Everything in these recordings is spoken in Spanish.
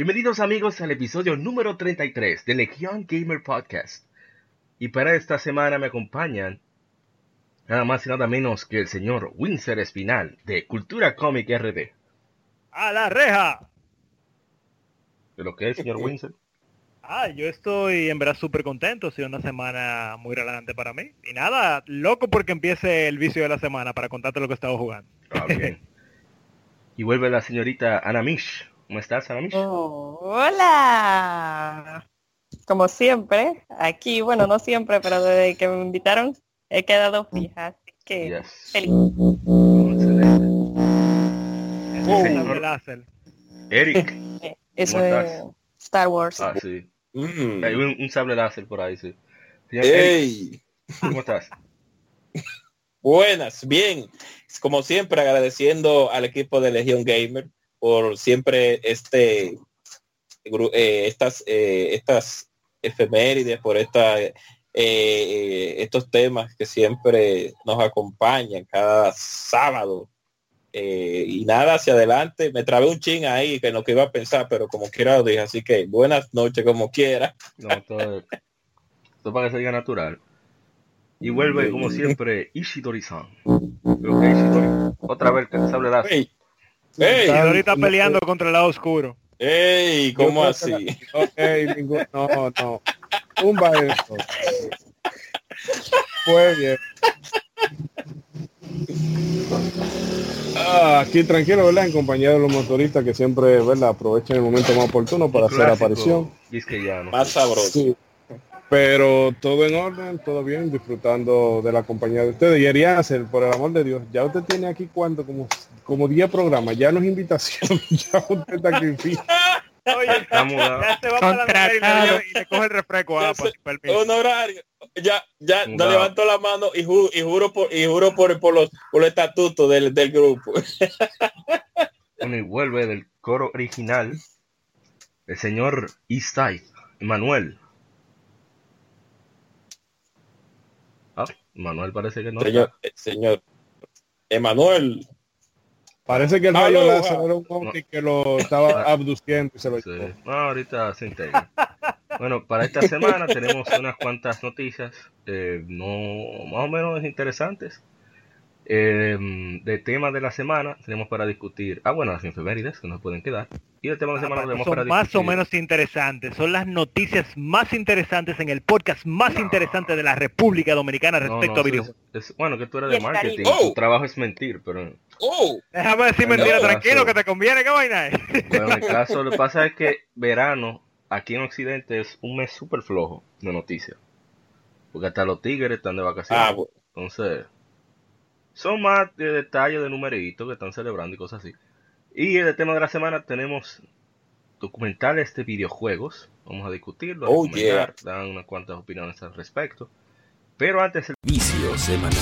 Bienvenidos amigos al episodio número 33 de Legion Gamer Podcast. Y para esta semana me acompañan nada más y nada menos que el señor Winsor Espinal de Cultura Comic RD. ¡A la reja! ¿De lo que es, señor Winsor? Ah, yo estoy en verdad súper contento, ha sido una semana muy relajante para mí. Y nada, loco porque empiece el vicio de la semana para contarte lo que he estado jugando. Ah, bien. y vuelve la señorita Anamish. ¿Cómo estás, Anamish? Oh, hola. Como siempre, aquí, bueno, no siempre, pero desde que me invitaron he quedado fija, así que Yes. feliz. Oh. láser. Eric. Eso ¿Cómo es estás? Star Wars. Ah, sí. Mm. Hay un, un sable láser por ahí, sí. Señor. ¿cómo estás? Buenas, bien. Como siempre, agradeciendo al equipo de Legion Gamer por siempre este eh, estas eh, estas efemérides, por esta eh, eh, estos temas que siempre nos acompañan cada sábado. Eh, y nada hacia adelante, me trabé un chin ahí que no que iba a pensar, pero como quiera lo dije, así que buenas noches como quiera. No, todo, para que se diga natural. Y vuelve, como siempre, Ishidori. Otra vez, que sable láser. ¡Ey! ¡Ey! Y ahorita peleando contra el lado oscuro. ¡Ey! ¿Cómo así? Ok, ningún- no, no. Tumba esto. Pues bien. Ah, aquí tranquilo, ¿verdad? En compañía de los motoristas que siempre, ¿verdad? Aprovechan el momento más oportuno para hacer aparición. Más sabroso. Sí. Pero todo en orden, todo bien, disfrutando de la compañía de ustedes. Y Eriácer, por el amor de Dios, ya usted tiene aquí cuánto, como, como 10 programas, ya no es invitación, ya usted está aquí. Oye, Estamos a- ya se va para la nevera y le, Contratado. y le coge el refresco. Ah, Ya pues, permiso. Honorario. Ya, ya, no levanto la mano y, ju- y juro por y juro por, por los por los estatutos del, del grupo. Bueno, y vuelve del coro original el señor Eastside, Manuel. Ah, Manuel parece que no. señor, eh, señor. Emanuel. Parece que el Aloha. rayo láser era un ovni que lo estaba abduciendo y se lo Sí. No, ahorita se integra. Bueno, para esta semana tenemos unas cuantas noticias, eh, no más o menos interesantes. Eh, de tema de la semana tenemos para discutir, ah bueno, las efemérides que nos pueden quedar. Y el tema de la semana Ah, tenemos para son más o discutir. menos interesantes. Son las noticias más interesantes en el podcast más interesante de la República Dominicana respecto no, a videojuegos. es- es- bueno, que tú eres de marketing, tu trabajo es mentir, pero Oh, Déjame decir mentira, tranquilo, que te conviene, ¿qué vaina es? bueno, en el caso lo que pasa es que verano aquí en Occidente es un mes súper flojo de noticias. Porque hasta los tigres están de vacaciones. ah, bueno. Entonces, son más de detalles de numeritos que están celebrando y cosas así. Y el tema de la semana tenemos documentales de videojuegos. Vamos a discutirlo, a Oh, comentar, dan unas cuantas opiniones al respecto. Pero antes el Vicio semanal.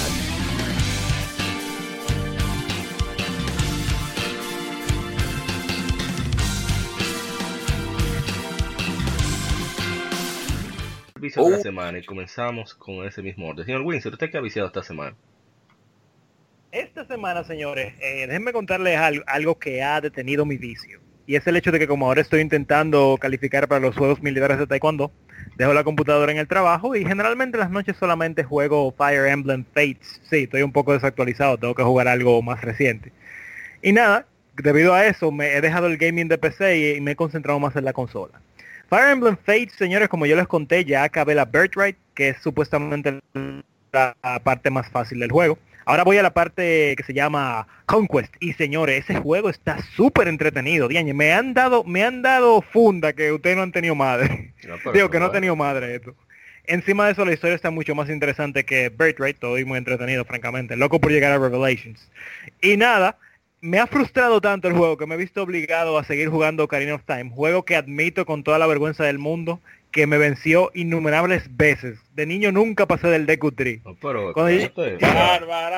servicio de la Oh. semana y comenzamos con ese mismo orden. Señor Winsor, ¿usted qué ha viciado esta semana? Esta semana, señores, eh, déjenme contarles al- algo que ha detenido mi vicio. Y es el hecho de que como ahora estoy intentando calificar para los Juegos Militares de Taekwondo, dejo la computadora en el trabajo y generalmente en las noches solamente juego Fire Emblem Fates. Sí, estoy un poco desactualizado, tengo que jugar algo más reciente. Y nada, debido a eso me he dejado el gaming de PC y, y me he concentrado más en la consola. Fire Emblem Fates, señores, como yo les conté, ya acabé la Birthright, que es supuestamente la parte más fácil del juego. Ahora voy a la parte que se llama Conquest. Y señores, ese juego está súper entretenido. Diañe, me han dado, me han dado funda que ustedes no han tenido madre. No, Digo que no ha tenido madre esto. Encima de eso la historia está mucho más interesante que Birthright, todo y muy entretenido, francamente. Loco por llegar a Revelations. Y nada, me ha frustrado tanto el juego que me he visto obligado a seguir jugando Ocarina of Time, juego que admito con toda la vergüenza del mundo que me venció innumerables veces. De niño nunca pasé del DQ3. No, pero Cuando yo-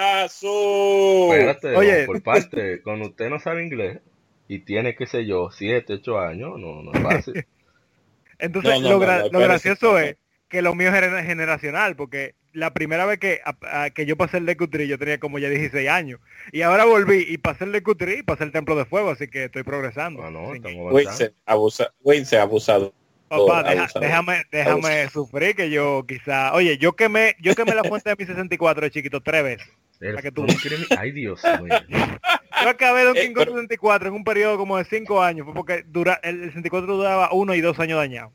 ¡Barbarazo! espérate, Oye. por parte, cuando usted no sabe inglés y tiene, qué sé yo, 7, 8 años, no, no es fácil. Entonces, No, no, lo, no, gra- no, lo espérese. gracioso es que lo mío es gener- generacional, porque la primera vez que, a- a- que yo pasé el DQ3 yo tenía como ya 16 años. Y ahora volví y pasé el DQ3 y pasé el Templo de Fuego, así que estoy progresando. Ah, no. Wince, abusa, Wince abusado. Papá, deja- déjame, déjame sufrir que yo quizá... Oye, yo quemé, yo quemé la fuente de mi 64 de chiquito tres veces. Para que tú- Ay, Dios mío. Yo acabé Donkey Eh, Kong pero- 64 en un periodo como de 5 años, fue porque dura, el, el 64 duraba uno y dos años dañado.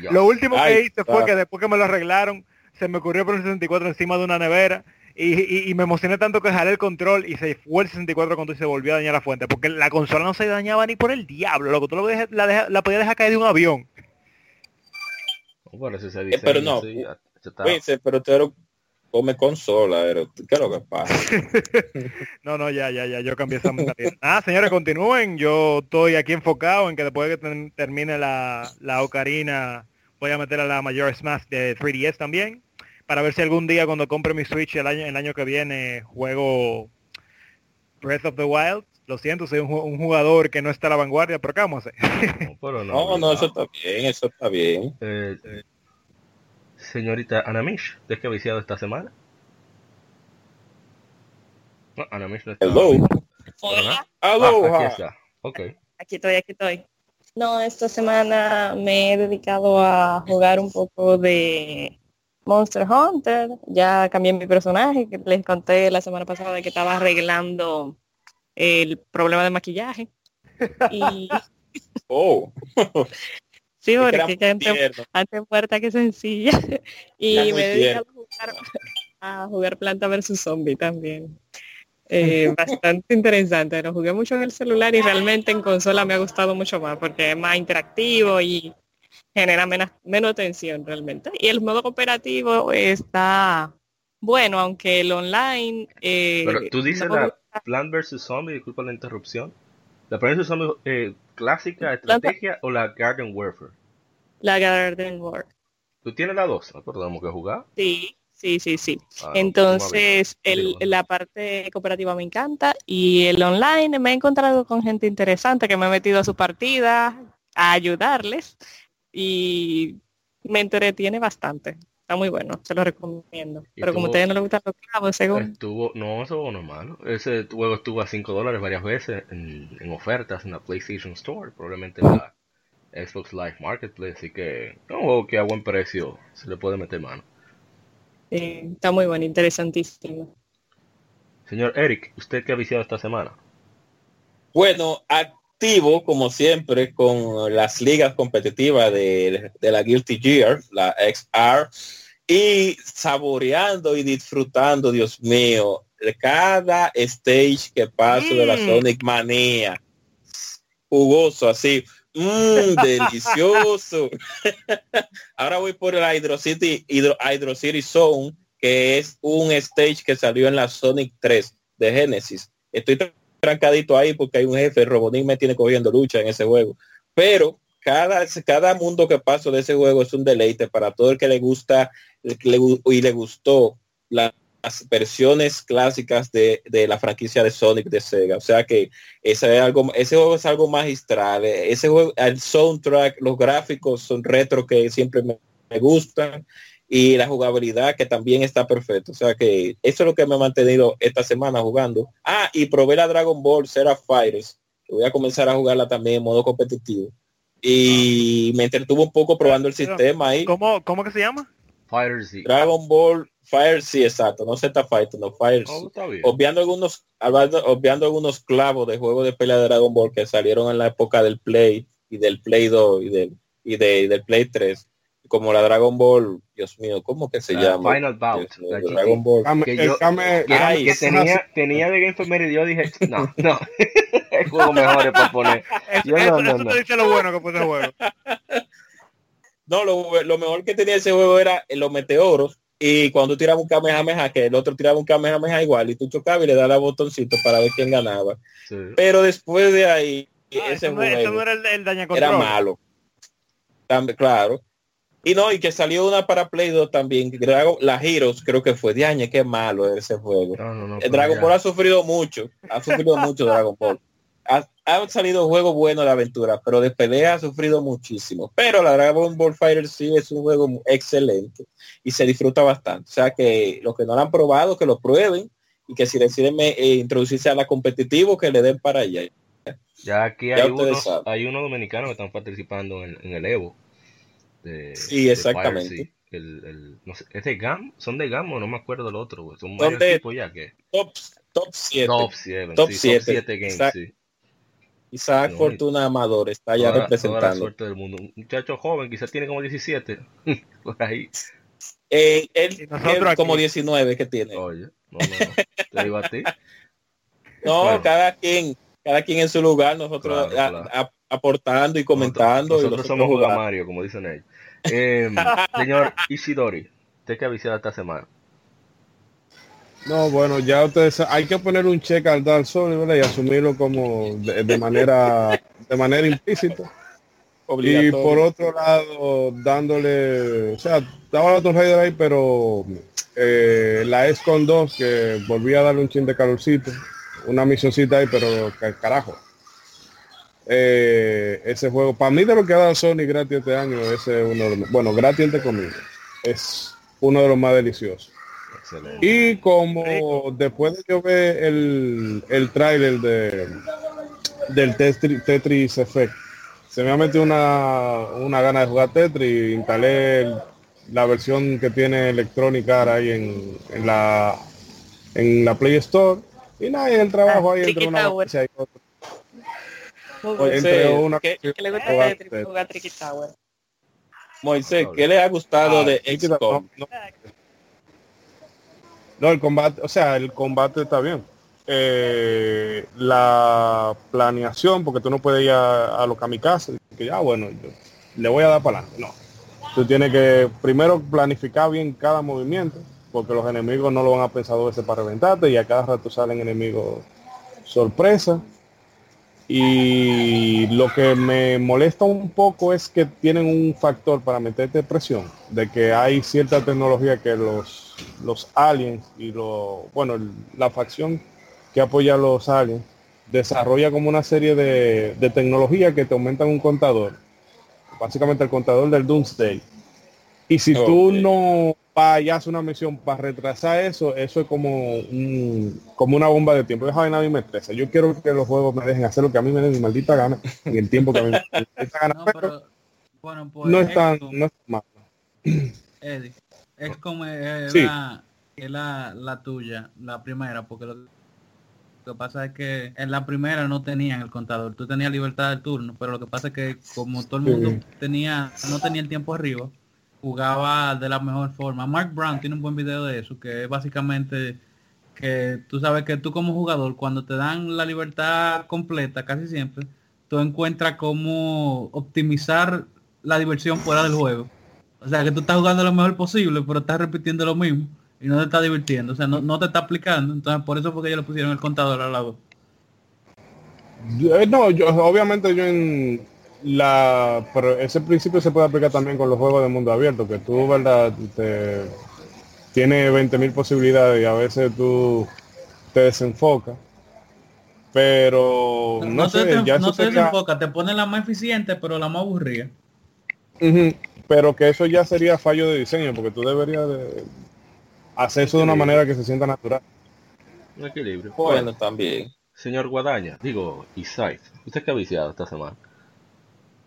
Dios. Lo último que hice fue ah. que después que me lo arreglaron, se me ocurrió poner el 64 encima de una nevera y, y- y me emocioné tanto que jalé el control y se fue el 64 cuando se volvió a dañar la fuente, porque la consola no se dañaba ni por el diablo, loco, tú lo dejas- la, deja- la podías dejar caer de un avión. Eh, pero diseño no, así, ya- ya está. Wince, pero eres come consola, pero ¿qué es lo que pasa? No, no, ya, ya, ya, yo cambié esa mentalidad. Ah, señores, continúen, yo estoy aquí enfocado en que después de que termine la, la Ocarina, voy a meter a la mayor Smash de 3DS también, para ver si algún día cuando compre mi Switch el año, el año que viene juego Breath of the Wild. Lo siento, soy un, un jugador que no está a la vanguardia, pero ¿qué vamos a hacer? No, pero no. No, no, eso está bien, eso está bien. Eh, eh, señorita Anamish, ¿de qué ha viciado esta semana? No, Anamish no está. Hello. Nada. Ah, Aloha. aquí está. Ok. Aquí estoy, aquí estoy. No, esta semana me he dedicado a jugar un poco de Monster Hunter. Ya cambié mi personaje, que les conté la semana pasada que estaba arreglando el problema de maquillaje. Y Oh, sí, porque que antes, antes muerta que sencilla. Y me he dedicado a jugar, a jugar Planta versus Zombie también. Eh, bastante interesante. Lo jugué mucho en el celular y realmente en consola me ha gustado mucho más porque es más interactivo y genera menos, menos tensión realmente. Y el modo cooperativo está bueno, aunque el online... eh, Pero tú dices no la. Plant vs. Zombie, disculpa la interrupción. ¿La Plant vs. Zombie eh, clásica, estrategia o la Garden Warfare? la Garden War. ¿Tú tienes la dos? ¿No acordamos que jugar? Sí, sí, sí, sí. Ah, Entonces, no, el- la parte cooperativa me encanta y el online me he encontrado con gente interesante que me he metido a su partida a ayudarles y me entretiene bastante. Está muy bueno, se lo recomiendo. ¿Y Pero como a ustedes no les gustan los clavos, según... Estuvo, no, eso no es malo. Ese juego estuvo a 5 dólares varias veces en, en ofertas en la PlayStation Store, probablemente en la Xbox Live Marketplace, así que es un juego que a buen precio se le puede meter mano. está muy bueno, interesantísimo. Señor Eric, ¿usted qué ha viciado esta semana? Bueno, activo como siempre con las ligas competitivas de, de la Guilty Gear, la XR, y saboreando y disfrutando, Dios mío, de cada stage que paso de la Mm. Sonic Manía. Jugoso, así. Mmm, delicioso. Ahora voy por la Hydro City, Hydro, Hydro City Zone, que es un stage que salió en la Sonic 3 de Genesis. Estoy trancadito ahí porque hay un jefe, Robotnik me tiene cogiendo lucha en ese juego. Pero cada, cada mundo que paso de ese juego es un deleite para todo el que le gusta le y le gustó la- las versiones clásicas de, de la franquicia de Sonic de Sega. O sea que ese, es algo, ese juego es algo magistral. Ese juego, el soundtrack, los gráficos son retro que siempre me gustan y la jugabilidad que también está perfecto. O sea que eso es lo que me ha mantenido esta semana jugando. Ah, y probé la Dragon Ball Seraph Fighters. que Voy a comenzar a jugarla también en modo competitivo. Y me entretuvo un poco probando el Pero, sistema ahí. ¿Cómo, ¿Cómo que se llama? Fire Z. Dragon Ball Fire, sí, exacto. No Z Fighter, no Fire. Oh. Obviando algunos, obviando algunos clavos de juegos de pelea de Dragon Ball que salieron en la época del Play y del Play 2 y del, y de, y del Play 3. Como la Dragon Ball, Dios mío, ¿cómo que se La llama? Final Bout, la. Dragon Ball. Que el yo- Came- que, Ay, que tenía, tenía de Game Informer y yo dije, no, no, el juego mejor es para poner. Yo eso, no, no, no. te dice lo bueno que fue ese juego. No, lo, lo mejor que tenía ese juego era los meteoros y cuando tú tirabas un Kamehameha, que el otro tiraba un Kamehameha igual, y tú chocabas y le dabas botoncito para ver quién ganaba. Sí. Pero después de ahí, Ah, ese no, juego no era el, el era malo. También, claro. Y no, y que salió una para Play 2 también, que Dragon- la Heroes, creo que fue de año, qué malo ese juego. No, no, no, El pero Dragon ya. Ball ha sufrido mucho, ha sufrido mucho Dragon Ball. Ha- Han salido juegos buenos de aventura, pero de pelea ha sufrido muchísimo. Pero la Dragon Ball Fighter sí es un juego excelente y se disfruta bastante. O sea que los que no lo han probado, que lo prueben y que si deciden eh, introducirse a la competitivo, que le den para allá. Ya aquí Ya hay unos, hay unos dominicanos que están participando en, en el Evo. De, Sí, de exactamente. Piracy. El, el, no sé, ¿Es de GAM? ¿Son de GAM o no me acuerdo del otro? Son varios de- tipos ya que... Top, top 7. Top 7. Top sí, siete. Top 7 Games, sí. Isaac No, Fortuna Amador está Toda la- toda la representando. suerte del mundo. Un muchacho joven, quizás tiene como 17. Por ahí. Eh, él Y tiene como aquí. 19 que tiene. Oye, no, no, no. Te digo a ti. No, Bueno. cada quien, cada quien en su lugar, nosotros Claro, a- claro. a- aportando y comentando. y Nosotros, nosotros somos. Mario, como dicen ellos. Eh, señor Ishidori, usted que ha visitado esta semana. No, bueno, ya ustedes hay que poner un cheque al Dark Souls ¿verdad? y asumirlo como de, de manera de manera implícita. Y por otro lado, dándole, o sea, estaba la Tomb Raider ahí, pero eh, la ESCON 2, que volví a darle un chin de calorcito, una misioncita ahí, pero ca- carajo. Eh, ese juego, para mí de lo que ha dado Sony gratis este año, ese es uno de los, bueno, gratis entre comillas, es uno de los más deliciosos. Excelente. Y como después de yo ver el, el tráiler de del Tetris, Tetris Effect, se me ha metido una, una gana de jugar Tetris, instalé el- la versión que tiene Electronic Arts ahí en, en la en la Play Store y nada, y el trabajo Ah, ahí entre una y otra. Moisés, una ¿qué, Que le gusta jugar Tricky Tower. Moisés, ¿qué le ha gustado Ah, de XCOM? Tower, no, no. No, el combate, o sea, el combate está bien. Eh, la planeación, porque tú no puedes ir a, a los kamikazes, que ya bueno, yo le voy a dar para adelante. No. Tú tienes que primero planificar bien cada movimiento, porque los enemigos no lo van a pensar dos veces para reventarte y a cada rato salen enemigos sorpresa. Y lo que me molesta un poco es que tienen un factor para meterte presión, de que hay cierta tecnología que los, los aliens y lo, bueno, la facción que apoya a los aliens desarrolla como una serie de, de tecnología que te aumentan un contador, básicamente el contador del Doomsday. Y si tú Ok. no vas y haces una misión para retrasar eso, eso es como un- como una bomba de tiempo. Esa vaina a mí me estresa. Yo quiero que los juegos me dejen hacer lo que a mí me den mi maldita gana, en el tiempo que a mí me maldita gana. No, pero pero bueno, pues no es tan, no es tan malo. Eddie, es como es Sí. la, es la, la tuya, la primera, porque lo que pasa es que en la primera no tenían el contador, tú tenías libertad del turno, pero lo que pasa es que como todo el mundo Sí. tenía, no tenía el tiempo arriba, jugaba de la mejor forma. Mark Brown tiene un buen video de eso, que es básicamente que tú sabes que tú como jugador, cuando te dan la libertad completa, casi siempre, tú encuentras cómo optimizar la diversión fuera del juego. O sea, que tú estás jugando lo mejor posible, pero estás repitiendo lo mismo y no te estás divirtiendo. O sea, no, no te está aplicando. Entonces, por eso fue que ellos le pusieron el contador al lado. Eh, no, yo obviamente yo en la pero ese principio se puede aplicar también con los juegos de mundo abierto, que tú, verdad, te tiene 20.000 posibilidades y a veces tú te desenfocas. Pero no, No, sé, te, ya no te desenfoca, te pone la más eficiente, pero la más aburrida. Pero que eso ya sería fallo de diseño, porque tú deberías de hacer eso de una manera que se sienta natural. Un equilibrio. Bueno, también. Señor Guadaña, digo, Isaac, ¿usted qué ha viciado esta semana?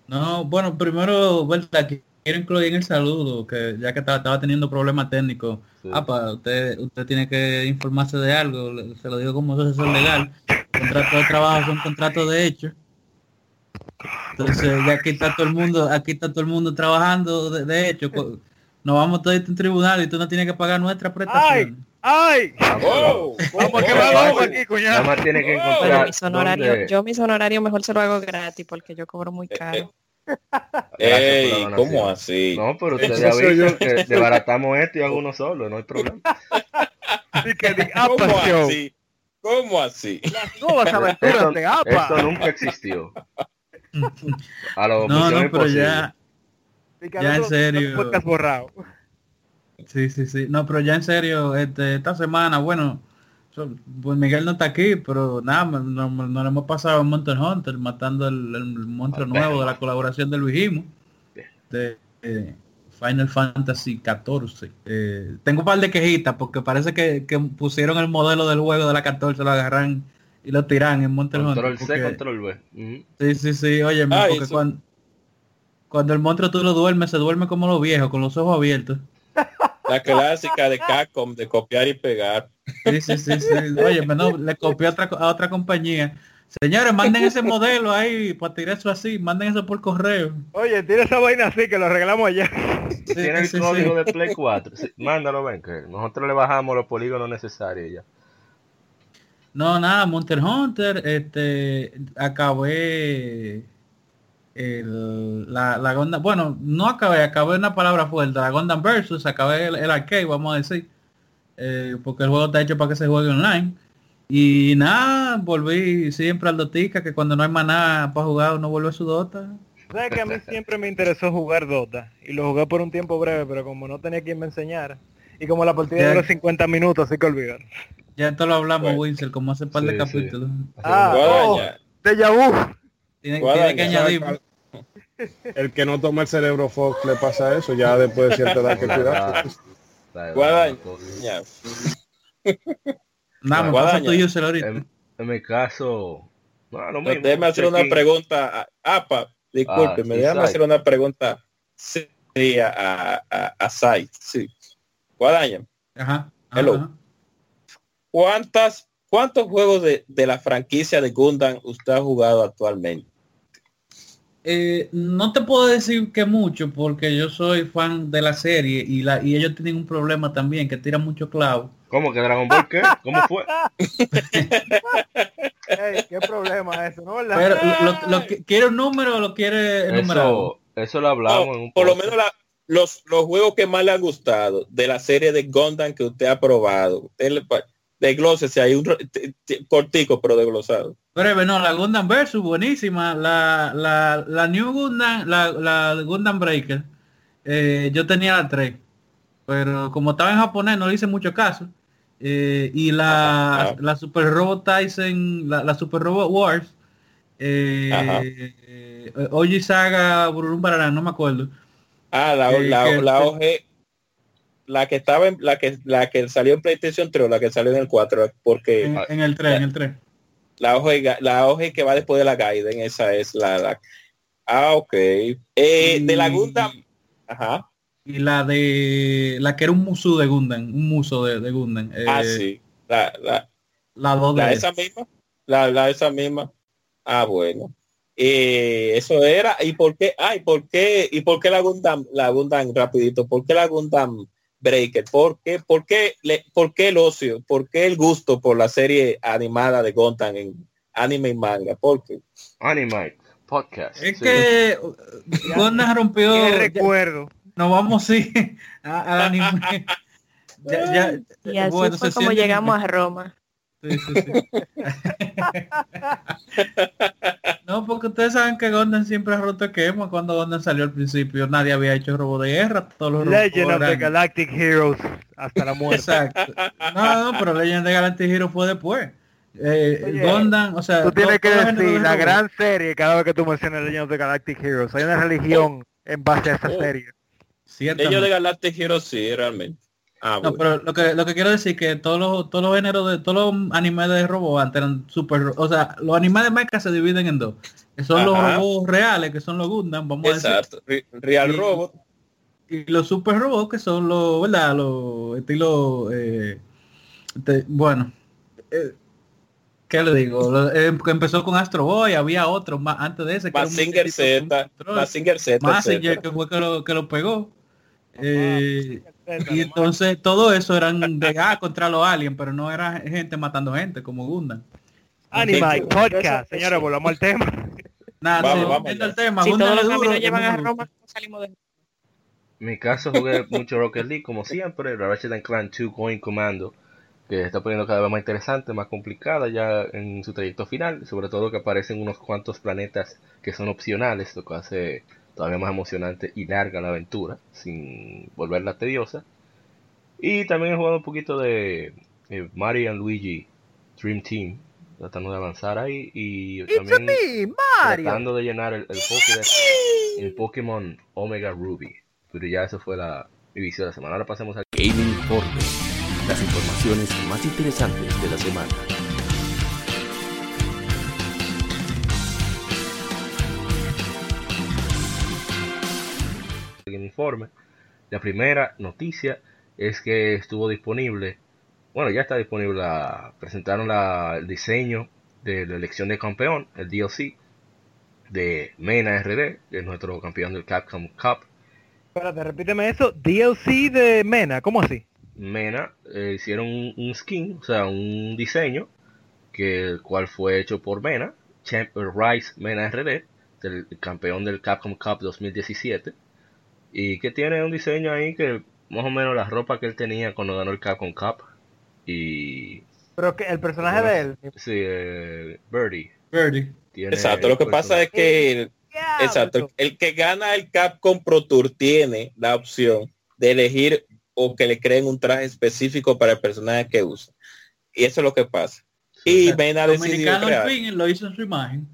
No, bueno, primero, vuelta, quiero incluir en el saludo, que ya que estaba, estaba teniendo problemas técnicos. Sí. Ah, pa, usted, usted tiene que informarse de algo, se lo digo como asesor legal. Contrato de trabajo son contratos de hecho. Entonces, ya aquí está todo el mundo, aquí está todo el mundo trabajando de, de hecho. Nos vamos todos a un tribunal y tú no tienes que pagar nuestra prestación. ¡Ay! Oh, Vamos, que vamos aquí, Nada cuñado. más tiene que Bueno, encontrar mis honorarios, yo mis honorarios mejor se lo hago gratis porque yo cobro muy Eh, caro. Ey, ¿cómo así? No, pero usted ya soy visto yo. que desbaratamos esto y hago uno solo, no hay problema. Así que The ¿Cómo así? ¿Cómo así? Las nuevas aventuras Esto, de APA. esto nunca existió. A la No, no, pero Imposible. ya, ya en serio. los podcasts borrados. Sí, sí, sí. No, pero ya en serio, este, esta semana, bueno, so- pues Miguel no está aquí, pero nada, nos no, nos lo hemos pasado en Monster Hunter, matando el, el monstruo nuevo de la colaboración del Vigimo, de eh, Final Fantasy XIV. Eh, tengo un par de quejitas porque parece que, que pusieron el modelo del juego de la 14, lo agarran y lo tiran en Monster Control Hunter. C, porque- control B. Ujú. Sí, sí, sí, oye, Ah, porque eso- cuando, cuando el monstruo tú lo duermes, se duerme como los viejos, con los ojos abiertos. La clásica de Capcom de copiar y pegar. Sí, sí, sí, sí. Oye, no, le copié a otra, a otra compañía. Señores, manden ese modelo ahí para tirar eso así, manden eso por correo. Oye, tiene esa vaina así que lo regalamos allá. Sí, Tiene el sí. código de Play 4. Sí, mándalo, ven, que nosotros le bajamos los polígonos necesarios ya. No, nada, Monster Hunter, este, acabé el, la, la Gundam, bueno, no acabé, acabé una palabra fuerte, la Gundam Versus, acabé el, el arcade, vamos a decir, eh, porque el juego está hecho para que se juegue online. Y nada, volví siempre al Dotica, que cuando no hay más nada para jugar uno vuelve a su Dota. ¿Sabes que a mí siempre me interesó jugar Dota? Y lo jugué por un tiempo breve, pero como no tenía quien me enseñara. Y como la partida duró 50 minutos, así que olvidar. Ya esto lo hablamos, Bueno. Winsel, como hace par de Sí, capítulos. Ah, oh, Guadaña. Déjà vu. Tiene, Guadaña, tiene que añadir. El que no toma el cerebro Fox le pasa eso, ya después de cierta edad que cuidarse. Nada, me pasa ahorita. En, en mi caso, no, déjame hacer una Checking. pregunta. a- Apa, discúlpeme, Ah, sí, déjame Sai. hacer una pregunta seria a, a, a Sai. Sí. Guadaña, Ajá. ajá, Hello. ajá. ¿cuántas, ¿cuántos juegos de, de la franquicia de Gundam usted ha jugado actualmente? Eh, no te puedo decir que mucho porque yo soy fan de la serie y la y ellos tienen un problema también que tiran mucho clavo. ¿Cómo que Dragon Ball qué? ¿Cómo fue? Ey, qué problema eso, ¿no? ¿Verdad? Pero lo, lo- lo que- quiere un número o lo quiere enumerado. Eso, eso lo hablamos No, en un por lo menos la- los, los juegos que más le han gustado de la serie de Gundam que usted ha probado. Usted le pa- Desglósese ahí un cortico, pero desglosado. Breve, no, la Gundam Versus, buenísima. La, la, la New Gundam, la, la Gundam Breaker, eh, yo tenía la 3. Pero como estaba en japonés no le hice mucho caso. Eh, y la, Ajá. la Super Robot Tyson, la, la Super Robot Wars, eh, eh, Oji Saga Bururum Bararán, no me acuerdo. Ah, la, la, la OG, la que estaba en, la que la que salió en PlayStation 3 o la que salió en el 4, porque En, en el 3, en el 3. la ga- la OG que va después de la Gaiden, esa es la, la- ah, ok. Eh, de la Gundam, ajá, Y la de la que era un musu de Gundam, un muso de, de Gundam. eh, ah, sí, la, la, La 2 la de esa misma, la, la esa misma, ah, bueno. Eh, eso era, y por qué, ay, por qué, y por qué la Gundam, la Gundam, rapidito, por qué la Gundam Breaker, por qué, por qué, le- por qué el ocio, por qué el gusto por la serie animada de Gundam en anime y manga, porque Animate Podcast. Es sí. que Gundam rompió. Qué recuerdo. nos vamos sí a- al anime. Ya- ya- Y así bueno, fue como llegamos a Roma. Sí, sí, sí. no, porque ustedes saben que Gundam siempre ha roto esquema. Cuando Gundam salió al principio, nadie había hecho robo de guerra. Todos los Legend of the Galactic Heroes hasta la muerte. Exacto. No, no, pero Legend de Galactic Hero fue después. Eh, Oye, Gundam, o sea, Tú tienes que decir de la gran serie cada vez que tú mencionas Legend of the Galactic Heroes. Hay una religión en base a esa Oh. serie. Ellos de Galactic Hero sí, realmente. Ah, No, bueno. pero lo que, lo que quiero decir que todos los, todos los géneros de todos los animes de robots antes eran super, o sea, los animes de mecha se dividen en dos. Que son los Ajá. robots reales, que son los Gundam, vamos a decir. Exacto. Re- Real Y- Robot. Y los super robots que son los, ¿verdad? Los estilos, eh, te- bueno, eh, ¿qué le digo? Lo- eh, empezó con Astro Boy, había otro más antes de ese. muñequito con Z. control. Mazinger Z. Mazinger, etcétera. que fue que lo, que lo pegó. Eh, y entonces todo eso eran de ah, contra los aliens, pero no era gente matando gente como Gundam. Animate Eso- Podcast, eso- señores, volvamos al tema. Nada, Vamos, sí, vamos el tema. Si todos los duro, llevan a. Roma, ¿cómo salimos de En mi caso jugué mucho Rocket League como siempre, la Ratchet and Clank 2 Going Commando, que se está poniendo cada vez más interesante, más complicada ya en su trayecto final, sobre todo que aparecen unos cuantos planetas que son opcionales, lo que hace todavía más emocionante y larga la aventura, sin volverla tediosa. Y también he jugado un poquito de eh, Mario and Luigi Dream Team, tratando de avanzar ahí y también tratando de llenar el, el Pokédex en Pokémon Omega Ruby. Pero ya eso fue la mi vicio de la semana. Ahora pasemos a Gaming Informe. Las informaciones más interesantes de la semana. Informe. La primera noticia es que estuvo disponible, bueno, ya está disponible, la- presentaron la- el diseño de la elección de campeón, el DLC de Mena RD, que es nuestro campeón del Capcom Cup. Espérate, repíteme eso. DLC de Mena, ¿cómo así? Mena eh, hicieron un, un skin, o sea, un diseño, que el cual fue hecho por Mena, Champ Rise Mena RD, del campeón del Capcom Cup 2017, y que tiene un diseño ahí que más o menos la ropa que él tenía cuando ganó el Capcom Cup, y Pero que el personaje de él. sí, eh, Birdie. Birdie. Tiene Exacto, lo que pasa es que el, exacto, el que gana el Capcom Pro Tour tiene la opción de elegir o que le creen un traje específico para el personaje que usa. Y eso es lo que pasa. Y Mena decidió crear, lo hizo en su imagen.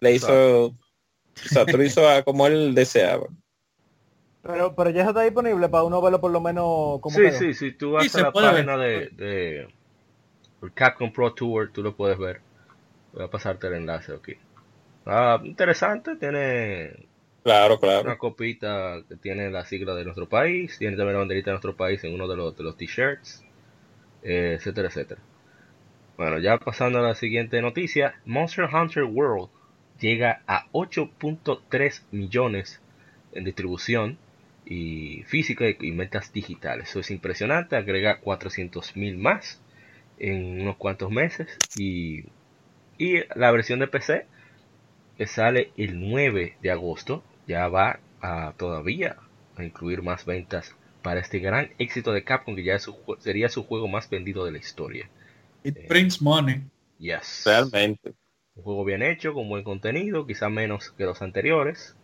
le hizo, exacto, lo hizo a como él deseaba. Pero, pero ya está disponible para uno verlo por lo menos como Sí, quedó. sí, si tú vas Sí, a la ver. página de, de el Capcom Pro Tour, tú lo puedes ver. Voy a pasarte el enlace aquí. Ah, interesante, tiene Claro, claro. una copita que tiene la sigla de nuestro país, tiene también la banderita de nuestro país en uno de los, de los t-shirts, eh, etcétera, etcétera. Bueno, ya pasando a la siguiente noticia, Monster Hunter World llega a 8.3 millones en distribución y física y y ventas digitales. Eso es impresionante, agrega 400 mil más en unos cuantos meses y, y la versión de PC que sale el 9 de agosto ya va a todavía a incluir más ventas para este gran éxito de Capcom que ya es su jue- sería su juego más vendido de la historia. It brings money. Yes. Realmente. Un juego bien hecho, con buen contenido, quizá menos que los anteriores,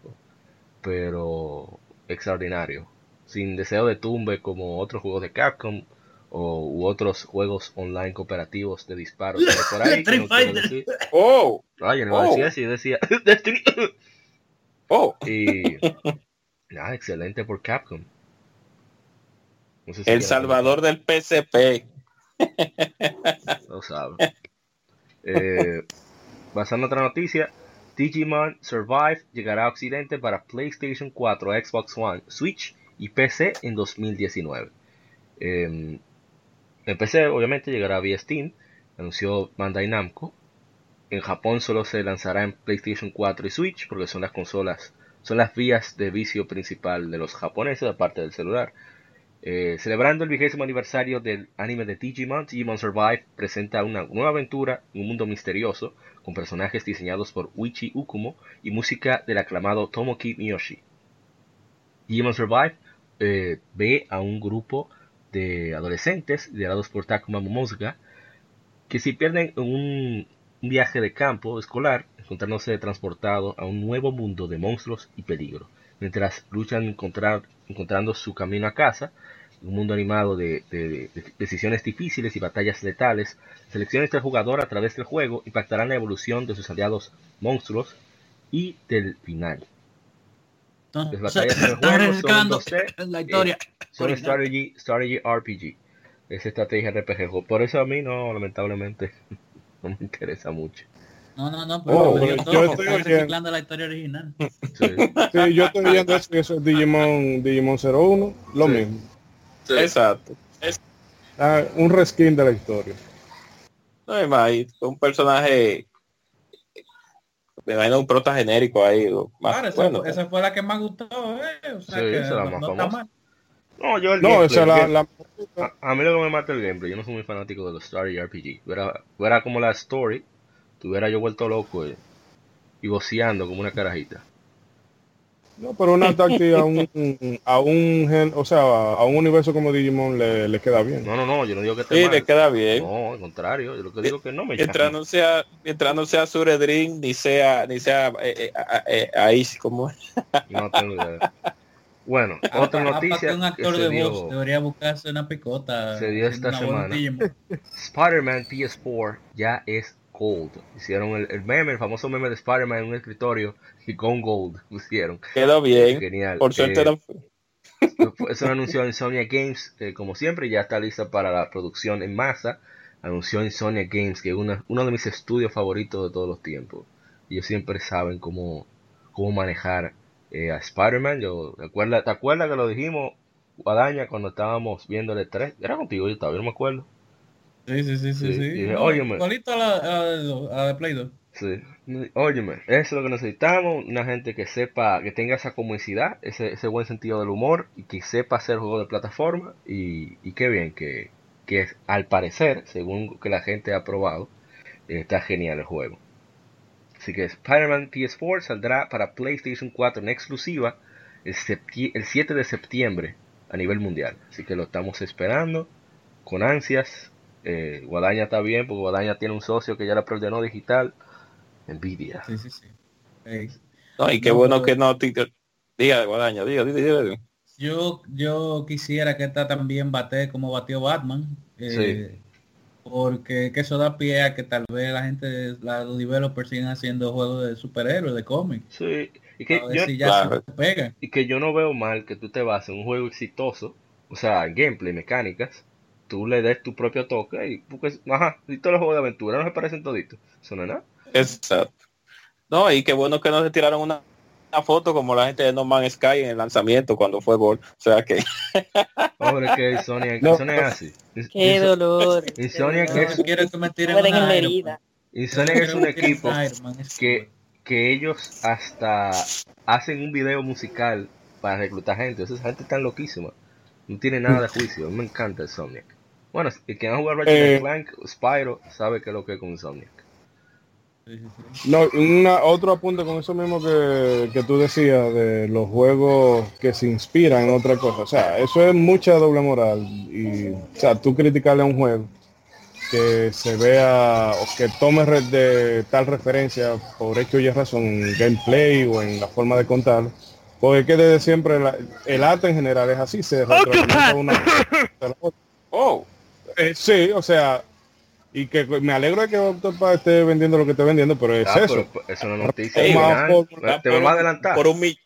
pero extraordinario. Sin deseo de tumbe como otros juegos de Capcom o u otros juegos online cooperativos de disparos por ahí. no decir. Oh, Ay, yo no Oh. decía eso, yo decía Destiny. oh, Y nada, excelente por Capcom. No sé si El Salvador del PCP. Lo sabe. Eh, pasando a otra noticia, Digimon Survive llegará a Occidente para PlayStation 4, Xbox One, Switch y PC en 2019. Eh, en PC obviamente llegará vía Steam, anunció Bandai Namco. En Japón solo se lanzará en PlayStation 4 y Switch porque son las consolas, son las vías de vicio principal de los japoneses aparte del celular. Eh, celebrando el vigésimo aniversario del anime de Digimon, Digimon Survive presenta una nueva aventura en un mundo misterioso con personajes diseñados por Uichi Ukumo y música del aclamado Tomoki Miyoshi. Digimon Survive eh, ve a un grupo de adolescentes liderados por Takuma Momosuga que si pierden en un, viaje de campo escolar encontrándose transportado a un nuevo mundo de monstruos y peligro mientras luchan encontrar, encontrando su camino a casa un mundo animado de, de- de decisiones difíciles y batallas letales, selecciones del jugador a través del juego impactarán la evolución de sus aliados monstruos y del final. Las Entonces, batallas en el juego son arriesgando 2D, la historia. Son strategy, strategy RPG. Es estrategia RPG. Por eso a mí no, lamentablemente, no me interesa mucho. No, no, no, pero Oh, me dio pero todo, yo porque estoy reciclando la historia original. Sí. Sí, yo estoy viendo eso, eso es Digimon, Digimon 01, lo Sí. mismo. Exacto. Ah, un reskin de la historia. No me imagino, un personaje, me imagino un prota genérico ahí. más- Claro, esa, bueno, fue- esa fue la que más gustó, eh. O sea Sí, que esa es la no, más no está mal. No, yo el No, gameplay, esa es el la, game- la- a, a mí lo que me mata el gameplay. Yo no soy muy fanático de los strategy RPG. Fuera, fuera como la story, tuviera yo vuelto loco y, y voceando como una carajita. No, pero una táctica a un, a un gen- o sea, a un universo como Digimon le, le queda bien. No, no, no, yo no digo que esté Sí, mal. le queda bien. No, al contrario, yo lo que digo es que no me Mientras no sea, mientras no sea Suredrin, ni sea, ni sea eh, eh, eh, ahí como No tengo idea. Bueno, Ah, otra capaz noticia que un que actor se de dio, voz debería buscarse una picota. se dio esta semana. Spider-Man PS4 ya es Gold. Hicieron el, el meme, el famoso meme de Spider-Man en un escritorio y con Gold pusieron. quedó bien. Genial. Por suerte Eh, no fue. Eso lo anunció Insomnia Games, que como siempre ya está lista para la producción en masa. Anunció Insomnia Games, que es una- uno de mis estudios favoritos de todos los tiempos. Ellos siempre saben cómo, cómo manejar eh, a Spider-Man. ¿te, acuerdas, ¿Te acuerdas que lo dijimos, Guadaña, cuando estábamos viendo el 3? Era contigo, yo yo no me acuerdo. Sí, sí, sí, sí. Sí, y dije, óyeme. Igualito a la, Play 2. Sí. Óyeme, eso es lo que necesitamos, una gente que sepa, que tenga esa comicidad, ese, ese buen sentido del humor y que sepa hacer juegos de plataforma y, y qué bien que, que al parecer, según que la gente ha probado, eh, está genial el juego. Así que Spider-Man PS4 saldrá para PlayStation 4 en exclusiva el, el 7 de septiembre a nivel mundial. Así que lo estamos esperando con ansias. Eh, Guadaña está bien porque Guadaña tiene un socio que ya la preordenó digital. Nvidia. Sí, sí, sí. No, y qué No, bueno que no diga Guadaña, diga, diga, diga, diga. Yo, yo quisiera que esta también bate como batió Batman. eh, Porque que eso da pie a que tal vez la gente, la, los developers sigan haciendo juegos de superhéroes, de cómics. Sí, y que, yo, si ya claro. se pega. y que yo no veo mal que tú te bases en un juego exitoso, o sea, en gameplay, mecánicas, tú le des tu propio toque y porque, ajá, y todos los juegos de aventura no se parecen toditos. Eso no es nada. Exacto. No, y qué bueno que no se tiraron una, una foto como la gente de No Man's Sky en el lanzamiento cuando fue Gol. O sea que Hombre, que No. Es así. Qué dolor. Yo que es, quiero que me tiren una herida. Es un equipo que, que ellos hasta hacen un video musical para reclutar gente. Esa gente está loquísima. No tiene nada de juicio. A mí me encanta Insomniac. Bueno, el que ha jugado Ratchet Eh. and Clank, Spyro, sabe qué es lo que es con Insomniac. No, una, otro apunte con eso mismo que, que tú decías de los juegos que se inspiran en otra cosa. O sea, eso es mucha doble moral. Y, o sea, tú criticarle a un juego que se vea o que tome de tal referencia por hecho y razón en gameplay o en la forma de contar. Porque es que desde siempre la- el arte en general es así, se retroalimenta una de la otra. oh, Eh, sí, o sea, y que me alegro de que Octopath esté vendiendo lo que esté vendiendo, pero es Ah, eso. pero pues, eso no es noticia. Ey, final. por- te por vamos a un- adelantar. por un millón.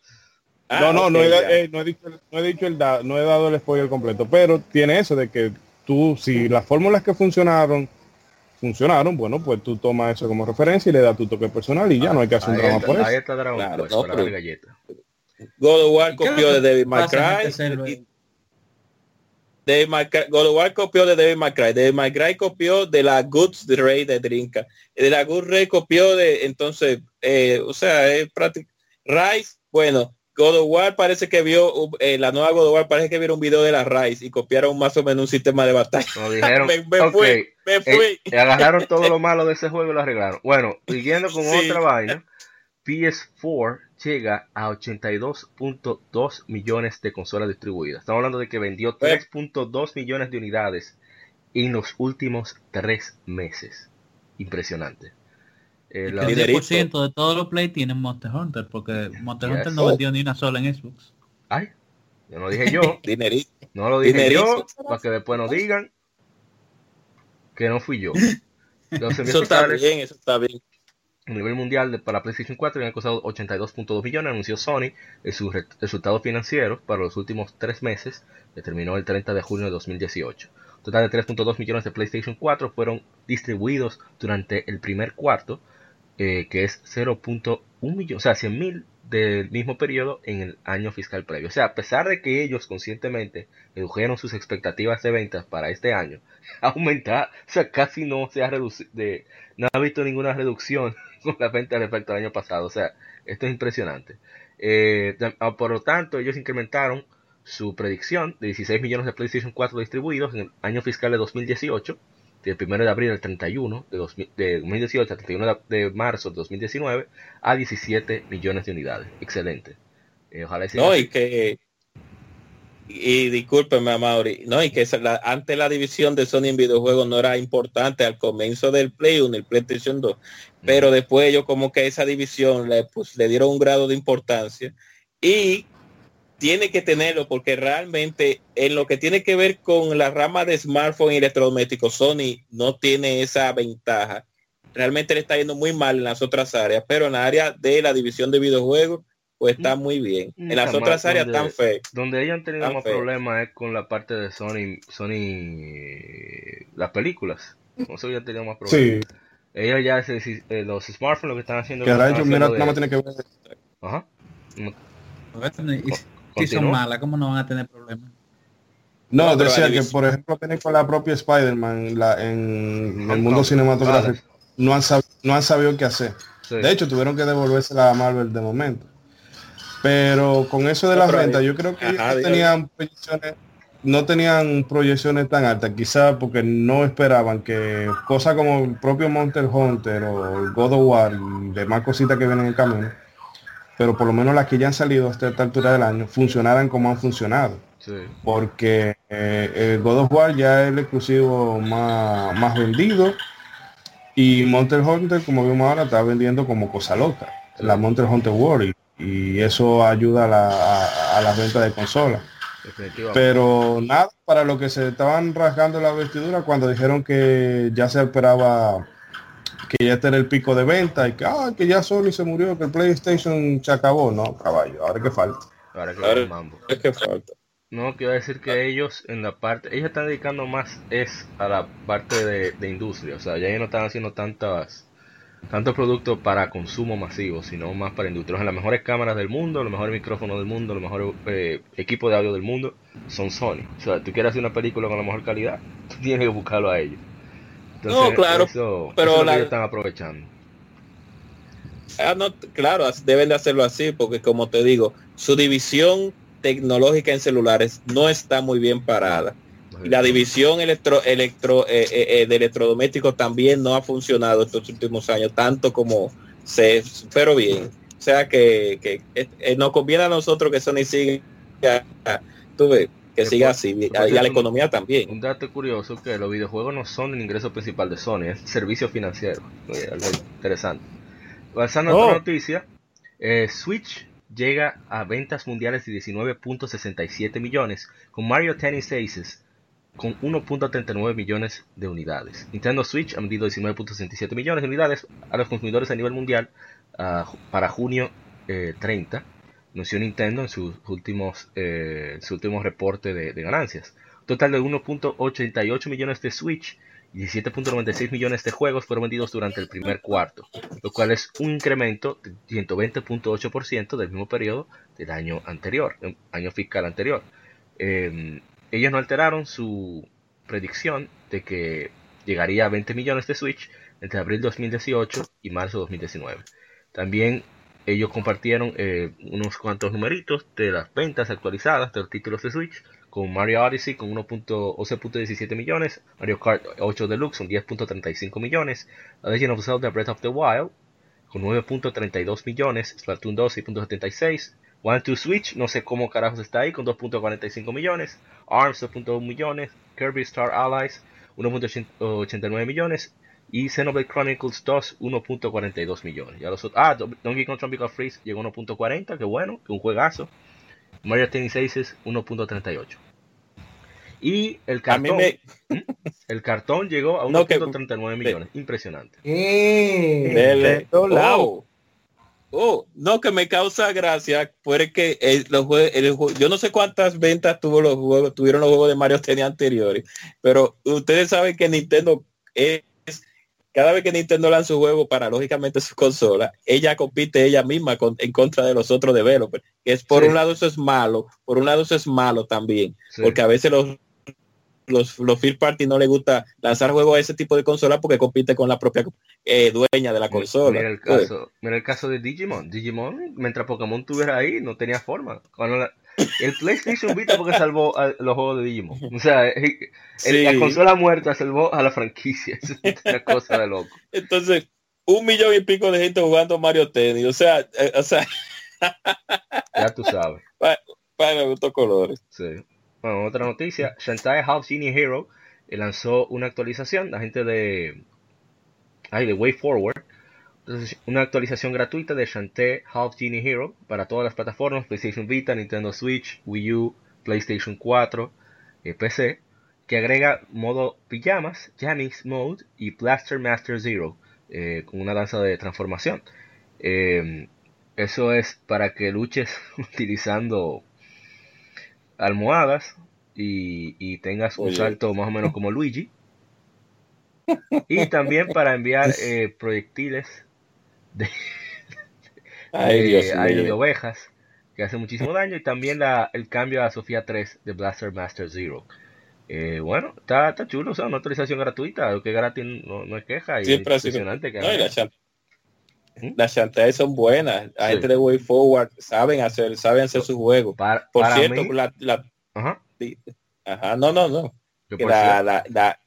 no, no, no, he, eh, no he dicho, no he dicho el da- no he dado el spoiler completo, pero tiene eso de que tú, si las fórmulas que funcionaron, funcionaron, bueno, pues tú tomas eso como referencia y le das tu toque personal y ya no hay que hacer un ahí drama está, por ahí eso. está Dragon Claro, Quest no, para pero- darle galleta. God of War ¿Y qué es lo copió de David McCray. David McCray- copió de David McCray. David McCray copió de la Goods Ray de Drinka. De la Good Ray copió de, entonces, eh, o sea, es práctico. Rice, bueno, God of War parece que vio, uh, eh, la nueva God of War parece que vieron un video de la Rice y copiaron más o menos un sistema de batalla. Dijeron, me, fui, me eh, fui. eh, agarraron todo lo malo de ese juego y lo arreglaron. Bueno, siguiendo con Sí. otra vaina, PS4 llega a 82.2 millones de consolas distribuidas. Estamos hablando de que vendió 3.2 millones de unidades en los últimos tres meses. Impresionante. Eh, el Dinerito. 10% de todos los Play tienen Monster Hunter, porque Monster Yes. Hunter no Oh. vendió ni una sola en Xbox. Ay, yo no dije yo, Dinerito. no lo dije Dinerito. yo, para que después no digan que no fui yo. Eso está bien, eso está bien. A nivel mundial de- para PlayStation 4 habían costado 82.2 millones, anunció Sony en sus re- resultados financieros para los últimos tres meses, que terminó el 30 de junio de 2018. Un total de 3.2 millones de PlayStation 4 fueron distribuidos durante el primer cuarto, eh, que es 0.1 millón, o sea, 100 mil del mismo periodo en el año fiscal previo. O sea, a pesar de que ellos conscientemente redujeron sus expectativas de ventas para este año, aumentar, o sea, casi no se ha reducido, no ha visto ninguna reducción con la venta respecto al año pasado. O sea, esto es impresionante. Eh, ah, por lo tanto, ellos incrementaron su predicción de 16 millones de PlayStation 4 distribuidos en el año fiscal de 2018 del 1 de abril al 31 de, 2000 de 2018 al 31 de, marzo de 2019 a 17 millones de unidades. Excelente. Eh, ojalá y No, así. y que y discúlpeme, Mauri, no, y que la- antes la división de Sony en videojuegos no era importante al comienzo del Play 1, el PlayStation 2, pero después ellos como que esa división le, pues, le dieron un grado de importancia. Y tiene que tenerlo porque realmente en lo que tiene que ver con la rama de smartphone y electrodomésticos, Sony no tiene esa ventaja. Realmente le está yendo muy mal en las otras áreas, pero en la área de la división de videojuegos, pues está muy bien. Mm, En las otras áreas donde- están fe. Donde ellos han tenido Tan más problemas es con la parte de Sony, Sony, las películas. Con eso ya han tenido más problemas. Sí, Ellos ya, se- eh, los smartphones lo que están haciendo que ahora ellos, mira, nada más de- tiene que ver. Ajá. Y si son malas, ¿cómo no van a tener problemas? No, decía que, por ejemplo, tienen con la propia Spider-Man la- en el mundo cinematográfico. No han, sab- no han sabido qué hacer. Sí. De hecho, tuvieron que devolvérsela a Marvel de momento. Pero con eso de las vez. yo creo que ellos no tenían proyecciones, no tenían proyecciones tan altas, quizá porque no esperaban que cosas como el propio Monster Hunter o el God of War y demás cositas que vienen en camino, pero por lo menos las que ya han salido hasta esta altura del año, funcionaran como han funcionado Sí. porque eh, el God of War ya es el exclusivo más, más vendido y Monster Hunter, como vimos ahora, está vendiendo como cosa loca, la Monster Hunter World y, eso ayuda a, la, a, a las ventas de consolas. Pero nada, para lo que se estaban rasgando la vestidura cuando dijeron que ya se esperaba que ya este era el pico de venta y que, ah, que ya Sony se murió, que el PlayStation se acabó. No, caballo, ahora que falta. Ahora que Ahora- va el mambo. Es que falta. No, quiero decir que ellos en la parte, ellos están dedicando más es a la parte de, de industria, o sea, ya ellos no están haciendo tantas tantos productos para consumo masivo, sino más para industria. O sea, las mejores cámaras del mundo, los mejores micrófonos del mundo, los mejores eh, equipos de audio del mundo son Sony. O sea, tú quieres hacer una película con la mejor calidad, tú tienes que buscarlo a ellos. No, claro, eso, pero eso la- ellos están aprovechando. Ah, no, claro, deben de hacerlo así porque como te digo, su división tecnológica en celulares no está muy bien parada. Y la división electro, electro, eh, eh, eh, de electrodomésticos también no ha funcionado estos últimos años, tanto como se, pero bien. O sea que, que, eh, nos conviene a nosotros que Sony siga, tú ves, que siga por- así, y a la economía también. Un dato curioso que los videojuegos no son el ingreso principal de Sony, es servicio financiero. Oye, algo interesante. Pasando a Oh. otra noticia, eh, Switch llega a ventas mundiales de 19.67 millones, con Mario Tennis Aces con 1.39 millones de unidades. Nintendo Switch ha vendido 19.67 millones de unidades a los consumidores a nivel mundial ah, para junio eh, 30, anunció Nintendo en sus últimos, eh, su último reporte de, ganancias. Total de 1.88 millones de Switch y 17.96 millones de juegos fueron vendidos durante el primer cuarto, lo cual es un incremento de 120.8% del mismo periodo del año anterior, año fiscal anterior. Eh, ellos no alteraron su predicción de que llegaría a 20 millones de Switch entre abril 2018 y marzo 2019. También ellos compartieron eh, unos cuantos numeritos de las ventas actualizadas de los títulos de Switch, con Mario Odyssey con 1.11.17 millones, Mario Kart 8 Deluxe con 10.35 millones, Legend of Zelda Breath of the Wild con 9.32 millones, Splatoon 2 6.76, One to Switch, no sé cómo carajos está ahí, con 2.45 millones, ARMS 2.1 millones, Kirby Star Allies 1.89 millones y Xenoblade Chronicles 2 1.42 millones. Ya los otros- ah, Donkey Kong Tropical Freeze llegó a 1.40, que bueno, que un juegazo. Mario Tennis Aces 1.38. Y el cartón, me, el cartón llegó a No, que- 1.39 millones. Impresionante. Dele. de todos lados. Oh. Oh, no, que me causa gracia fue que el, los jue- el jue- yo no sé cuántas ventas tuvo los juegos, tuvieron los juegos de Mario tenía anteriores, pero ustedes saben que Nintendo es cada vez que Nintendo lanza un juego para lógicamente su consola, ella compite ella misma con- en contra de los otros developers, que es por Sí. un lado eso es malo, por un lado eso es malo también, Sí. porque a veces los los, los third party no les gusta lanzar juegos a ese tipo de consola porque compite con la propia eh, dueña de la consola. Mira el caso, mira el caso de Digimon. Digimon, mientras Pokémon estuviera ahí, no tenía forma. Cuando la- el PlayStation Vita porque salvó a los juegos de Digimon. O sea, el- Sí. la consola muerta salvó a la franquicia. Es una cosa de loco. Entonces, un millón y pico de gente jugando Mario Tennis. O sea, eh, o sea, Ya tú sabes. para me gustó colores. Sí. Bueno, otra noticia. Shantae Half Genie Hero eh, lanzó una actualización. La gente de... Ay, de Way Forward. Una actualización gratuita de Shantae Half Genie Hero para todas las plataformas. PlayStation Vita, Nintendo Switch, Wii U, PlayStation 4, eh, PC. Que agrega modo pijamas, Jamix Mode y Blaster Master Zero. eh, con una danza de transformación. Eso es para que luches utilizando almohadas y, y tengas un Oye. salto más o menos como Luigi. Y también para enviar eh, proyectiles de, Ay, de- ovejas que hacen muchísimo daño. Y también la, el cambio a Sofía 3 de Blaster Master Zero. Eh, bueno, está, está chulo, o sea, una autorización gratuita, lo que gratis no, no es queja. Y Siempre es impresionante que No, y hagan las eso. chan- las Shantae son buenas. La Sí. gente de Way Forward saben hacer, saben hacer su juego. Para, Por para cierto, mí- la, la- ajá, ajá, no, no, no. la, la-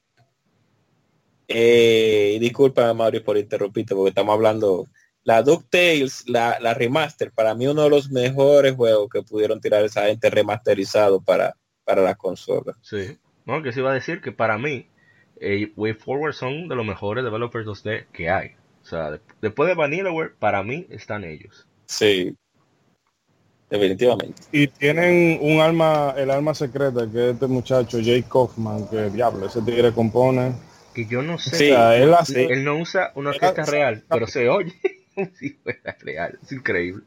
eh, disculpa Mario por interrumpirte porque estamos hablando la DuckTales, la, la remaster, para mí uno de los mejores juegos que pudieron tirar esa gente remasterizado para, para las consolas. Sí. No, que se iba a decir que para mí, eh, Way Forward son de los mejores developers 2D que hay. O sea, de- después de Vanillaware, para mí están ellos. Sí. Definitivamente. Y tienen un alma, el alma secreta que es este muchacho Jake Kaufman, que diablo, ese tigre compone. Que yo no sé, Sí. O sea, él hace, él no usa una orquesta real, pero se oye como si fuera real. Es increíble.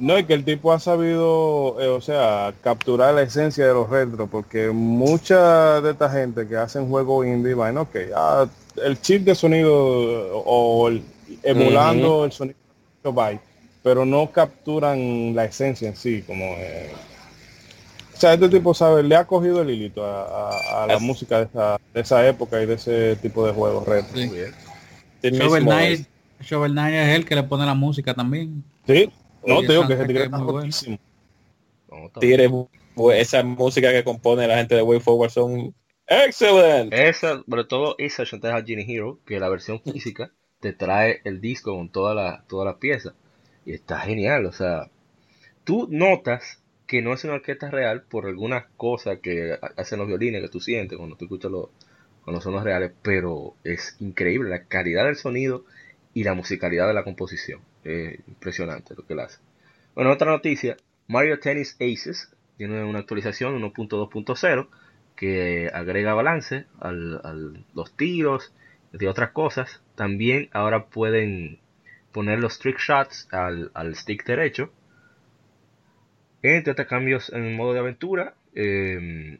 No, es que el tipo ha sabido, eh, o sea, capturar la esencia de los retro, porque mucha de esta gente que hacen juegos indie, bueno, ok, ah, el chip de sonido o el- emulando el sonido, bye, pero no capturan la esencia en sí, como... eh, o sea, este tipo sabe, le ha cogido el hilito a, a- a la Así. música de esa, de esa época y de ese tipo de juegos retro. Sí. Muy bien. El Shovel Knight es el que le pone la música también. Sí, no Oye, te digo que ese tigre es muy buena. rotísimo. No, está Tigre, bu- esa música que compone la gente de Way Forward son excelentes. Esa, sobre todo esa Shantae Genie Hero, que la versión física te trae el disco con toda la, toda la pieza. Y está genial, o sea, tú notas que no es una orquesta real por algunas cosas que ha- hacen los violines que tú sientes cuando tú escuchas los, cuando son los reales, pero es increíble la calidad del sonido y la musicalidad de la composición. Es impresionante lo que hace. Bueno, otra noticia, Mario Tennis Aces tiene una actualización 1.2.0 que agrega balance al, al- los tiros y otras cosas. También ahora pueden poner los trick shots al, al stick derecho. Entre otros cambios en modo de aventura, eh,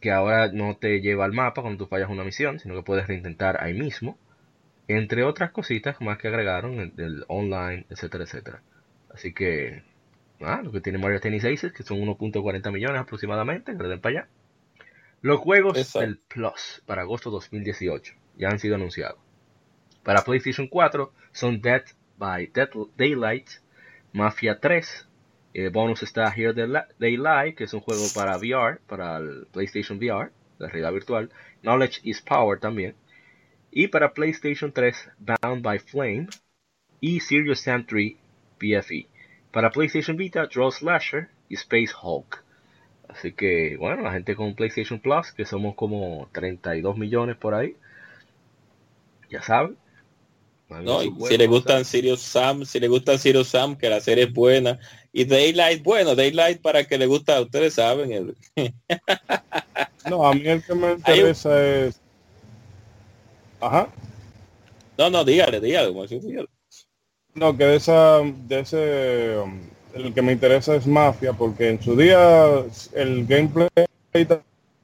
que ahora no te lleva al mapa cuando tú fallas una misión, sino que puedes reintentar ahí mismo. Entre otras cositas más que agregaron el, el online, etcétera, etcétera. Así que, ah, lo que tiene Mario Tennis Aces, que son 1.40 millones aproximadamente, que le den para allá. Los juegos Exacto. del Plus para agosto 2018 ya han sido anunciados. Para PlayStation 4 son Dead by Dead- Daylight, Mafia 3, el bonus está Here the Li- Daylight, que es un juego para VR, para el PlayStation VR, la realidad virtual. Knowledge is Power también. Y para PlayStation 3, Bound by Flame y Serious Sam 3 PFE. Para PlayStation Vita, Draw Slasher y Space Hulk. Así que, bueno, la gente con PlayStation Plus, que somos como 32 millones por ahí, ya saben. No, y si le gustan Sirius Sam, si le gustan Sirius Sam, que la serie es buena. Y Daylight, bueno, Daylight para que le gusta, ustedes saben. el- No, a mí el que me interesa es... Ajá. No, no, dígale, dígale. No, que de esa, de ese, el que me interesa es Mafia, porque en su día el gameplay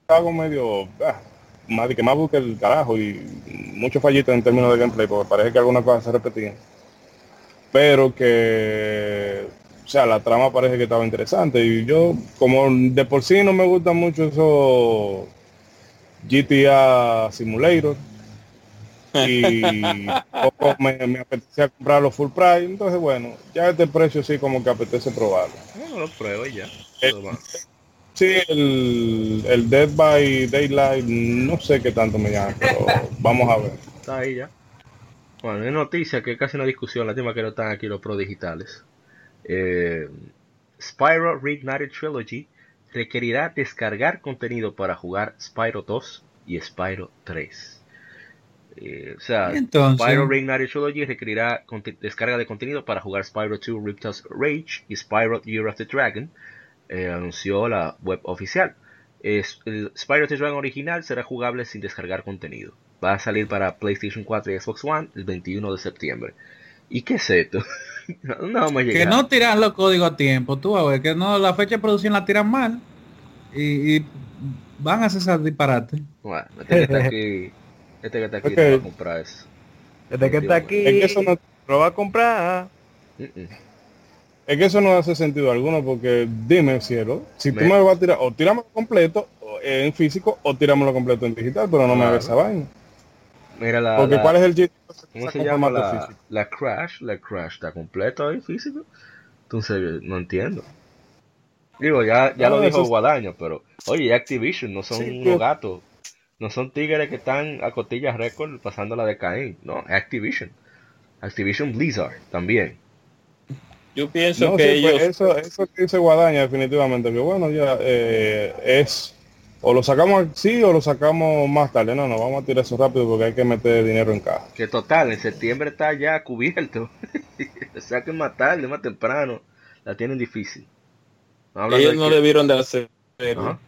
algo medio, ah, más que más busque el carajo y mucho fallito en términos de gameplay, porque parece que algunas cosas se repetían. Pero que, o sea, la trama parece que estaba interesante y yo, como de por sí no me gusta mucho eso GTA Simulator, y poco me, me apetecía comprarlo full price. Entonces, bueno, ya este precio sí como que apetece probarlo. No lo pruebo y ya. Eh, Todo más. Sí, el, el Dead by Daylight no sé qué tanto me llama, pero vamos a ver. Está ahí ya. Bueno, hay noticia que es casi una discusión, lástima que no están aquí los pro digitales. Eh, Spyro Reignited Trilogy requerirá descargar contenido para jugar Spyro 2 y Spyro 3. Eh, o sea, Entonces- Spyro Reignited Trilogy requerirá descarga de contenido para jugar Spyro 2 Riptos Rage y Spyro Year of the Dragon, eh, anunció la web oficial. El Spyro the Dragon original será jugable sin descargar contenido. Va a salir para PlayStation 4 y Xbox One el 21 de septiembre. ¿Y qué es esto? no vamos a llegar. Que no tiran los códigos a tiempo, tú a ver, que no la fecha de producción la tiran mal y, y van a hacer ese disparate. Bueno, este que está aquí, este que está aquí no va a comprar eso. Desde que está aquí, Es que eso no, lo va a comprar. Es que eso no hace sentido alguno porque dime, cielo, si tú Me- vas a tirar, o tiramos completo o- en físico o tiramos completo en digital, pero no me hagas esa vaina. Mira la, Porque la- ¿cuál es el chiste? ¿cómo se llama la, físico. la Crash? La Crash está completo ahí físico. Entonces no entiendo. Digo, ya, ya No, lo dijo es- Guadaño, pero oye, Activision no son Sí, unos gatos. No son tigres que están a cotillas récord pasando la de Caín. No, Activision. Activision Blizzard también. Yo pienso No, que sí, pues, ellos eso, eso que dice Guadaña definitivamente, que bueno, ya eh, es o lo sacamos sí o lo sacamos más tarde. No, no, vamos a tirar eso rápido porque hay que meter dinero en caja. Que total, en septiembre está ya cubierto. o sea que más tarde, más temprano. La tienen difícil. Ellos de no que- debieron de hacer Ajá.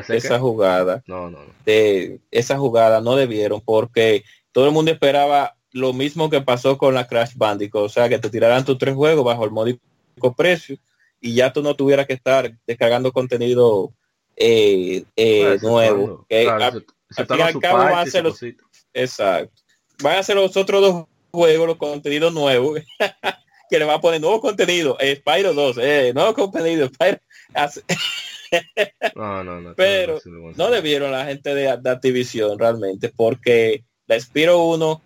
Esa jugada. No, no, no. de esa jugada no debieron porque todo el mundo esperaba lo mismo que pasó con la Crash Bandicoot, o sea, que te tiraran tus tres juegos bajo el módico precio y ya tú no tuvieras que estar descargando contenido eh, eh, Claro, nuevo. Que claro, al su cabo va a los- cosita. exacto. Van a ser los otros dos juegos, los contenidos nuevos, que le va a poner nuevo contenido, eh, Spyro 2, eh, nuevo contenido, Spyro. No, no, no. Pero no no debieron la gente de, de Activision realmente porque la Spiro 1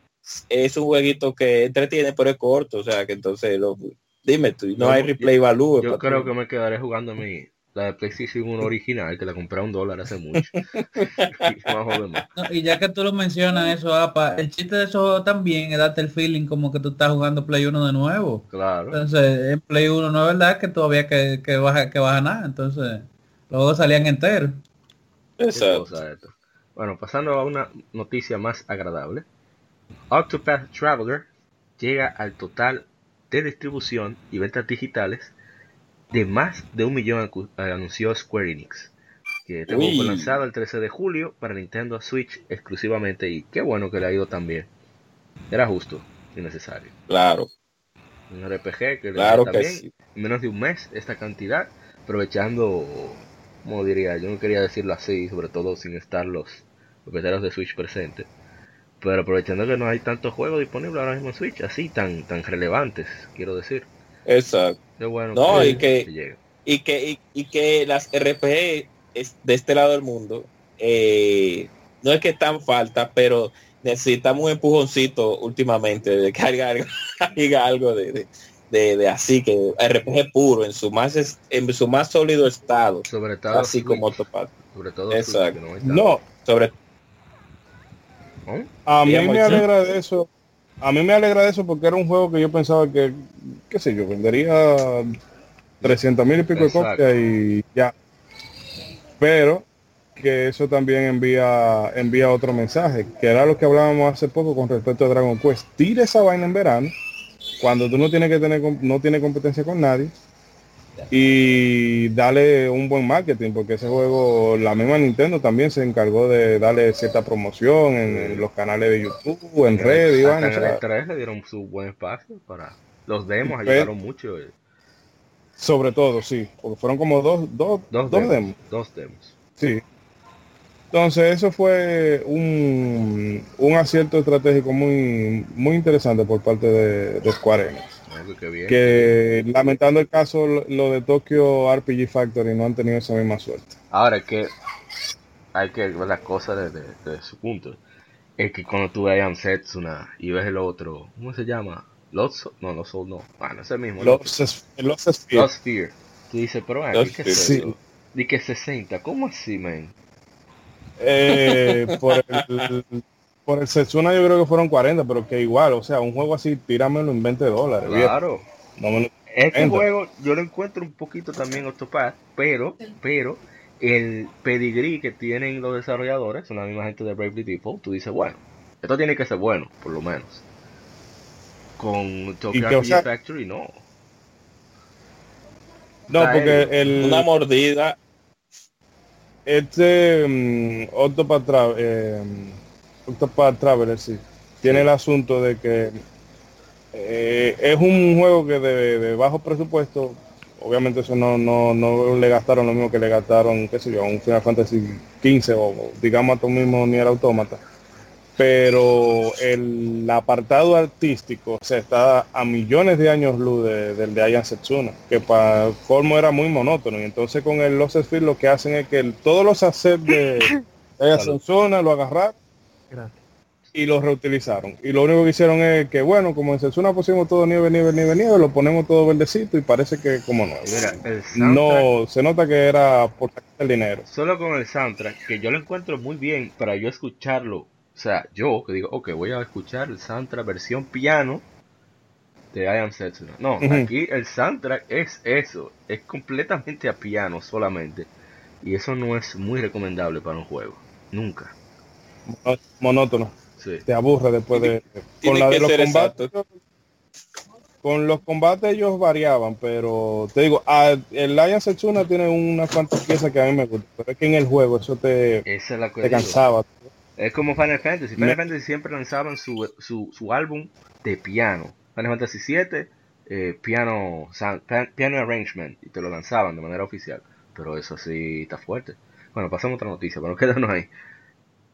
es un jueguito que entretiene pero es corto o sea que entonces lo, dime tú no Yo- hay replay value Yo creo tú. que me quedaré jugando mi la de PlayStation 1 original, que la compré a un dólar hace mucho. Y no. No, ya que tú lo mencionas eso, apa, el chiste de eso también es darte el feeling como que tú estás jugando Play 1 de nuevo. Claro. Entonces, en Play 1 no es verdad que todavía que, que baja que baja nada. Entonces, luego salían enteros. Exacto. cosa esto. Bueno, pasando a una noticia más agradable. Octopath Traveler llega al total de distribución y ventas digitales de más de un millón, anunció Square Enix. Que este juego fue lanzado el 13 de julio para Nintendo Switch exclusivamente y qué bueno que le ha ido tan bien. Era justo y necesario. claro Un RPG que le claro iba que tan bien, sí en menos de un mes esta cantidad, aprovechando, como diría, yo no quería decirlo así, sobre todo sin estar los propietarios de Switch presentes, pero aprovechando que no hay tantos juegos disponibles ahora mismo en Switch, así tan tan relevantes, quiero decir. exacto bueno No, y que- llegue. y que y, y que las RPG es- de este lado del mundo eh, no es que están falta pero necesitamos un empujoncito últimamente de que haya algo, haya algo de, de, de- de así que RPG puro en su más es- en su más sólido estado sobre todo así Switch, como Octopath sobre todo Exacto. Switch, no sobre ¿No? a mí me alegra de eso. A mí me alegra de eso porque era un juego que yo pensaba que, qué sé yo, vendería 300 mil y pico de copias y ya. Pero que eso también envía envía otro mensaje, que era lo que hablábamos hace poco con respecto a Dragon Quest. Tira esa vaina en verano, cuando tú no tienes que tener no tienes competencia con nadie y dale un buen marketing, porque ese juego, la misma Nintendo también se encargó de darle cierta promoción en, los canales de YouTube, en redes, vaina, en el 3 le dieron su buen espacio para los demos, ayudaron mucho. eh, sobre todo, sí, porque fueron como dos, dos, Dos, dos demos, demos. Dos demos. Sí. Entonces eso fue un, un acierto estratégico muy muy interesante por parte de, de Square Enix. Qué bien. Que lamentando el caso lo- de Tokyo RPG Factory no han tenido esa misma suerte. Ahora es que hay que ver las cosas desde, desde su punto. Es que cuando tú veas Setsuna y ves el otro, ¿cómo se llama? Lost, no, Lost Soul no. Bueno, ese mismo. Los, los Sphere. Lost Fear. Tú dices, pero Lost ¿qué es eso? Di que 60, ¿cómo así, man? Eh, por el por el Setsuna yo creo que fueron 40, pero que igual, o sea, un juego así, tíramelo en 20 dólares. Claro. No me lo- Este Entra. juego yo lo encuentro un poquito también Octopath, pero, pero el pedigrí que tienen los desarrolladores, son la misma gente de Bravely Default, tú dices, bueno, esto tiene que ser bueno, por lo menos. Con Tokyo o sea- Factory, no. No, porque el Una mordida. Este mm, Octopath, Tra- eh, Octopath Traveler, sí, tiene el asunto de que eh, es un juego que de, de bajo presupuesto, obviamente eso no, no, no le gastaron lo mismo que le gastaron, qué sé yo, un Final Fantasy XV o digamos a tu mismo ni el autómata. Pero el apartado artístico se está a millones de años luz de- del de Ayan Setsuna, que para colmo era muy monótono. Y entonces con el Lost Sphere lo que hacen es que el- todos los assets de Ayan. Setsuna lo agarraron Gracias. y los reutilizaron. Y lo único que hicieron es que, bueno, como en Setsuna pusimos todo nieve, nieve, nieve, nieve, lo ponemos todo verdecito y parece que como no. Mira, el soundtrack, No, se nota que era por sacar el dinero. solo con el soundtrack, que yo lo encuentro muy bien para yo escucharlo. O sea, yo que digo, ok, voy a escuchar el soundtrack versión piano de I Am Setsuna. No, aquí el soundtrack es eso, es completamente a piano solamente. Y eso no es muy recomendable para un juego. Nunca. Monótono. Sí. te aburre después de Tiene con la de los combates con los combates ellos variaban pero te digo ah, el Lion Setsuna tiene unas cuantas piezas que a mí me gustan pero es que en el juego eso te, Esa es la te cansaba Es como Final Fantasy. Final Me- Fantasy siempre lanzaban su, su, su álbum de piano. Final Fantasy 7, piano, sound- pa- piano arrangement, y te lo lanzaban de manera oficial. Pero eso sí está fuerte. Bueno, pasamos a otra noticia, pero quédanos ahí.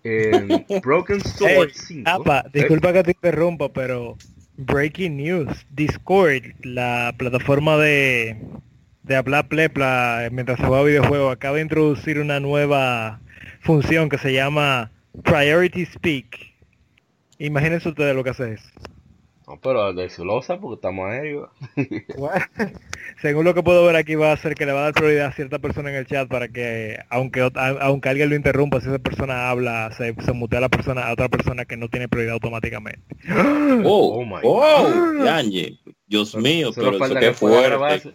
Eh, Broken Sword Hey, 5. Apa, ¿eh? disculpa que te interrumpa, pero breaking news, Discord, la plataforma de de hablar plepla mientras se juega videojuegos, acaba de introducir una nueva función que se llama Priority Speak. Imagínense ustedes lo que hace eso. No, pero de celosa porque estamos aéreos. Según lo que puedo ver aquí va a ser que le va a dar prioridad a cierta persona en el chat para que, aunque a- aunque alguien lo interrumpa, si esa persona habla, se, se mutea a la persona a otra persona que no tiene prioridad automáticamente. Oh, Oh my oh. Dios mío, pero eso que fuerte.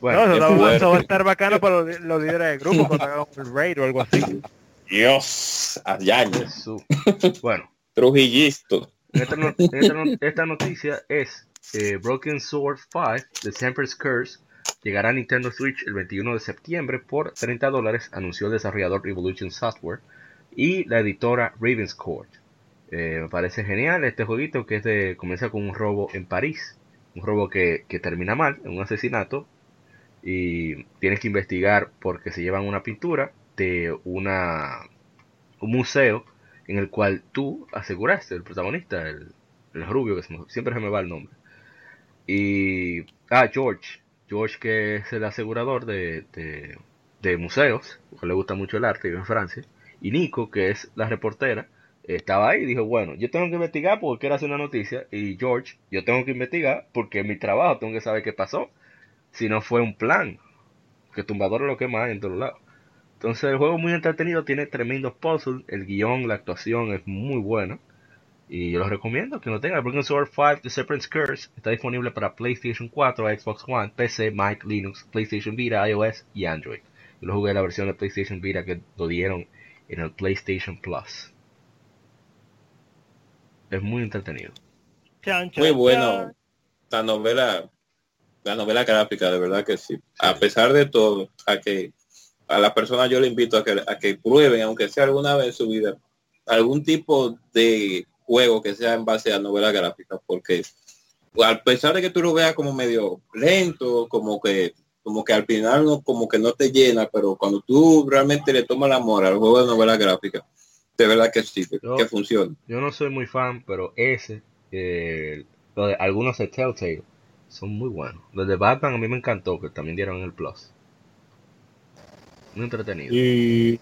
Bueno, no, eso, qué va- fuerte. eso va a estar bacano para los, los líderes de grupo cuando hagan un raid o algo así. Dios, a Yañe. Jesús. Bueno, Trujillisto. Esta, no- esta no- esta noticia es eh, Broken Sword 5 de Semper's Curse llegará a Nintendo Switch el 21 de septiembre por 30 dólares, anunció el desarrollador Revolution Software y la editora Ravenscourt. Eh, me parece genial este jueguito que es de, comienza con un robo en París, un robo que, que termina mal, en un asesinato, y tienes que investigar porque se llevan una pintura de un museo en el cual tú aseguraste, el protagonista, el, el rubio, que siempre se me va el nombre. Y, ah, George, George que es el asegurador de, de, museos, porque le gusta mucho el arte, vive en Francia. Y Nico, que es la reportera, estaba ahí y dijo, bueno, yo tengo que investigar porque quiero hacer una noticia. Y George, yo tengo que investigar porque mi trabajo, tengo que saber qué pasó. Si no fue un plan, que tumbador lo que más hay en todos lados. Entonces el juego es muy entretenido, tiene tremendos puzzles, el guion, la actuación es muy buena. Y yo los recomiendo que lo tengan. Broken Sword 5 The Serpent's Curse está disponible para PlayStation 4, Xbox One, PC, Mac, Linux, PlayStation Vita, iOS y Android. Yo lo jugué en la versión de PlayStation Vita que lo dieron en el PlayStation Plus. Es muy entretenido. Muy bueno. La novela, la novela gráfica, de verdad que sí. A pesar de todo, a que a las personas yo le invito a que, a que prueben, aunque sea alguna vez en su vida, algún tipo de juego que sea en base a novela gráfica, porque a pesar de que tú lo veas como medio lento, como que como que al final no, como que no te llena, pero cuando tú realmente le tomas el amor al juego de novela gráfica, de verdad que sí, que, Yo- que funciona. Yo no soy muy fan, pero ese, eh, lo de- algunos de Telltale son muy buenos. Los de Batman a mí me encantó, que también dieron el Plus. Muy entretenido. y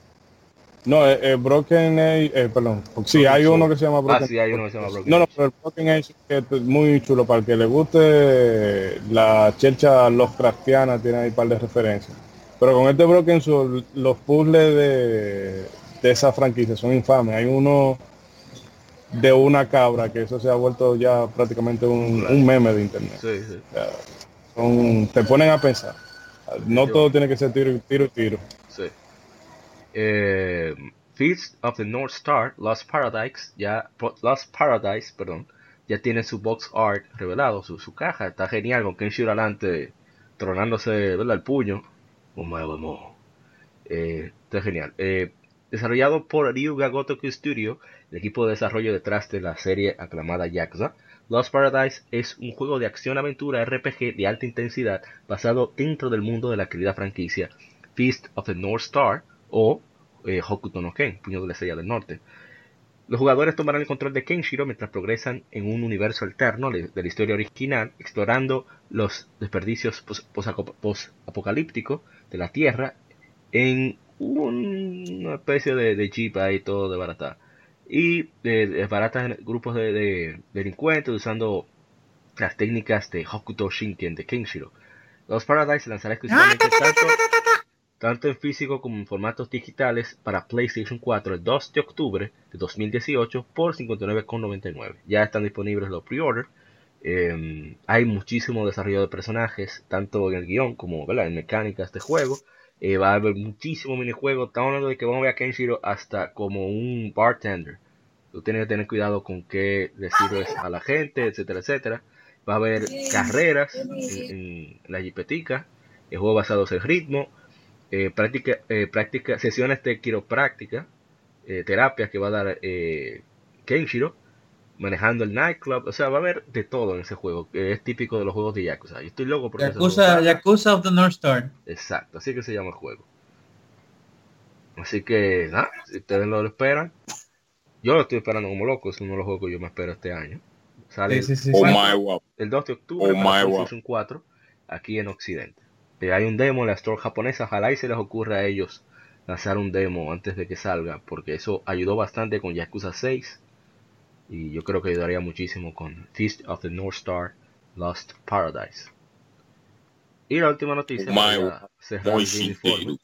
No, eh, eh, Broken Age, eh, perdón. Sí, hay uno que se llama Broken Ah, sí, hay uno que se llama Broken No, no, pero el Broken Age es muy chulo. Para el que le guste la chelcha Lovecraftiana, tiene ahí un par de referencias. Pero con este Broken Soul, los puzzles de, de esa franquicia son infames. Hay uno de una cabra, que eso se ha vuelto ya prácticamente un, un meme de internet. Sí, sí. O sea, son- te ponen a pensar. No todo tiene que ser tiro, tiro, tiro. Eh, Feast of the North Star, Lost Paradise, ya, Lost Paradise, perdón, ya tiene su box art revelado, su, su caja, está genial con Kenshiro adelante tronándose ¿verdad? el puño. Mo. Eh, está genial. Eh, desarrollado por Ryuga Gotoku Studio, el equipo de desarrollo detrás de la serie aclamada Yakuza, Lost Paradise es un juego de acción-aventura RPG de alta intensidad basado dentro del mundo de la querida franquicia Feast of the North Star o eh, Hokuto no Ken, Puño de la Estrella del Norte. Los jugadores tomarán el control de Kenshiro mientras progresan en un universo alterno de la historia original, explorando los desperdicios post-apocalípticos de la Tierra en un- una especie de, de jeep ahí todo de barata. Y eh, desbaratan grupos de, de delincuentes usando las técnicas de Hokuto Shinken de Kenshiro. Los Paradise se lanzará exclusivamente tanto, tanto en físico como en formatos digitales para PlayStation 4 el 2 de octubre de 2018 por 59,99. Ya están disponibles los pre-order. Eh, hay muchísimo desarrollo de personajes, tanto en el guion como ¿verdad? en mecánicas de juego. Eh, va a haber muchísimo minijuego. Estamos hablando de que vamos a ver a Kenshiro hasta como un bartender. Tú tienes que tener cuidado con qué le sirves a la gente, etcétera, etcétera. Va a haber carreras en, en la jipetica, el juego basados en ritmo, eh, práctica, eh, práctica, sesiones de quiropráctica, eh, terapias que va a dar eh, Kenshiro, manejando el nightclub, o sea, va a haber de todo en ese juego, que es típico de los juegos de Yakuza. Yo estoy loco porque Yakuza. Yakuza of the North Star. Exacto, así que se llama el juego. Así que, nada, si ustedes lo esperan, yo lo estoy esperando como loco, es uno de los juegos que yo me espero este año. Sale Sí, sí, sí. Oh sí. my wow. el 2 de octubre Oh para my PlayStation 4 aquí en Occidente. Eh, hay un demo en la store japonesa, ojalá y se les ocurra a ellos lanzar un demo antes de que salga, porque eso ayudó bastante con Yakuza 6 y yo creo que ayudaría muchísimo con Feast of the North Star Lost Paradise. Y la última noticia para cerrar el.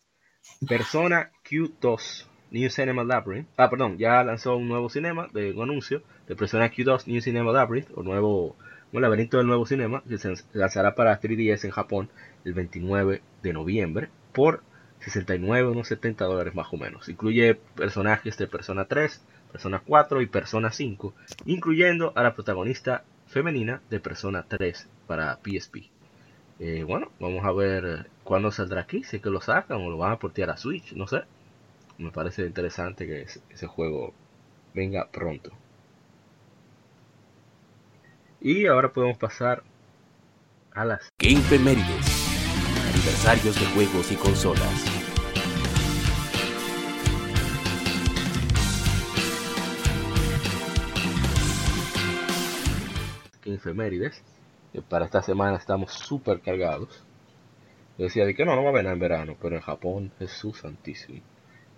Persona Q2 New Cinema Labyrinth. Ah, perdón, ya lanzó un nuevo cinema de un anuncio de Persona Q2 New Cinema Labyrinth, o nuevo un laberinto del nuevo cinema que se lanzará para 3DS en Japón el 29 de noviembre por 69 unos 70 dólares más o menos. Incluye personajes de Persona 3, Persona 4 y Persona 5, incluyendo a la protagonista femenina de Persona 3 para PSP. Eh, bueno, vamos a ver cuándo saldrá aquí, es que lo sacan o lo van a portear a Switch, no sé. Me parece interesante que ese juego venga pronto. Y ahora podemos pasar a las Game Femérides. Aniversarios de juegos y consolas. efemérides. que Para esta semana estamos súper cargados. Yo decía de que no, no va a haber nada en verano, pero en Japón, Jesús santísimo.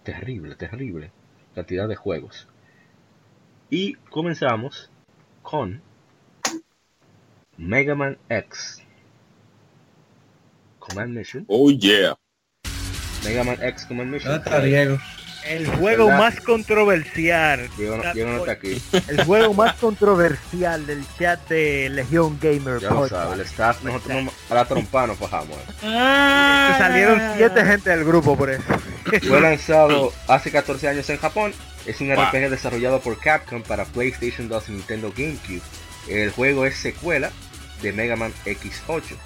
Terrible, terrible. Cantidad de juegos. Y comenzamos con Mega Man X. Command Mission. Oh yeah. Mega Man X Command Mission. ¿Dónde está Diego? El juego ¿Verdad? más controversial. Diego no, Diego no está aquí. El juego más controversial del chat de Legion Gamer. Ya lo sabe, el staff, nosotros no- a la trompa nos bajamos. eh. Se salieron siete gente del grupo por eso. Fue lanzado hace 14 años en Japón. Es un Wow. RPG desarrollado por Capcom para PlayStation 2 y Nintendo GameCube. El juego es secuela de Mega Man X8.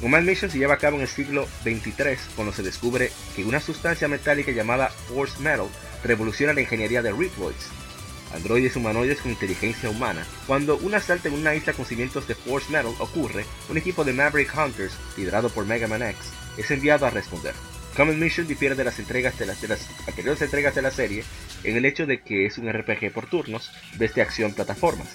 Command Mission se lleva a cabo en el siglo 23 cuando se descubre que una sustancia metálica llamada Force Metal revoluciona la ingeniería de Reploids, androides humanoides con inteligencia humana. Cuando un asalto en una isla con cimientos de Force Metal ocurre, un equipo de Maverick Hunters, liderado por Mega Man X, es enviado a responder. Common Mission difiere de las entregas de las, de las anteriores entregas de la serie en el hecho de que es un RPG por turnos desde acción plataformas.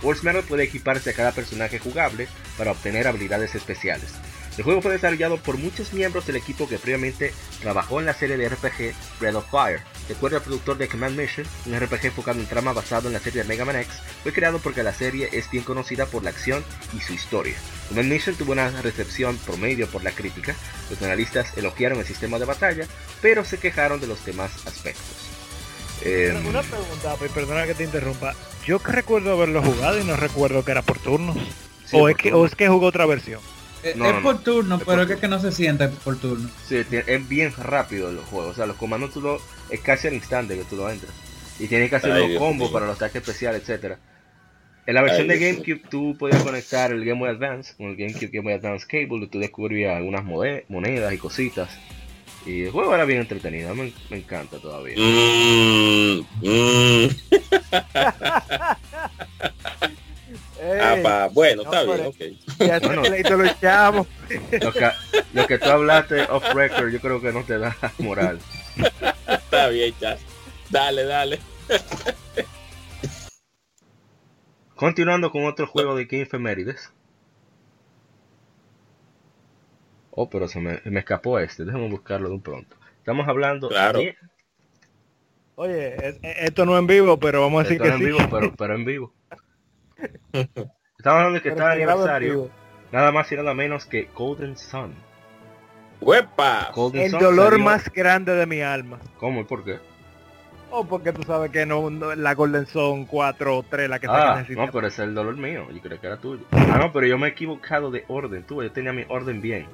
Force Metal puede equiparse a cada personaje jugable para obtener habilidades especiales. El juego fue desarrollado por muchos miembros del equipo que previamente trabajó en la serie de RPG Breath of Fire, de acuerdo al productor de Command Mission, un RPG enfocado en trama basado en la serie de Mega Man X, fue creado porque la serie es bien conocida por la acción y su historia. Command Mission tuvo una recepción promedio por la crítica, los analistas elogiaron el sistema de batalla, pero se quejaron de los demás aspectos. Em, Una pregunta, perdona que te interrumpa. Yo que recuerdo haberlo jugado y no recuerdo que era por turnos. sí, o, por es que, turno. o es que jugó otra versión. Eh, No, es no, por no. turno, Es pero por es que, que no se siente por turno. Sí, es bien rápido el juego. O sea, los comandos tú lo, es casi al instante que tú lo entras. Y tienes que hacer Ay, los Dios combos para los ataques especiales, etcétera. En la versión Ay, de Dios GameCube tú podías conectar el Game Boy Advance con el GameCube Game Boy Advance Cable y tú descubrías algunas monedas y cositas. Y el juego era bien entretenido, me, me encanta todavía. Mm, mm. Ah, pa- bueno, no, está bien, ok. Ya Bueno. lo echamos. Lo que, lo que tú hablaste off record yo creo que no te da moral. Está bien, ya. Dale, dale. Continuando con otro juego de Game Efemérides. Oh, pero se me, me escapó este. Déjame buscarlo de un pronto. Estamos hablando Claro. de... Oye, es- es- esto no en vivo, pero vamos a decir Esto que no en sí. vivo, pero, pero en vivo. Estamos hablando de que Pero está de se en aniversario. Nada más y nada menos que Golden Sun. ¡Huepa! Golden El Sun dolor salió- más grande de mi alma. ¿Cómo y por qué? O porque tú sabes que no, no- la Golden Son 4 o 3, la que Ah, necesita. no, pero ese es el dolor mío. Yo creía que era tuyo. Ah, no, pero yo me he equivocado de orden. Tú, yo tenía mi orden bien.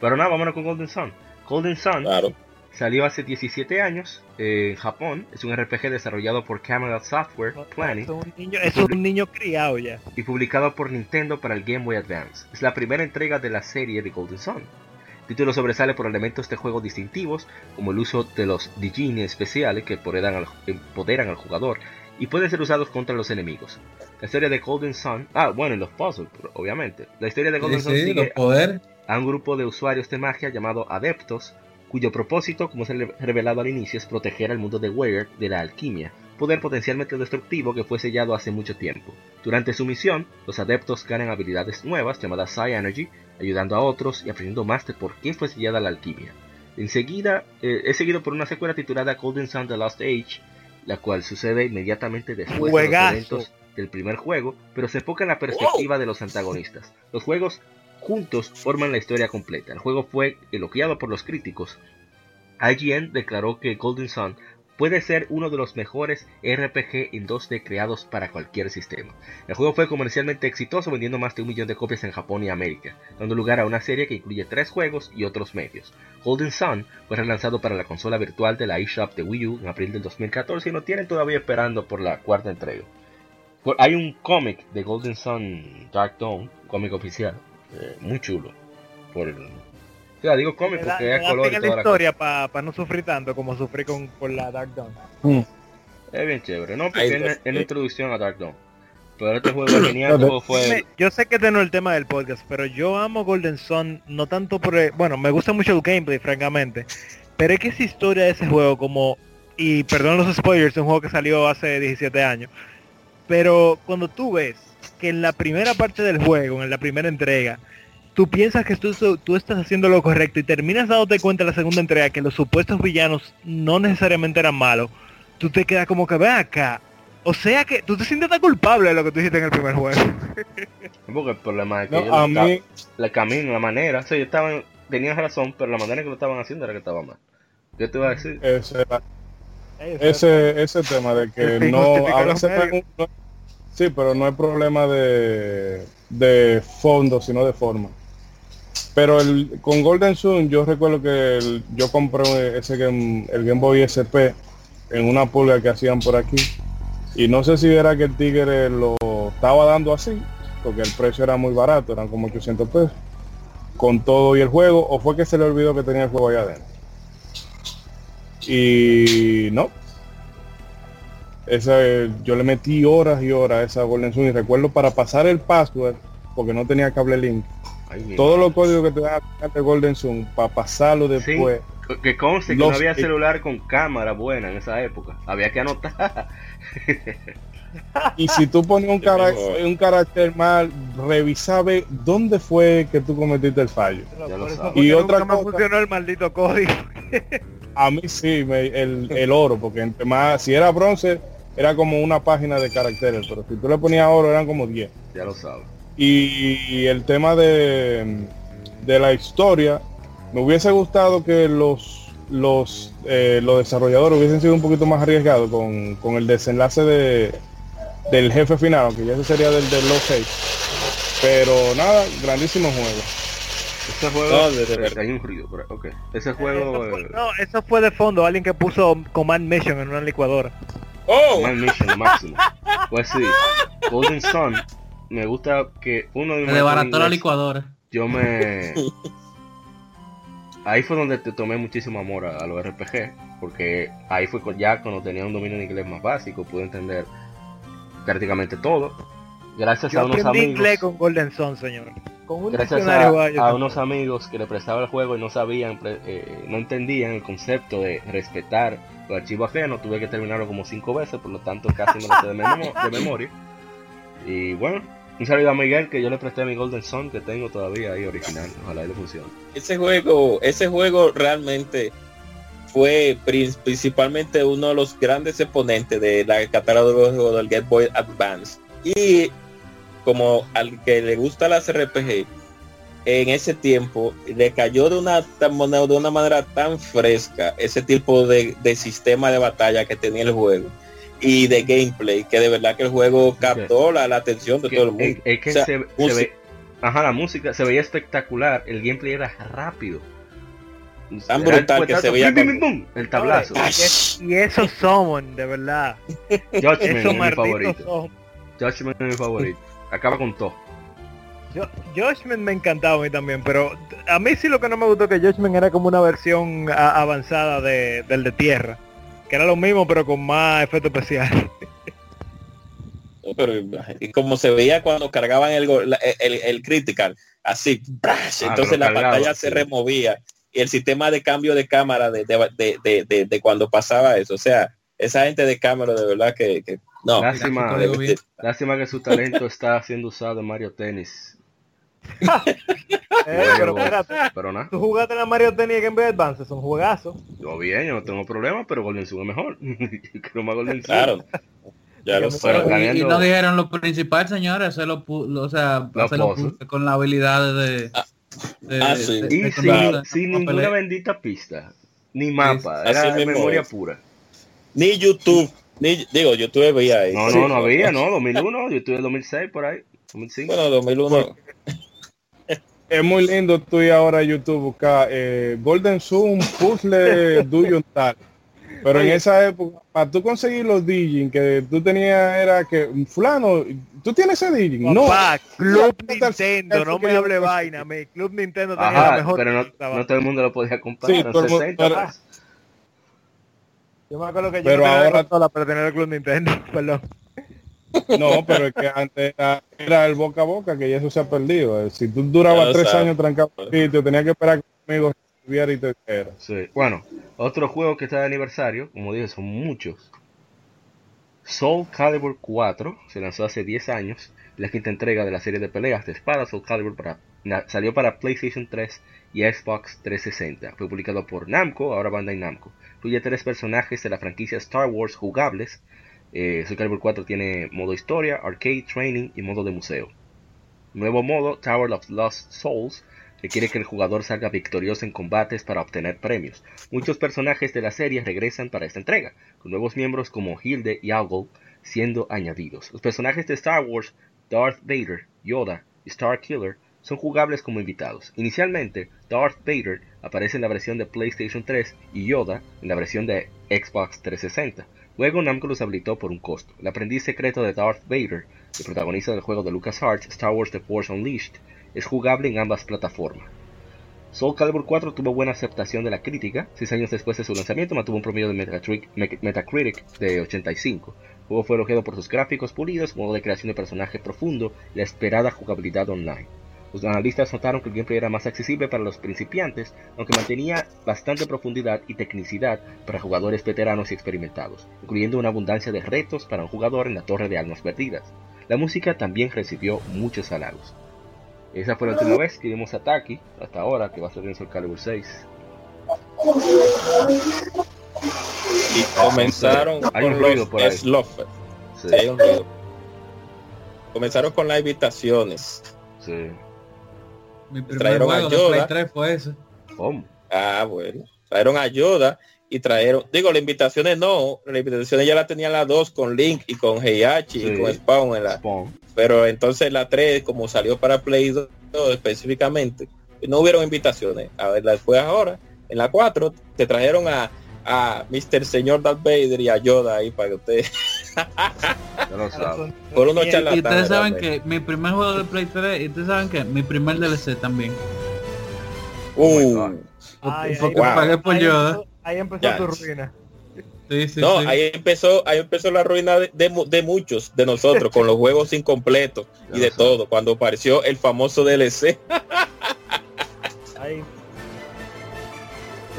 Pero nada, vámonos con Golden Sun. Golden Sun Claro. Salió hace 17 años eh, en Japón. Es un RPG desarrollado por Camelot Software Planning es un niño, es un niño criado ya. y publicado por Nintendo para el Game Boy Advance. Es la primera entrega de la serie de Golden Sun. El título sobresale por elementos de juego distintivos, como el uso de los Digini especiales que empoderan al, empoderan al jugador y pueden ser usados contra los enemigos. La historia de Golden Sun, ah, bueno, y los puzzles, obviamente. La historia de Golden Sí, Sun sí, sigue los poderes. A un grupo de usuarios de magia llamado Adeptos, cuyo propósito, como se ha revelado al inicio, es proteger al mundo de Weird de la alquimia, poder potencialmente destructivo que fue sellado hace mucho tiempo. Durante su misión, los adeptos ganan habilidades nuevas llamadas Psi Energy, ayudando a otros y aprendiendo más de por qué fue sellada la alquimia. Enseguida, eh, es seguido por una secuela titulada Golden Sun The Lost Age, la cual sucede inmediatamente después de los eventos del primer juego, pero se enfoca en la perspectiva de los antagonistas. Los juegos juntos forman la historia completa. El juego fue elogiado por los críticos. IGN declaró que Golden Sun puede ser uno de los mejores RPG en 2D creados para cualquier sistema. El juego fue comercialmente exitoso vendiendo más de un millón de copias en Japón y América, dando lugar a una serie que incluye tres juegos y otros medios. Golden Sun fue relanzado para la consola virtual de la eShop de Wii U en abril del 2014 y lo tienen todavía esperando por la cuarta entrega. Hay un cómic de Golden Sun Dark Dawn, cómic oficial, eh, muy chulo. Por el... O sea, digo cómic da- porque color y toda la historia para no sufrir tanto como sufrí con, con la Dark Dawn. cosa. Es bien chévere, ¿no? Porque Ay, es la- es la introducción a Dark Dawn. Pero este juego es genial, juego fue... Yo sé que este no es el tema del podcast, pero yo amo Golden Sun, no tanto por... el- bueno, me gusta mucho el gameplay, francamente. Pero es que esa historia de ese juego, como... Y perdón los spoilers, es un juego que salió hace 17 años. Pero cuando tú ves que en la primera parte del juego, en la primera entrega, tú piensas que tú, tú estás haciendo lo correcto y terminas dándote cuenta en la segunda entrega que los supuestos villanos no necesariamente eran malos, tú te quedas como que ve acá. O sea que tú te sientes tan culpable de lo que tú hiciste en el primer juego. Porque el problema es que No, ellos a mí, la camino, la manera, o sea, ellos estaban, tenían razón, pero la manera que lo estaban haciendo era que estaba mal. ¿Qué te iba a decir? ese, ese, ese tema de que no, a veces no sí, pero no es problema de, de fondo, sino de forma. Pero el, con Golden Sun yo recuerdo que yo compré ese game, el Game Boy SP en una pulga que hacían por aquí. Y no sé si era que el tigre lo estaba dando así, porque el precio era muy barato, eran como 800 pesos, con todo y el juego, o fue que se le olvidó que tenía el juego allá adentro. Y no. Esa, eh, yo le metí horas y horas a esa Golden Sun y recuerdo para pasar el password, porque no tenía cable link, Ay, todos los códigos que te dan de Golden Sun para pasarlo después. madre. Que conste que no había celular con cámara buena en esa época. Había que anotar. Y si tú ponías un, tengo- un carácter mal, revisaba dónde fue que tú cometiste el fallo. Y otra cosa- funcionó el maldito código. A mí sí, me- el, el oro, porque entre más, si era bronce, era como una página de caracteres, pero si tú le ponías oro eran como 10. Ya lo sabes. Y el tema de, de la historia, me hubiese gustado que los los eh, los desarrolladores hubiesen sido un poquito más arriesgados con, con el desenlace de del jefe final, aunque ya ese sería del de los 6. Pero nada, grandísimo juego. Ese juego... No, de- de eh, verdad. hay un ruido, pero ok. Ese Eso juego... fue, eh, no, eso fue de fondo, alguien que puso Command Mission en una licuadora. ¡Oh! My Mission, lo máximo. Pues sí, Golden Sun, me gusta que uno de mis Me desbarató la licuadora. yo me... Ahí fue donde te tomé muchísimo amor a, a los RPG, porque ahí fue ya cuando tenía un dominio en inglés más básico, pude entender prácticamente todo. Gracias Yo a unos aprendí amigos, inglés con Golden Sun, señor. Con un gracias diccionario a, guayo. a unos amigos que le prestaba el juego y no sabían, eh, no entendían el concepto de respetar los archivos ajenos, tuve que terminarlo como cinco veces, por lo tanto casi me lo sé de, memo- de memoria. Y bueno, un saludo a Miguel que yo le presté mi Golden Sun que tengo todavía ahí original, ojalá y le funcione. ese juego, ese juego realmente fue prin- principalmente uno de los grandes exponentes de la catálogo de juegos del Game Boy Advance. Y como al que le gusta las RPG, en ese tiempo le cayó de una, tan- de una manera tan fresca ese tipo de, de sistema de batalla que tenía el juego y de gameplay, que de verdad que el juego captó la, la atención de Que- todo el mundo. es, es que O sea, se, ve, ajá, la música se veía espectacular, el gameplay era rápido. Tan Era el brutal que se veía pim, pim, cuando- pim, pum, el tablazo. Y, es- y esos Summon, de verdad. Judgment es mi favorito. Judgment es mi favorito. Acaba con todo. Yo- Judgment me encantaba a mí también, pero a mí sí lo que no me gustó que Judgment era como una versión a- avanzada de, del de tierra. Que era lo mismo pero con más efecto especial. Pero, y como se veía cuando cargaban el, el, el critical, así, ¡brash! Ah, entonces la pantalla se removía y el sistema de cambio de cámara de, de, de- de- de- de cuando pasaba eso, o sea, esa gente de cámara de verdad que, que- no, Lástima, lástima que su talento está siendo usado en Mario Tennis. Eh, pero espérate, pero nada, tú jugaste en la Mario Tennis y Game Boy Advance, son juegazos. yo bien, yo no tengo problema, pero Golden Sun es mejor. Yo quiero más Golden Sun. claro, ya lo Pero sé. Pero Y, no dijeron lo principal, señores, lo- o sea, con la habilidad de... Ah. de- Ah, de- sí. de- Y de sin, ninguna pelea. bendita pista, ni mapa, así era memoria es. pura. Ni YouTube, ni digo, YouTube veía ahí. No, no, no había, no, 2001, yo estuve en 2006 por ahí, 2005. Bueno, 2001. Es muy lindo tú y ahora YouTube buscar eh, Golden Zoom, Puzzle, Duyon tal. Pero en esa época, para tú conseguir los Digin que tú tenías era que fulano, tú tienes ese Digin, no. Papá, Club No, Nintendo, no me hable vaina, mi Club Nintendo tenía Ajá, la mejor pero no, todo el mundo lo podía comprar, Sí, eran todo el mundo- 60 pero- más. Yo me acuerdo que yo Pero no tenía ahora- consola para tener el Club Nintendo, perdón. No, pero es que antes era, era el boca a boca, que ya eso se ha perdido. Eh, Si tú durabas tres sabes. años trancado sitio, tenías que esperar que un amigo estuviera y te dijera. Sí. Bueno, otro juego que está de aniversario, como dije, son muchos. Soul Calibur 4 se lanzó hace 10 años, la quinta entrega de la serie de peleas de espada Soul Calibur para, na- salió para PlayStation 3 y Xbox 360. Fue publicado por Namco, ahora Bandai Namco. Incluye tres personajes de la franquicia Star Wars jugables. Eh, Soul Calibur 4 tiene modo historia, arcade, training y modo de museo. Nuevo modo, Tower of Lost Souls, requiere que el jugador salga victorioso en combates para obtener premios. Muchos personajes de la serie regresan para esta entrega, con nuevos miembros como Hilde y Ogle siendo añadidos. Los personajes de Star Wars, Darth Vader, Yoda y Star Killer, son jugables como invitados. Inicialmente, Darth Vader aparece en la versión de PlayStation 3 y Yoda en la versión de Xbox 360. Luego Namco los habilitó por un costo. El aprendiz secreto de Darth Vader, el protagonista del juego de LucasArts Star Wars The Force Unleashed, es jugable en ambas plataformas. Soul Calibur 4 tuvo buena aceptación de la crítica. Seis años después de su lanzamiento mantuvo un promedio de Metacritic, Me- Metacritic de 85. El juego fue elogiado por sus gráficos pulidos, modo de creación de personaje profundo y la esperada jugabilidad online. Los analistas notaron que el gameplay era más accesible para los principiantes, aunque mantenía bastante profundidad y tecnicidad para jugadores veteranos y experimentados, incluyendo una abundancia de retos para un jugador en la Torre de Almas Perdidas. La música también recibió muchos halagos. Esa fue la última vez que vimos a Taki, hasta ahora, que va a ser en Soul Calibur 6. Y comenzaron Hay un con ruido los por ahí. Sí, Sí, hay un ruido. Comenzaron con las invitaciones. sí. Mi primer Trajeron a juego de Yoda. Play 3 fue ese. ¿Cómo? Ah, bueno. Trajeron a Yoda y trajeron, digo, las invitaciones no, las invitaciones ya la tenían las dos con Link y con Heihachi Sí. y con Spawn en la, Spawn. pero entonces la 3 como salió para Play 2 específicamente, no hubieron invitaciones. A ver, después ahora, en la 4 te trajeron a a Mr. Señor Darth Vader y a Yoda ahí para que usted Lo por unos Y- ustedes saben que mi primer juego de Play 3, y ustedes saben que mi primer DLC también. Oh Uh, wow. pagué por ahí Yoda. empezó, ahí empezó Ya. tu ruina. Sí, sí, no, sí. ahí empezó, ahí empezó la ruina de, de de muchos de nosotros con los juegos incompletos y de todo, cuando apareció el famoso DLC.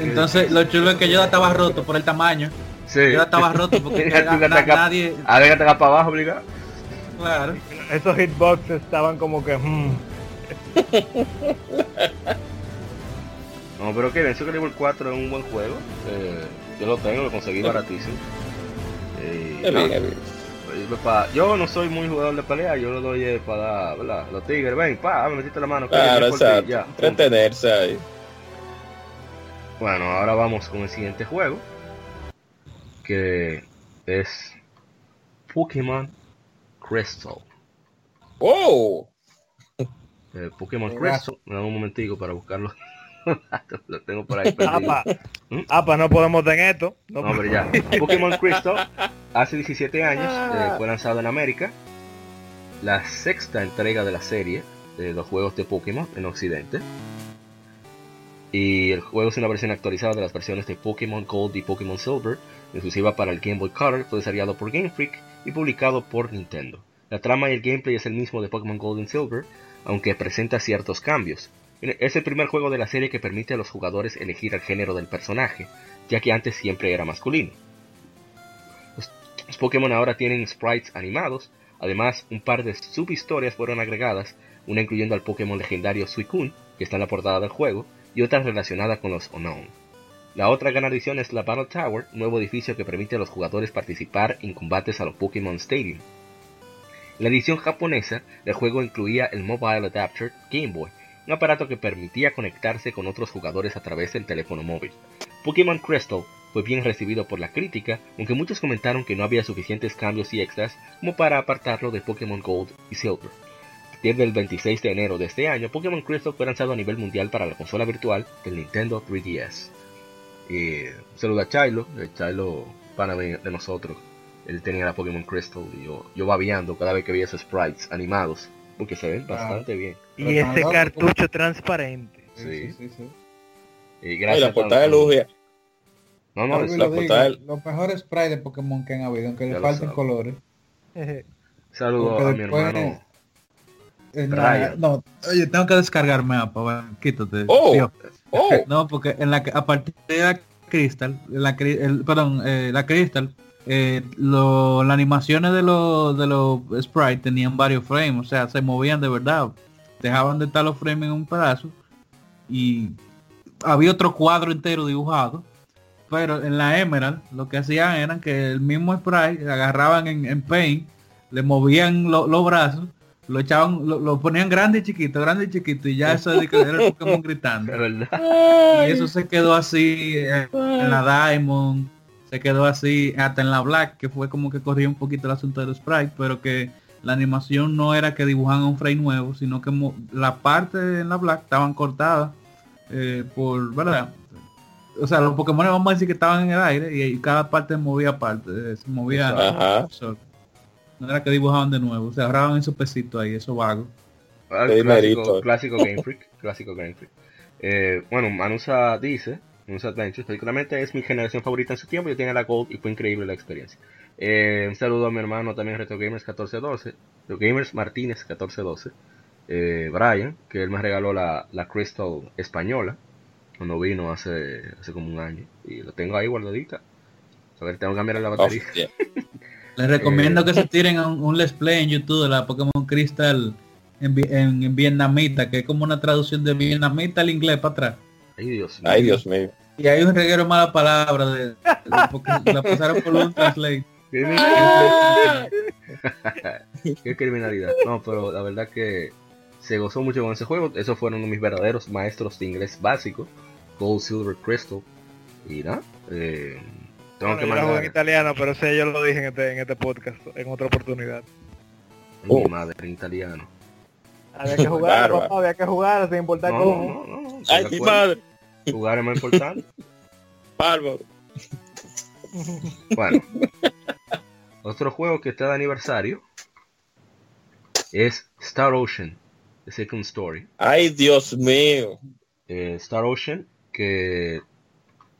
Entonces, lo chulo es que Yoda estaba roto por el tamaño. Sí. Yoda estaba roto porque na- na- nadie... A ver, que te para abajo, obligado. Claro. Esos hitboxes estaban como que... hmm, No, pero que bien, Soul Calibur 4 es un buen juego. Eh, yo lo tengo, lo conseguí baratísimo. Eh, bien, bien. pues, yo no soy muy jugador de pelea, yo lo doy eh, para dar, ¿verdad? Los tigres, ven, pa, me metiste la mano. Claro, exacto. Entretenerse ahí. Bueno, ahora vamos con el siguiente juego. Que es Pokémon Crystal. ¡Oh! Eh, Pokémon. Crystal. Me da un momentico para buscarlo. lo tengo por ahí. Apa, ¿Mm? apa, no podemos tener esto. No, No, pero ya. Pokémon Crystal hace 17 años eh, fue lanzado en América. La sexta entrega de la serie de los juegos de Pokémon en Occidente. Y el juego es una versión actualizada de las versiones de Pokémon Gold y Pokémon Silver, exclusiva para el Game Boy Color, fue desarrollado por Game Freak y publicado por Nintendo. La trama y el gameplay es el mismo de Pokémon Gold y Silver, aunque presenta ciertos cambios. Es el primer juego de la serie que permite a los jugadores elegir el género del personaje, ya que antes siempre era masculino. Los, Pokémon ahora tienen sprites animados, además un par de subhistorias fueron agregadas, una incluyendo al Pokémon legendario Suicune, que está en la portada del juego, y otra relacionada con los Unknown. La otra gran adición es la Battle Tower, nuevo edificio que permite a los jugadores participar en combates a los Pokémon Stadium. La edición japonesa, el juego incluía el Mobile Adapter Game Boy, un aparato que permitía conectarse con otros jugadores a través del teléfono móvil. Pokémon Crystal fue bien recibido por la crítica, aunque muchos comentaron que no había suficientes cambios y extras como para apartarlo de Pokémon Gold y Silver. A partir del 26 de enero de este año, Pokémon Crystal fue lanzado a nivel mundial para la consola virtual del Nintendo 3DS. Y un saludo a Chilo, el Chilo pana de de nosotros. Él tenía la Pokémon Crystal y yo, yo babeando cada vez que veía esos sprites animados, porque se ven bastante bien. Y Pero ese estamos- cartucho transparente. Sí. sí, sí. Y Y gracias la portada de a los- Lugia. No, no, es la lo portada digo, del- Los mejores sprites de Pokémon que han habido, aunque Ya le falten colores. Saludo Porque a mi hermano. En la- no, Oye, tengo que descargarme APA, bueno, quítate. Oh. ¡Oh! No, porque en la que- a partir de la Crystal, la, el, perdón, eh, la Crystal, eh, lo- las animaciones de los de los sprites tenían varios frames, o sea, se movían de verdad. Dejaban de estar los frames en un pedazo y había otro cuadro entero dibujado. Pero en la Emerald lo que hacían era que el mismo sprite agarraban en, en Paint, le movían lo- los brazos, lo echaban, lo, lo ponían grande y chiquito, grande y chiquito, y ya eso de que era el Pokémon gritando. Verdad. Y eso se quedó así eh, en la Diamond, se quedó así hasta en la Black, que fue como que corría un poquito el asunto del sprite, pero que la animación no era que dibujaban un frame nuevo, sino que mo- la parte en la Black estaban cortadas eh, por, ¿verdad? O sea, los Pokémon vamos a decir que estaban en el aire y, y cada parte movía aparte, eh, se movía Ajá. No era que dibujaban de nuevo, se agarraban esos pesitos ahí, eso vago. Ah, clásico, Game Freak. clásico Game Freak. Eh, bueno, Manusa dice, Manusa Adventures, particularmente es mi generación favorita en su tiempo, yo tenía la Gold y fue increíble la experiencia. Eh, un saludo a mi hermano también Retro Gamers 1412, Retro Gamers Martínez 1412, eh, Brian, que él me regaló la, la Crystal española, cuando vino hace, hace como un año, y lo tengo ahí guardadita. A ver, tengo que cambiar la batería. Les recomiendo Eh. que se tiren un, un let's play en YouTube de la Pokémon Crystal en, en, en vietnamita, que es como una traducción de vietnamita al inglés para atrás. Ay, Dios mío. Ay, Dios mío. Y hay un reguero de mala palabra de, de- porque la pasaron por un translate. Qué criminalidad. No, pero la verdad que se gozó mucho con ese juego. Esos fueron mis verdaderos maestros de inglés básico. Gold, Silver, Crystal. Y nada. eh, tengo Bueno, que yo lo jugué en mandar italiano, pero sé, yo lo dije en este, en este podcast, en otra oportunidad. mi madre en italiano. Había que jugar, papá, había que jugar sin importar No, cómo. no, no, Ay, mi madre. Jugar es más importante. Bárbaro. Bueno, otro juego que está de aniversario es Star Ocean, The Second Story. Ay, Dios mío. Eh, Star Ocean, que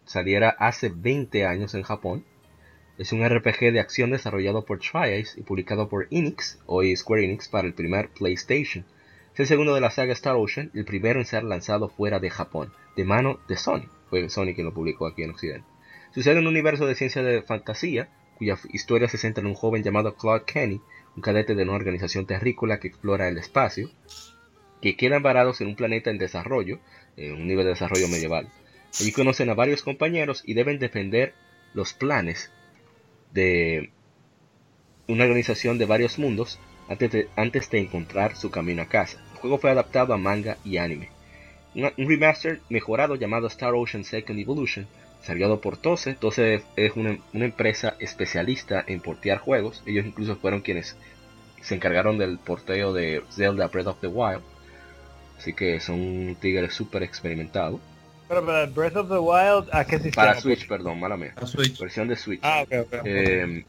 saliera hace 20 años en Japón. Es un RPG de acción desarrollado por Tri-Ace y publicado por Enix, hoy Square Enix, para el primer PlayStation. Es el segundo de la saga Star Ocean, el primero en ser lanzado fuera de Japón, de mano de Sony. Fue Sony quien lo publicó aquí en Occidente. Sucede en un universo de ciencia de fantasía, cuya historia se centra en un joven llamado Claude Kenny, un cadete de una organización terrícola que explora el espacio, que quedan varados en un planeta en desarrollo, en un nivel de desarrollo medieval. Allí conocen a varios compañeros y deben defender los planes de una organización de varios mundos antes de, antes de encontrar su camino a casa. El juego fue adaptado a manga y anime. Un remaster mejorado llamado Star Ocean Second Evolution, desarrollado por Tose. Tose es una, una empresa especialista en portear juegos. Ellos incluso fueron quienes se encargaron del porteo de Zelda Breath of the Wild. Así que son un tigre súper experimentado. Pero para Breath of the Wild, ¿a qué sistema? Para Switch, perdón, mala mía. Switch. Versión de Switch. Ah, ok, ok. Eh,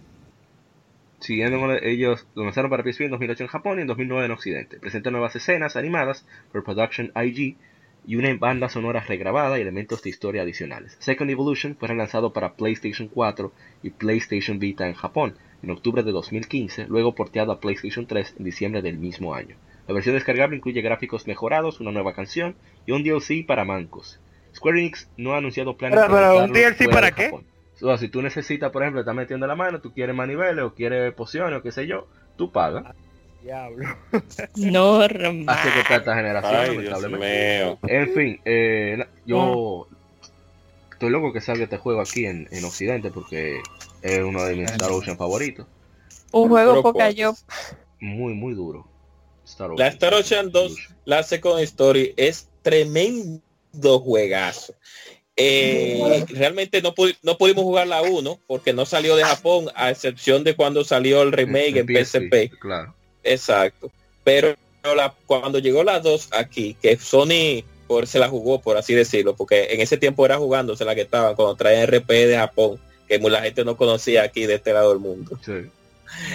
siguiendo con ellos, lo lanzaron para PSP en 2008 en Japón y en 2009 en Occidente. Presenta nuevas escenas animadas por Production IG y una banda sonora regrabada y elementos de historia adicionales. Second Evolution fue relanzado para PlayStation 4 y PlayStation Vita en Japón en octubre de 2015, luego porteado a PlayStation 3 en diciembre del mismo año. La versión descargable incluye gráficos mejorados, una nueva canción y un DLC para mancos. Square Enix no ha anunciado planes Pero- de pero, ¿un DLC para qué? So, si tú necesitas, por ejemplo, estás metiendo la mano, tú quieres más niveles o quieres pociones o qué sé yo, tú pagas. Diablo. Normal. Así que está esta generación, Ay, Dios lamentablemente. mío. En fin, eh, yo estoy loco que salga este juego aquí en, en Occidente porque es uno de mis Star Ocean favoritos. Un juego poca yo. Muy, muy duro. Star La Star Ocean 2, la Second Story, es tremendo juegazo. Eh, realmente no, pu- no pudimos jugar la 1 porque no salió de Japón, a excepción de cuando salió el remake en PSP. Claro. Exacto. Pero la, cuando llegó la 2 aquí, que Sony por, se la jugó, por así decirlo, porque en ese tiempo era jugándose la que estaba cuando traían RP de Japón, que la gente no conocía aquí de este lado del mundo, Sí.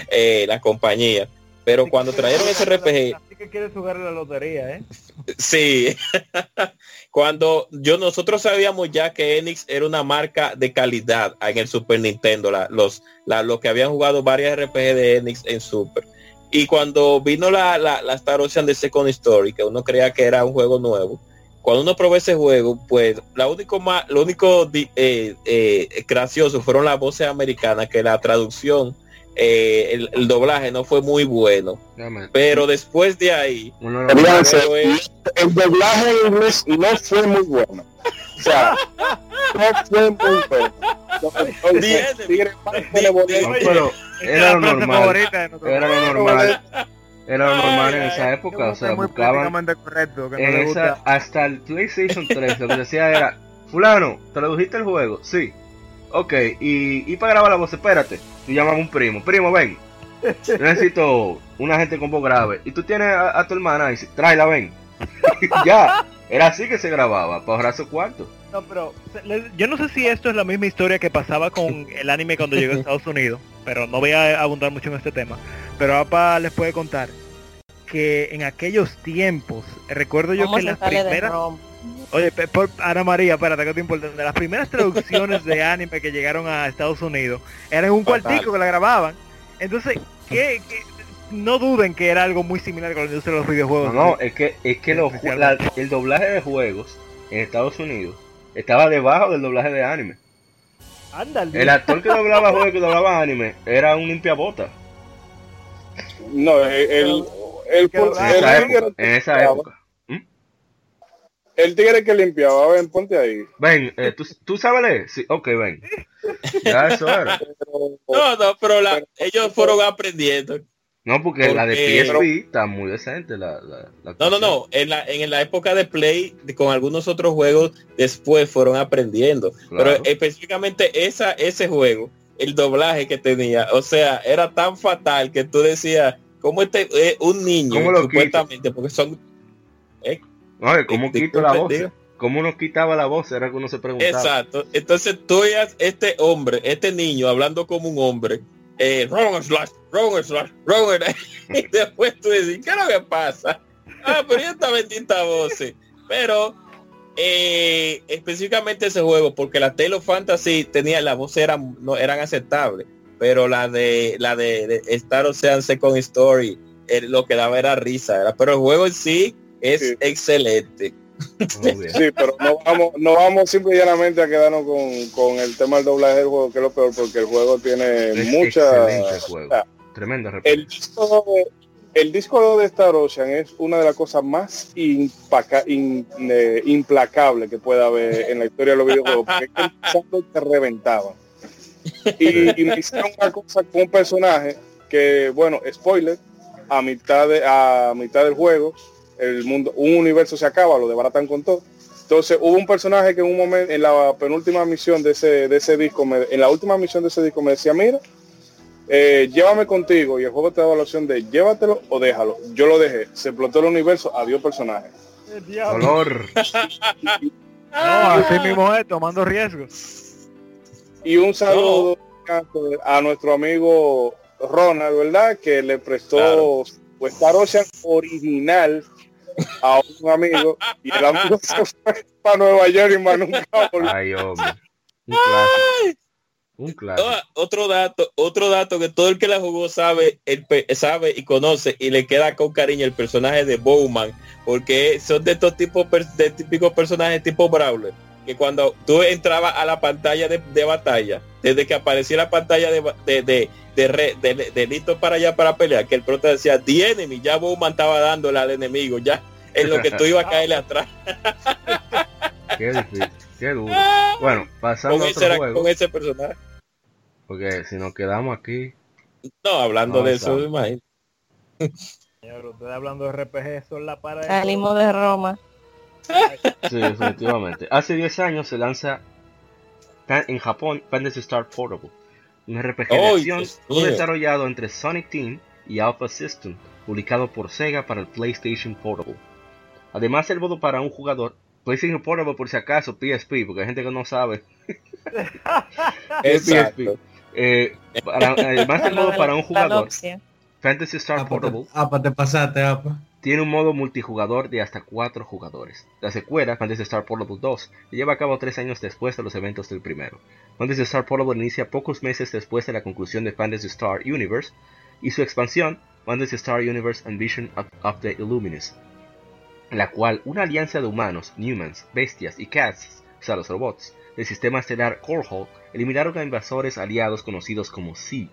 eh, la compañía. Pero cuando trajeron ese RPG, Así que quieres jugar la lotería, ¿eh? Sí, cuando yo nosotros sabíamos ya que Enix era una marca de calidad en el Super Nintendo, la- los la, los que habían jugado varias RPG de Enix en Super. Y cuando vino la, la, la Star Ocean de Second Story, que uno creía que era un juego nuevo, cuando uno probó ese juego, pues la único más, lo único eh, eh, gracioso fueron las voces americanas, que la traducción, eh, el, el doblaje no fue muy bueno. Pero después de ahí, no- es- el doblaje en inglés no fue muy bueno. O sea, no fue muy bueno. Pero era lo normal. Era lo normal. Era lo normal en esa época. O sea, buscaban correcto, que no en esa, hasta el PlayStation 3 lo que decía era, fulano, ¿tradujiste el juego? Sí. Ok, y, y para grabar la voz, espérate. Tú llamas a un primo, primo, ven. Yo necesito una gente con voz grave. Y tú tienes a, a tu hermana y dices, tráela, ven. ya, era así que se grababa, para ahorrar su cuarto. No, pero yo no sé si esto es la misma historia que pasaba con el anime cuando llegó a Estados Unidos, pero no voy a abundar mucho en este tema. Pero APA les puede contar que en aquellos tiempos, recuerdo yo ¿Cómo que las primeras... Oye, por, Ana María, espérate, que te importa. De las primeras traducciones de anime que llegaron a Estados Unidos, eran un Fatal. cuartico que la grababan. Entonces, ¿qué, qué- no duden que era algo muy similar con la industria de los No, videojuegos. no, es que, es que los ju- la- el doblaje de juegos en Estados Unidos estaba debajo del doblaje de anime. Ándale. El actor que doblaba juegos que doblaba anime era un limpiabota. No, el, el, el, lo En esa el- época. En esa época. El tigre que limpiaba, ven, ponte ahí. Ven, eh, ¿tú, ¿tú sabes leer? Sí, ok, ven. Ya eso era. No, no, pero la, ellos fueron aprendiendo. No, porque la de PSP está muy decente. La, la, la No, no, no. En la, en la época de Play, con algunos otros juegos, después fueron aprendiendo. Claro. Pero específicamente esa, ese juego, el doblaje que tenía, o sea, era tan fatal que tú decías, ¿cómo este eh, un niño, ¿Cómo lo supuestamente, porque son... Oye, ¿cómo Di- quito la voz? ¿Cómo uno quitaba la voz? Era que uno se preguntaba. Exacto. Entonces tú veías este hombre, este niño hablando como un hombre, eh, wrong slash, wrong slash, wrong slash. y después tú dices, ¿qué es lo que pasa? Ah, pero ya esta bendita voz. Pero eh, específicamente ese juego, porque la Tale of Fantasy tenía, la voz eran, no, eran aceptables, pero la de la de, de Star Ocean Second Story, eh, lo que daba era risa, era, pero el juego en sí es Sí. excelente. Sí, pero no vamos, no vamos simple y llanamente a quedarnos con, con el tema del doblaje del juego, que es lo peor, porque el juego tiene Es mucha... juego. o sea, el disco de, el disco de Star Ocean es una de las cosas más impaca- in- eh, implacables que pueda haber en la historia de los videojuegos, porque es que empezando te reventaban. Y, y me hicieron una cosa con un personaje que, bueno, spoiler, a mitad de, a mitad del juego, el mundo, un universo se acaba, lo desbaratan con todo. Entonces hubo un personaje que en un momento, en la penúltima misión de ese, de ese disco, me- en la última misión de ese disco me decía, mira, eh, llévame contigo y el juego te da la opción de llévatelo o déjalo. Yo lo dejé, se explotó el universo, adiós personaje. Dolor. No, así mismo es, tomando riesgos. Y un saludo a nuestro amigo Ronald, ¿verdad? Que le prestó Claro. Star Ocean original a un amigo y el amigo se fue para Nueva York y más nunca volvió. Ay, hombre. Un clásico. Un clásico. Ah, otro dato, otro dato que todo el que la jugó sabe, el pe- sabe y conoce y le queda con cariño el personaje de Bowman, porque son de estos tipos de típicos personajes tipo Brawler, que cuando tú entrabas a la pantalla de, de batalla, desde que aparecía la pantalla de de, de, de, re- de- de listo para allá para pelear, que el prota decía The enemy, ya Bowman estaba dándole al enemigo, ya en lo que tú ibas a caerle atrás. Qué difícil. Qué duro. Bueno, pasando Con a ese, otro juego. con ese personaje. Porque si nos quedamos aquí. No, hablando No, de eso. Señor, usted hablando de RPG, son la para de Salimos de Roma. Sí, definitivamente. Hace 10 años se lanza en Japón Fantasy Star Portable. Un RPG de ¡Ay, acción desarrollado entre Sonic Team y Alpha System, publicado por Sega para el PlayStation Portable. Además el modo para un jugador, PlayStation Portable por si acaso, PSP, porque hay gente que no sabe. Es Exacto. Eh, para- además el modo para un jugador. Fantasy Star Apa, Portable te, apa, te pasaste, apa. Tiene un modo multijugador de hasta 4 jugadores. La secuela, Fantasy Star Portable 2, se lleva a cabo 3 años después de los eventos del primero. Fantasy Star Portable inicia pocos meses después de la conclusión de Fantasy Star Universe y su expansión, Fantasy Star Universe and Vision of, the Illuminus, en la cual una alianza de humanos, Newmans, bestias y cats, o sea los robots, del sistema estelar Corhole eliminaron a invasores aliados conocidos como Seed.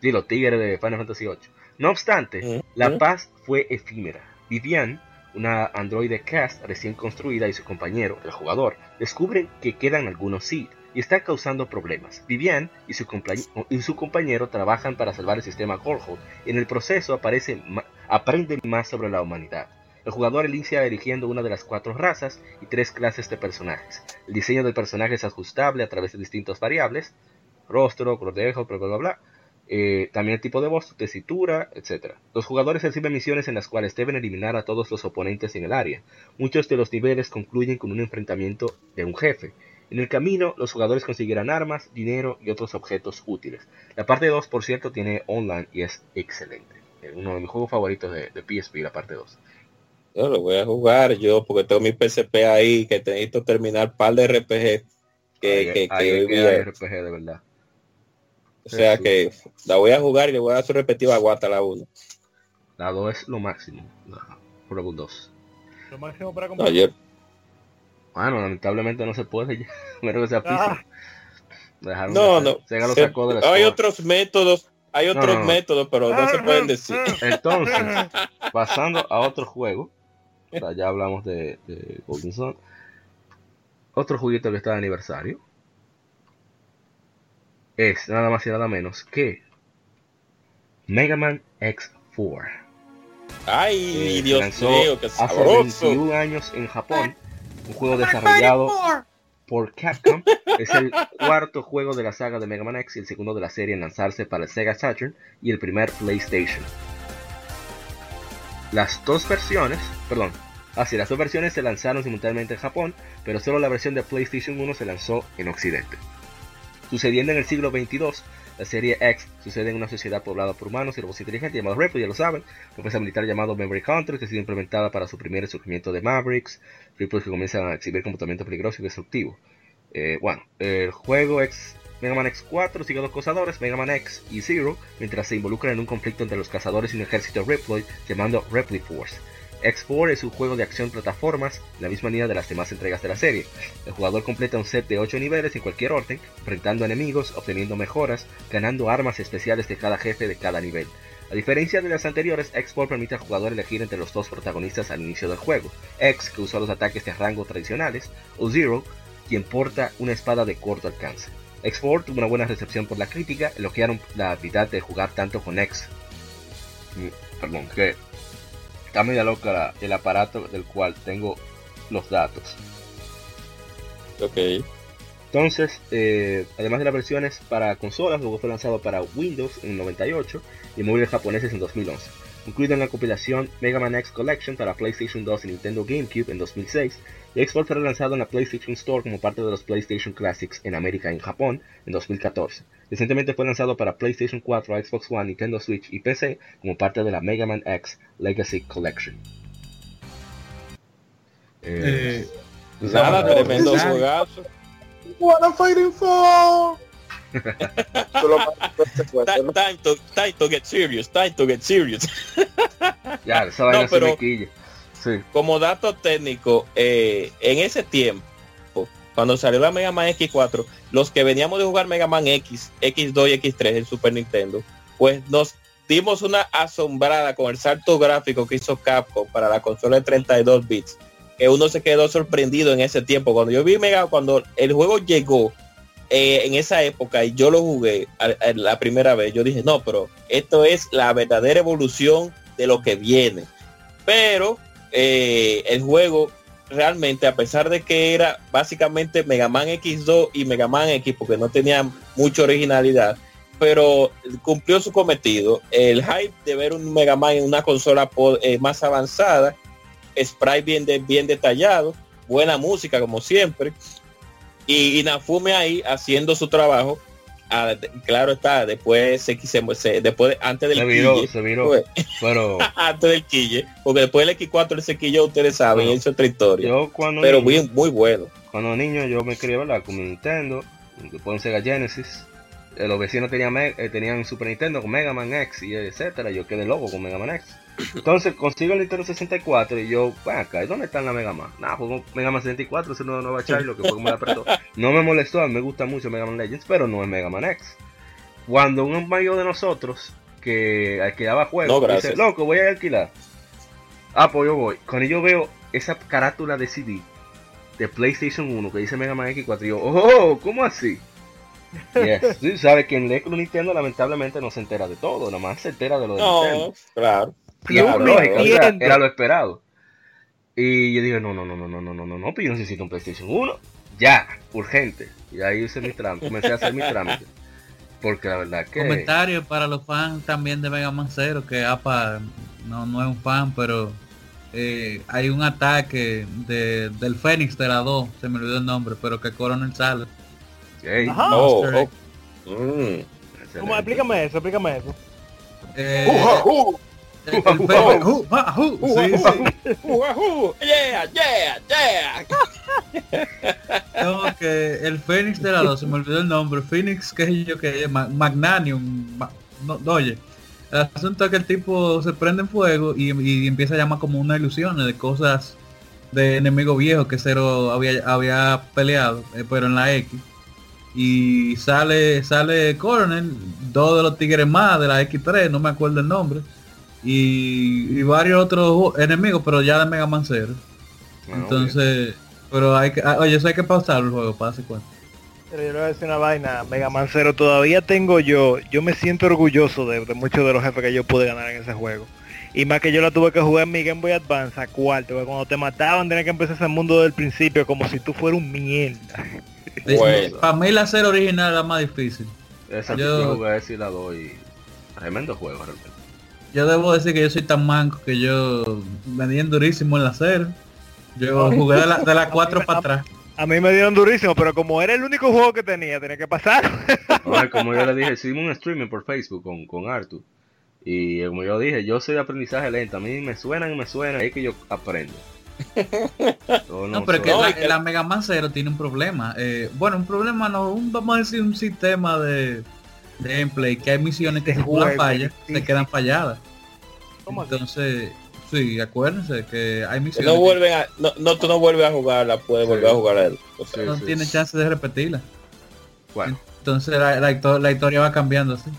Sí, los tigres de Final Fantasy VIII. No obstante, la paz fue efímera. Vivian, una androide cast recién construida, y su compañero, el jugador, descubren que quedan algunos Seed y están causando problemas. Vivian y su, compañ- y su compañero trabajan para salvar el sistema Corhole y en el proceso aparece ma- aprenden más sobre la humanidad. El jugador inicia eligiendo una de las cuatro razas y tres clases de personajes. El diseño del personaje es ajustable a través de distintas variables, rostro, color de ojo, bla bla bla, bla. Eh, también el tipo de voz, tesitura, etc. Los jugadores reciben misiones en las cuales deben eliminar a todos los oponentes en el área. Muchos de los niveles concluyen con un enfrentamiento de un jefe. En el camino, los jugadores conseguirán armas, dinero y otros objetos útiles. La parte 2, por cierto, tiene online y es excelente. Uno de mis juegos favoritos de, de PSP, la parte 2. Yo lo voy a jugar yo porque tengo mi PSP ahí que necesito terminar par de RPG que, hay que. RPG de verdad. O sea que la voy a jugar y le voy a dar su respectiva guata a la 1. La 2 es lo máximo. La Portable 2. Lo máximo para No, comprar. yo- Bueno, lamentablemente no se puede ya. Menos que sea Ah. Dejaron no, no. hacer. Sega lo Se- sacó de la hay otros métodos, hay No, otros no, no. métodos, pero no se pueden decir. Entonces, pasando a otro juego, O sea, ya hablamos de, de Golden Sun. Otro juguito que está de aniversario es nada más y nada menos que Mega Man X4. Ay, Eh, Dios lanzó mío, qué hace sabroso. 21 años en Japón. Un juego desarrollado por Capcom. Es el cuarto juego de la saga de Mega Man X y el segundo de la serie en lanzarse para el Sega Saturn y el primer PlayStation. Las dos versiones, perdón, así las dos versiones se lanzaron simultáneamente en Japón, pero solo la versión de PlayStation 1 se lanzó en Occidente. Sucediendo en el siglo 22, la serie X sucede en una sociedad poblada por humanos y robots inteligentes llamados Ripley, ya lo saben, una fuerza militar llamado Memory Hunter que ha sido implementada para suprimir el surgimiento de Mavericks, Ripley que comienzan a exhibir comportamiento peligroso y destructivo. Eh, bueno, el juego X Mega Man X4 sigue a dos cazadores, Mega Man X y Zero, mientras se involucran en un conflicto entre los cazadores y un ejército Ripley llamado Ripley Force. X4 es un juego de acción plataformas, la misma línea de las demás entregas de la serie. El jugador completa un set de 8 niveles en cualquier orden, enfrentando enemigos, obteniendo mejoras, ganando armas especiales de cada jefe de cada nivel. A diferencia de las anteriores, X4 permite al jugador elegir entre los dos protagonistas al inicio del juego. X, que usa los ataques de rango tradicionales, o Zero, quien porta una espada de corto alcance. X4 tuvo una buena recepción por la crítica, elogiaron la habilidad de jugar tanto con X. Mm, Perdón, que está media loca la- el aparato del cual tengo los datos. Ok. Entonces, eh, además de las versiones para consolas, luego fue lanzado para Windows en 98 y móviles japoneses en 2011, incluido en la compilación Mega Man X Collection para PlayStation 2 y Nintendo GameCube en 2006, y Xbox fue lanzado en la PlayStation Store como parte de los PlayStation Classics en América y en Japón en 2014. Recientemente fue lanzado para PlayStation 4, Xbox One, Nintendo Switch y PC como parte de la Mega Man X Legacy Collection. Eh, Eh, Nada, Nada, tremendo nada. juegazo. What I'm fighting for. Time to, time to get serious, time to get serious. ya, esa vaina No, se me. Sí. Como dato técnico, eh, en ese tiempo, cuando salió la Mega Man X4, los que veníamos de jugar Mega Man X, X2 y X3 en Super Nintendo, pues nos dimos una asombrada con el salto gráfico que hizo Capcom para la consola de 32 bits, que uno se quedó sorprendido en ese tiempo. Cuando yo vi Mega, cuando el juego llegó eh, en esa época y yo lo jugué la primera vez, yo dije, no, pero esto es la verdadera evolución de lo que viene. Pero eh, el juego realmente, a pesar de que era básicamente Mega Man X2 y Mega Man X, porque no tenía mucha originalidad, pero cumplió su cometido. El hype de ver un Mega Man en una consola eh, más avanzada, sprite bien, de, bien detallado, buena música como siempre, y Inafume ahí haciendo su trabajo. Ah, claro está, después se, se, después de- antes del Se viró, quille, se viró. pues, Pero antes del quille, porque después del X4 el se quilló, ustedes saben, Bueno, es otra historia. yo cuando pero niño, muy, muy bueno. cuando niño yo me quería ¿verdad? con mi Nintendo, después un Sega Genesis. Eh, los vecinos tenían, eh, tenían Super Nintendo con Mega Man X y etcétera. Yo quedé loco con Mega Man X. Entonces consigo el Nintendo 64 y yo, bueno, acá, ¿y ¿dónde está la Mega Man? Nada, juego Mega Man 64, ese no nueva Charlo que fue como la apretó. No me molestó, a mí me gusta mucho Mega Man Legends, pero no es Mega Man X. Cuando un mayor de nosotros que alquilaba juegos No, dice, loco, voy a alquilar. Ah, pues yo voy. Cuando yo veo esa carátula de CD de PlayStation 1 que dice Mega Man X4, yo, oh, ¿cómo así? Yes. Sí, sabe que en Club Nintendo lamentablemente no se entera de todo, nomás se entera de lo de Nintendo. No, claro. Club lógica, o sea, era lo esperado. Y yo dije, no, no, no, no, no, no, no, no, no, pero yo necesito un PlayStation 1. Ya, urgente. Y ahí hice mi trámite, comencé a hacer mi trámite. Porque la verdad que... Comentario para los fans también de Mega Man Zero, que APA no, no es un fan, pero eh, hay un ataque de, del Fénix de la 2, se me olvidó el nombre, pero que Coronel sale. Ey, Ajá. Oh, oh. Mm. ¿Cómo? Explícame eso, explícame eso. Eh, uh. el- Yeah, yeah, yeah. No, que el Fénix de la 2, se me olvidó el nombre, Phoenix, qué sé yo que es, Ma- Magnanium, Ma- no, oye, el asunto es que el tipo se prende en fuego y, y empieza a llamar como una ilusión de cosas de enemigos viejos que Cero había, había peleado, eh, pero en la X. Y sale, sale Coronel, dos de los tigres más de la X3, no me acuerdo el nombre. Y, y varios otros enemigos, pero ya de Mega Man Zero. Ah, Entonces, pero hay que, ah, oye, eso hay que pausar el juego para darse cuenta. Pero yo le voy a decir una vaina, Mega Man Zero todavía tengo yo, yo me siento orgulloso de, de muchos de los jefes que yo pude ganar en ese juego. Y más que yo la tuve que jugar en mi Game Boy Advance a cuarto, porque cuando te mataban tenías que empezar ese mundo del principio como si tú fueras un mierda. Bueno. Para mí la Zero original era más difícil. Esa Yo- jugué esa y la doy. Tremendo juego realmente. Yo debo decir que yo soy tan manco que yo me di en durísimo en la Zero. Yo jugué de la, de la 4 para atrás. A mí me dieron durísimo, pero como era el único juego que tenía, tenía que pasar. Ay, como yo le dije, hicimos un streaming por Facebook con, con Artu. Y eh, como yo dije, yo soy de aprendizaje lento. A mí me suenan y me suenan. Es que yo aprendo. Yo No, pero es que No, la, y que- la Mega Man Zero tiene un problema. Eh, bueno, un problema no, un- vamos a decir un sistema de gameplay, que hay misiones que si tú las fallas, sí, se sí. quedan falladas. Entonces, sí, acuérdense que hay misiones No vuelven a, no, no, tú no vuelves a jugarla, puedes volver a jugar él. O sea, Sí, no sí. tienen chance de repetirla. Bueno, Entonces la, la histo- la historia va cambiando así.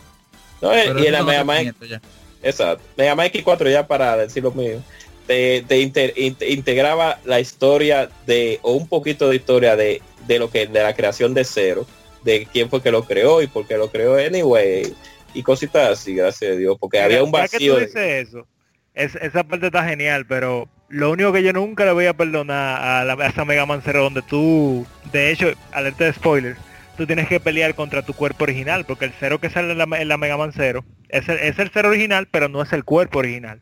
no, eh, y en la Mega otros Man, 500 ya. exacto. Mega Man X4 ya para decir lo mío, te, te inter- inte- integraba la historia de, o un poquito de historia de, de lo que, de la creación de cero, de quién fue que lo creó y por qué lo creó anyway, y cositas así, gracias a Dios, porque había un Ya que vacío. tú de- dices eso, es- esa parte está genial, pero lo único que yo nunca le voy a perdonar a, la, a esa Mega Man Zero donde tú, de hecho, alerta de spoilers, tú tienes que pelear contra tu cuerpo original, porque el cero que sale en la, en la Mega Man Zero es el, es el cero original, pero no es el cuerpo original.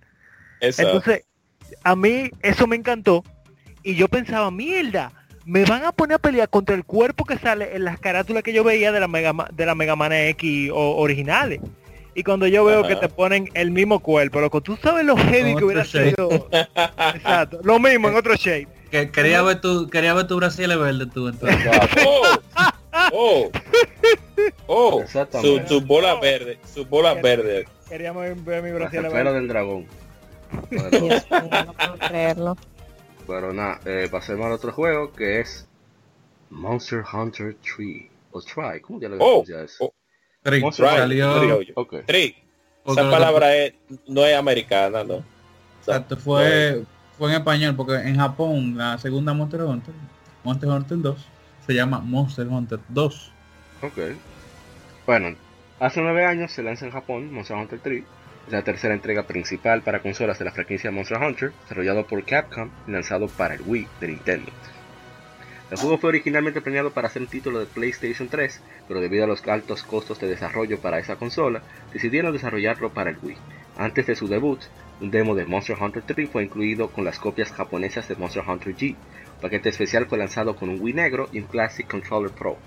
Exacto. Entonces, a mí eso me encantó y yo pensaba, mierda, me van a poner a pelear contra el cuerpo que sale en las carátulas que yo veía de la Mega, de la Mega Man X o- originales. Y cuando yo veo Ajá. que te ponen el mismo cuerpo, loco, tú sabes lo heavy que hubiera shade. sido. Exacto, lo mismo en otro shade. Que quería ver tu, quería ver tu Brasil verde tú entonces. oh, oh, oh, Exactamente. su, su bola verde, su bola verde. Queríamos ver mi Brasil esfera del dragón. Bueno, Dios mío, no puedo creerlo. Pero nada, eh, pasemos al otro juego que es Monster Hunter 3. O Try, ¿cómo ya le Oh, eso? oh. Tri, Monster Right, salió, criollo. Ok. Tri, porque esa lo palabra es, no es americana, ¿no? Exacto, fue, fue en español porque en Japón la segunda Monster Hunter, Monster Hunter 2, se llama Monster Hunter 2. Ok. Bueno, hace nueve años se lanza en Japón Monster Hunter 3. Es la tercera entrega principal para consolas de la franquicia Monster Hunter, desarrollado por Capcom y lanzado para el Wii de Nintendo. El juego fue originalmente planeado para ser un título de PlayStation 3, pero debido a los altos costos de desarrollo para esa consola, decidieron desarrollarlo para el Wii. Antes de su debut, un demo de Monster Hunter 3 fue incluido con las copias japonesas de Monster Hunter G. Un paquete especial fue lanzado con un Wii negro y un Classic Controller Pro.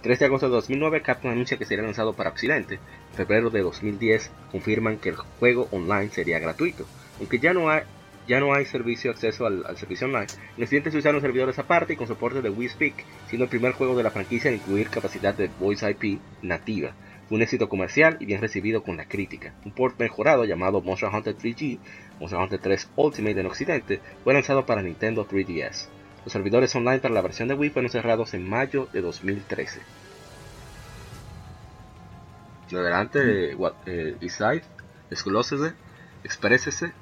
El 3 de agosto de 2009, Capcom anuncia que sería lanzado para Occidente. En febrero de 2010, confirman que el juego online sería gratuito. Aunque ya no hay, ya no hay servicio acceso al, servicio online, en Occidente se usaron servidores aparte y con soporte de Wii Speak, siendo el primer juego de la franquicia en incluir capacidad de Voice IP nativa. Fue un éxito comercial y bien recibido con la crítica. Un port mejorado llamado Monster Hunter 3G, Monster Hunter 3 Ultimate en Occidente, fue lanzado para Nintendo 3DS. Los servidores online para la versión de Wii fueron cerrados en mayo de 2013. Adelante, what, eh, Isai, desglósese, exprésese.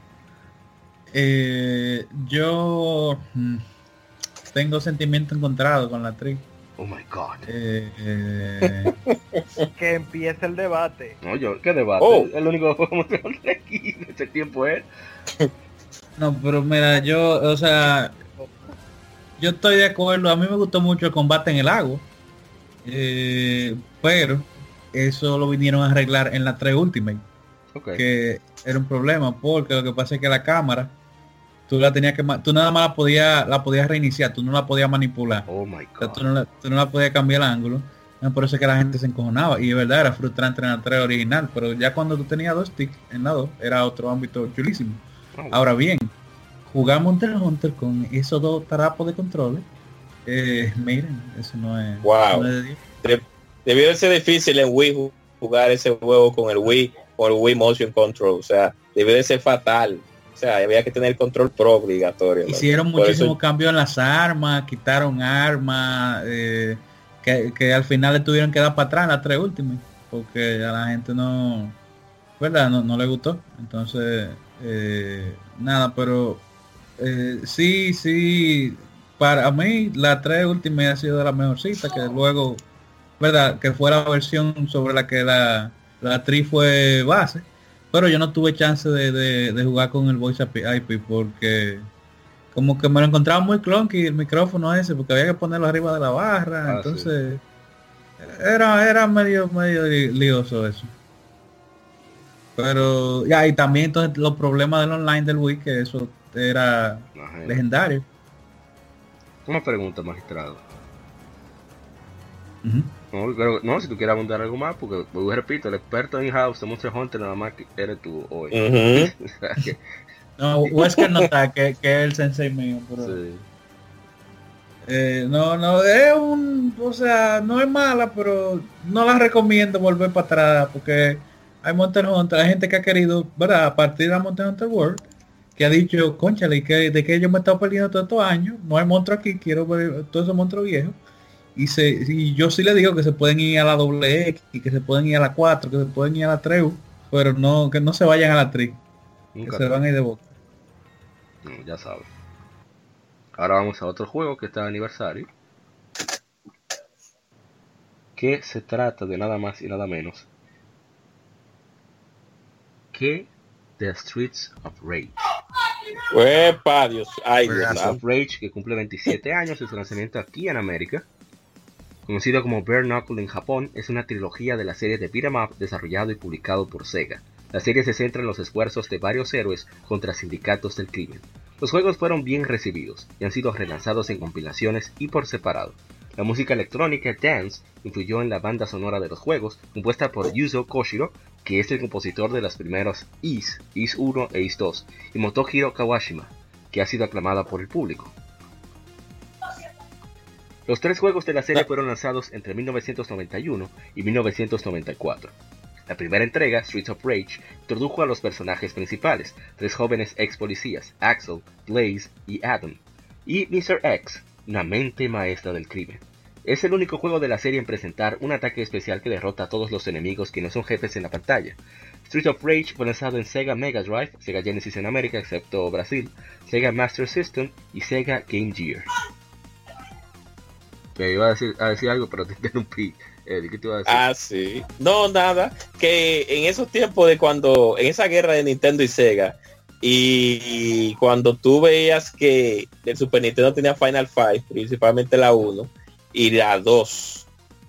Eh, yo mm, tengo sentimiento encontrado con la Tri. Oh my god. Eh, eh, Que empiece el debate. No, yo, ¿qué debate? Oh. El único que de aquí de ese tiempo es. no, pero mira, yo, o sea, yo estoy de acuerdo. A mí me gustó mucho el combate en el agua. Eh, pero eso lo vinieron a arreglar en la 3 Ultimate. Que era un problema porque lo que pasa es que la cámara tú la tenías que tú nada más la podías la podías reiniciar tú no la podías manipular Oh my o sea, tú, god. no la, tú no la podías cambiar el ángulo No, por eso es que la gente se encojonaba y de verdad era frustrante en la 3 original pero ya cuando tú tenías dos sticks en la 2 era otro ámbito chulísimo Oh, ahora bien jugar Monster Hunter con esos dos tarapos de controles eh, miren eso no es, Wow. no es de Dios. Debió de ser difícil en Wii ju- jugar ese juego con el Wii, con el Wii Motion Control. O sea, debió de ser fatal. O sea, había que tener control pro obligatorio. ¿no? Hicieron eso- muchísimos cambios en las armas, quitaron armas, eh, que, que al final le tuvieron que dar para atrás las tres últimas, porque a la gente no, ¿verdad? No, no le gustó. Entonces, eh, nada, pero eh, sí, sí, para mí la 3 última ha sido de la mejorcita, que luego, ¿verdad? Que fue la versión sobre la que la, la 3 fue base. Pero yo no tuve chance de, de- de jugar con el Voice IP porque como que me lo encontraba muy clunky el micrófono ese, porque había que ponerlo arriba de la barra. Ah, entonces, era, era medio, medio li- lioso eso. Pero ya, y también entonces los problemas del online del Wii, que eso era Imagínate. legendario. Una pregunta, magistrado. No, pero- no, si tú quieres abundar algo más, porque repito, el experto en house de Monster Hunter nada más que eres tú hoy. Ujú. O sea que, No, Wesker no está, que, que es el sensei mío, pero sí. eh, no, no, es un, o sea, no es mala, pero no la recomiendo volver para atrás, porque hay Monster Hunter, hay gente que ha querido, ¿verdad? A partir de Monster Hunter World, que ha dicho, conchale, que, de que yo me he estado perdiendo todos estos años, no hay monstruo aquí, quiero ver todos esos monstruos viejos. Y, se, y yo sí le digo que se pueden ir a la doble X, y que se pueden ir a la 4, que se pueden ir a la 3, pero no, que no se vayan a la 3, que se van a ir de boca. No, ya sabes. Ahora vamos a otro juego que está de aniversario. Que se trata de nada más y nada menos que The Streets of Rage. Epa, Dios. Ay, Dios of Rage que cumple 27 años de su lanzamiento aquí en América. Conocido como Bare Knuckle en Japón, es una trilogía de la serie de beat'em up desarrollado y publicado por Sega. La serie se centra en los esfuerzos de varios héroes contra sindicatos del crimen. Los juegos fueron bien recibidos y han sido relanzados en compilaciones y por separado. La música electrónica Dance influyó en la banda sonora de los juegos, compuesta por Yuzo Koshiro, que es el compositor de los primeros Is, Is 1 e Is 2, y Motohiro Kawashima, que ha sido aclamada por el público. Los tres juegos de la serie fueron lanzados entre 1991 y 1994. La primera entrega, Streets of Rage, introdujo a los personajes principales, tres jóvenes ex policías, Axel, Blaze y Adam, y Mr. X, una mente maestra del crimen. Es el único juego de la serie en presentar un ataque especial que derrota a todos los enemigos que no son jefes en la pantalla. Streets of Rage fue lanzado en Sega Mega Drive, Sega Genesis en América, excepto Brasil, Sega Master System y Sega Game Gear. Te iba a decir, a decir algo, pero te interrumpí. Eddie, ¿qué te iba a decir? Ah, sí. No, nada. Que en esos tiempos de cuando, en esa guerra de Nintendo y Sega, y cuando tú veías que el Super Nintendo tenía Final Fight, principalmente la 1 y la 2,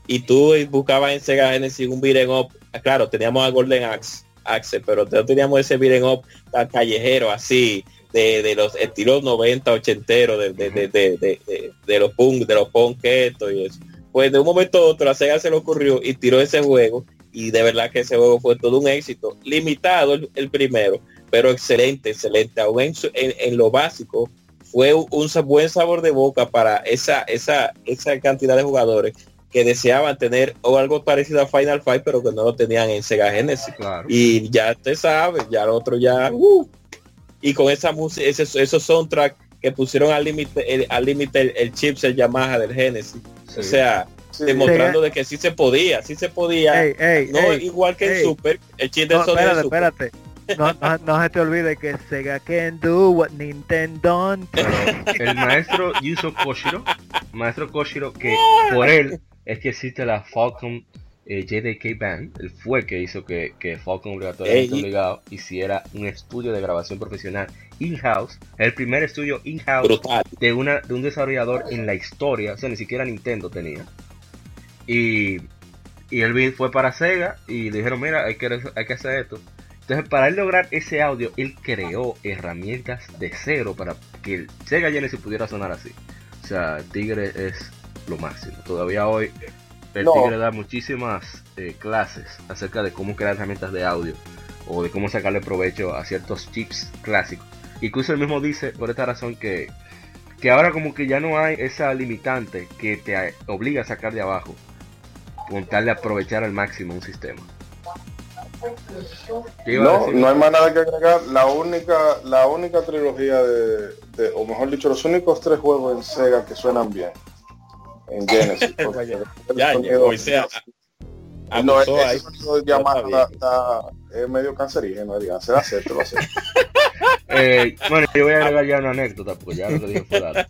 y tú buscabas en Sega Genesis un beat'em up, ah, claro, teníamos a Golden Axe, Axe pero no teníamos ese beat'em up tan callejero así, de, de los estilos 90, 80 de, de, de, de, de, de- de los punk, de los punketos y eso. Pues de un momento a otro a Sega se le ocurrió y tiró ese juego y de verdad que ese juego fue todo un éxito. Limitado el, el primero pero excelente excelente aún en- en lo básico fue un, buen sabor de boca para esa esa esa cantidad de jugadores que deseaban tener o algo parecido a Final Fight pero que no lo tenían en Sega Genesis Claro. y ya te sabes ya lo otro ya uh. y con esa música esos soundtrack que pusieron al límite el- al límite el, el chips el Yamaha del Genesis Sí. o sea Sí. demostrando de que sí se podía, sí se podía. Ey, ey, no ey, igual que en ey. Super, el chip de No, Sony espérate, Super. No, no, no se te olvide que Sega can do what Nintendo don't. el maestro Yuzo Koshiro, maestro Koshiro, que por él es que existe la Falcon eh, JDK Band, él fue que hizo que, que Falcon obligatoriamente Ey. obligado hiciera un estudio de grabación profesional in-house, el primer estudio in-house de, una, de un desarrollador en la historia, o sea, ni siquiera Nintendo tenía. Y, y él vi- fue para Sega y le dijeron, mira, hay que, hay que hacer esto. Entonces, para él lograr ese audio, él creó herramientas de cero para que el Sega Genesis pudiera sonar así. O sea, el Tigre es lo máximo. Todavía hoy el No. Tigre da muchísimas eh, clases acerca de cómo crear herramientas de audio o de cómo sacarle provecho a ciertos chips clásicos. Incluso él mismo dice, por esta razón, que, que ahora como que ya no hay esa limitante que te obliga a sacar de abajo, con tal de aprovechar al máximo un sistema. ¿Qué iba a No, no hay más nada que agregar. La única, la única trilogía de, de- o mejor dicho, los únicos tres juegos en Sega que suenan bien. En Genesis. Ya, ya, o sea, No, abusó ahí. llamada Está es medio cancerígeno, diga, se hace, te lo hace. Eh, bueno, yo voy a agregar ya una anécdota, porque ya lo que dije fue dado.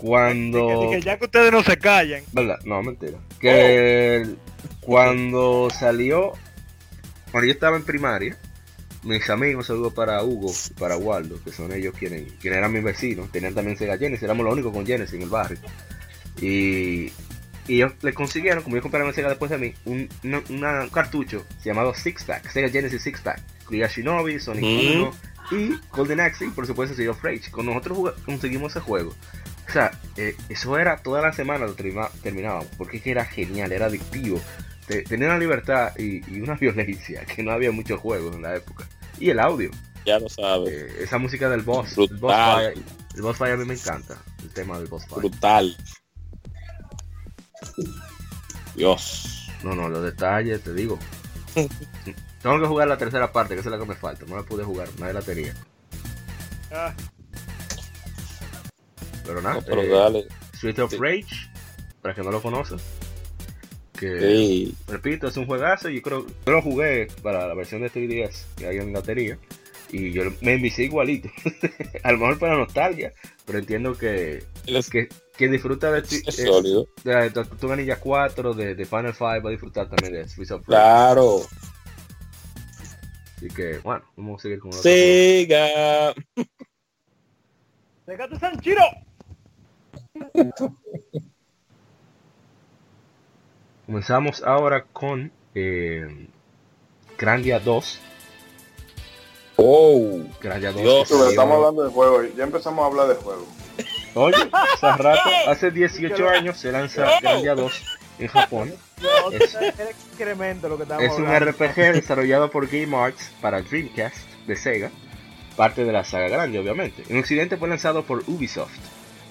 Cuando... Dije, ya que ustedes no se callan. ¿Verdad? No, mentira. Que cuando salió, cuando yo estaba en primaria, mis amigos, saludos para Hugo y para Waldo, que son ellos quienes, quienes eran mis vecinos, tenían también Sega Genesis, éramos los únicos con Genesis en el barrio. Y, y ellos le consiguieron, como ellos compraron Sega después de mí, un, una- una- un cartucho llamado Six Pack, Sega Genesis Six Pack. Incluía Shinobi, Sonic Mm. 1 y Golden Axe y por supuesto Sea of Rage. Con nosotros conseguimos ese juego. O sea, eh, eso era toda la semana lo terminábamos, porque era genial, era adictivo. Te- tenía una libertad y, y una violencia, que no había muchos juegos en la época. Y el audio, Ya lo sabes. eh, esa música del boss, el boss, fight, el boss fight a mí me encanta, el tema del boss fight. Brutal. Dios. No, no, los detalles, te digo. Tengo que jugar la tercera parte, que esa es la que me falta, no la pude jugar, nadie la tenía. Ah, Pero nada, No, pero eh, dale. Street of Sí. Rage, para que no lo conocen. Que Sí. repito, es un juegazo. Yo creo yo lo jugué para la versión de 3DS que hay en la batería. Y yo me envicié igualito. a lo mejor para nostalgia, pero entiendo que, Es, que quien disfruta de, es eh, sólido. de, de Tortuga Ninja 4, de, de Final Fight, va a disfrutar también de of Rage. Claro. Así que, bueno, vamos a seguir con otro Siga. ¡Dégate Sanchiro! Comenzamos ahora con eh, Grandia 2. Oh. Grandia 2 Dios. Pero estamos hablando de juego, ya empezamos a hablar de juego. Oye, hace rato, hace 18 años se lanza Grandia 2 en Japón. No, Es- lo que un. RPG desarrollado por Game Arts para Dreamcast de Sega, parte de la saga grande obviamente. En Occidente fue lanzado por Ubisoft.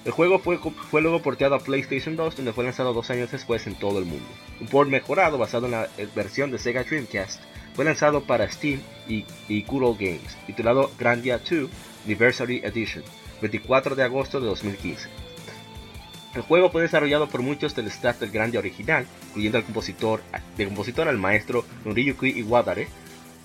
El juego fue, fue luego porteado a PlayStation 2, donde fue lanzado dos años después en todo el mundo. Un port mejorado basado en la eh, versión de Sega Dreamcast fue lanzado para Steam y, y Good Old Games, titulado Grandia 2 Anniversary Edition, 24 de agosto de 2015. El juego fue desarrollado por muchos del staff del Grandia original, incluyendo al compositor, de compositor al maestro Noriyuki Iwadare,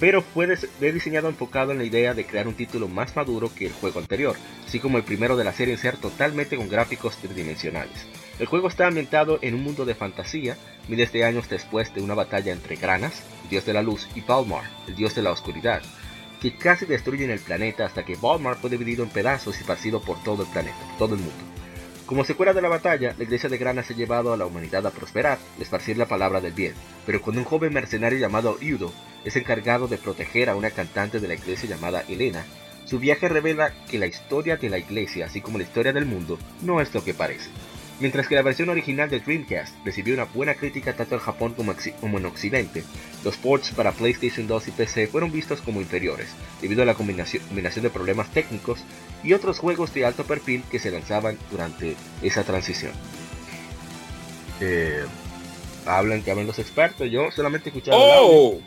pero fue diseñado enfocado en la idea de crear un título más maduro que el juego anterior, así como el primero de la serie en ser totalmente con gráficos tridimensionales. El juego está ambientado en un mundo de fantasía, miles de años después de una batalla entre Granas, el dios de la luz, y Balmar, el dios de la oscuridad, que casi destruyen el planeta hasta que Balmar fue dividido en pedazos y esparcido por todo el planeta, todo el mundo. Como secuela de la batalla, la iglesia de Granas ha llevado a la humanidad a prosperar y esparcir la palabra del bien, pero cuando un joven mercenario llamado Udo es encargado de proteger a una cantante de la iglesia llamada Elena, su viaje revela que la historia de la iglesia, así como la historia del mundo, no es lo que parece. Mientras que la versión original de Dreamcast recibió una buena crítica tanto en Japón como, en Occidente, los ports para PlayStation 2 y PC fueron vistos como inferiores, debido a la combinación, de problemas técnicos y otros juegos de alto perfil que se lanzaban durante esa transición. Eh, hablan que hablan los expertos, yo solamente el audio Oh.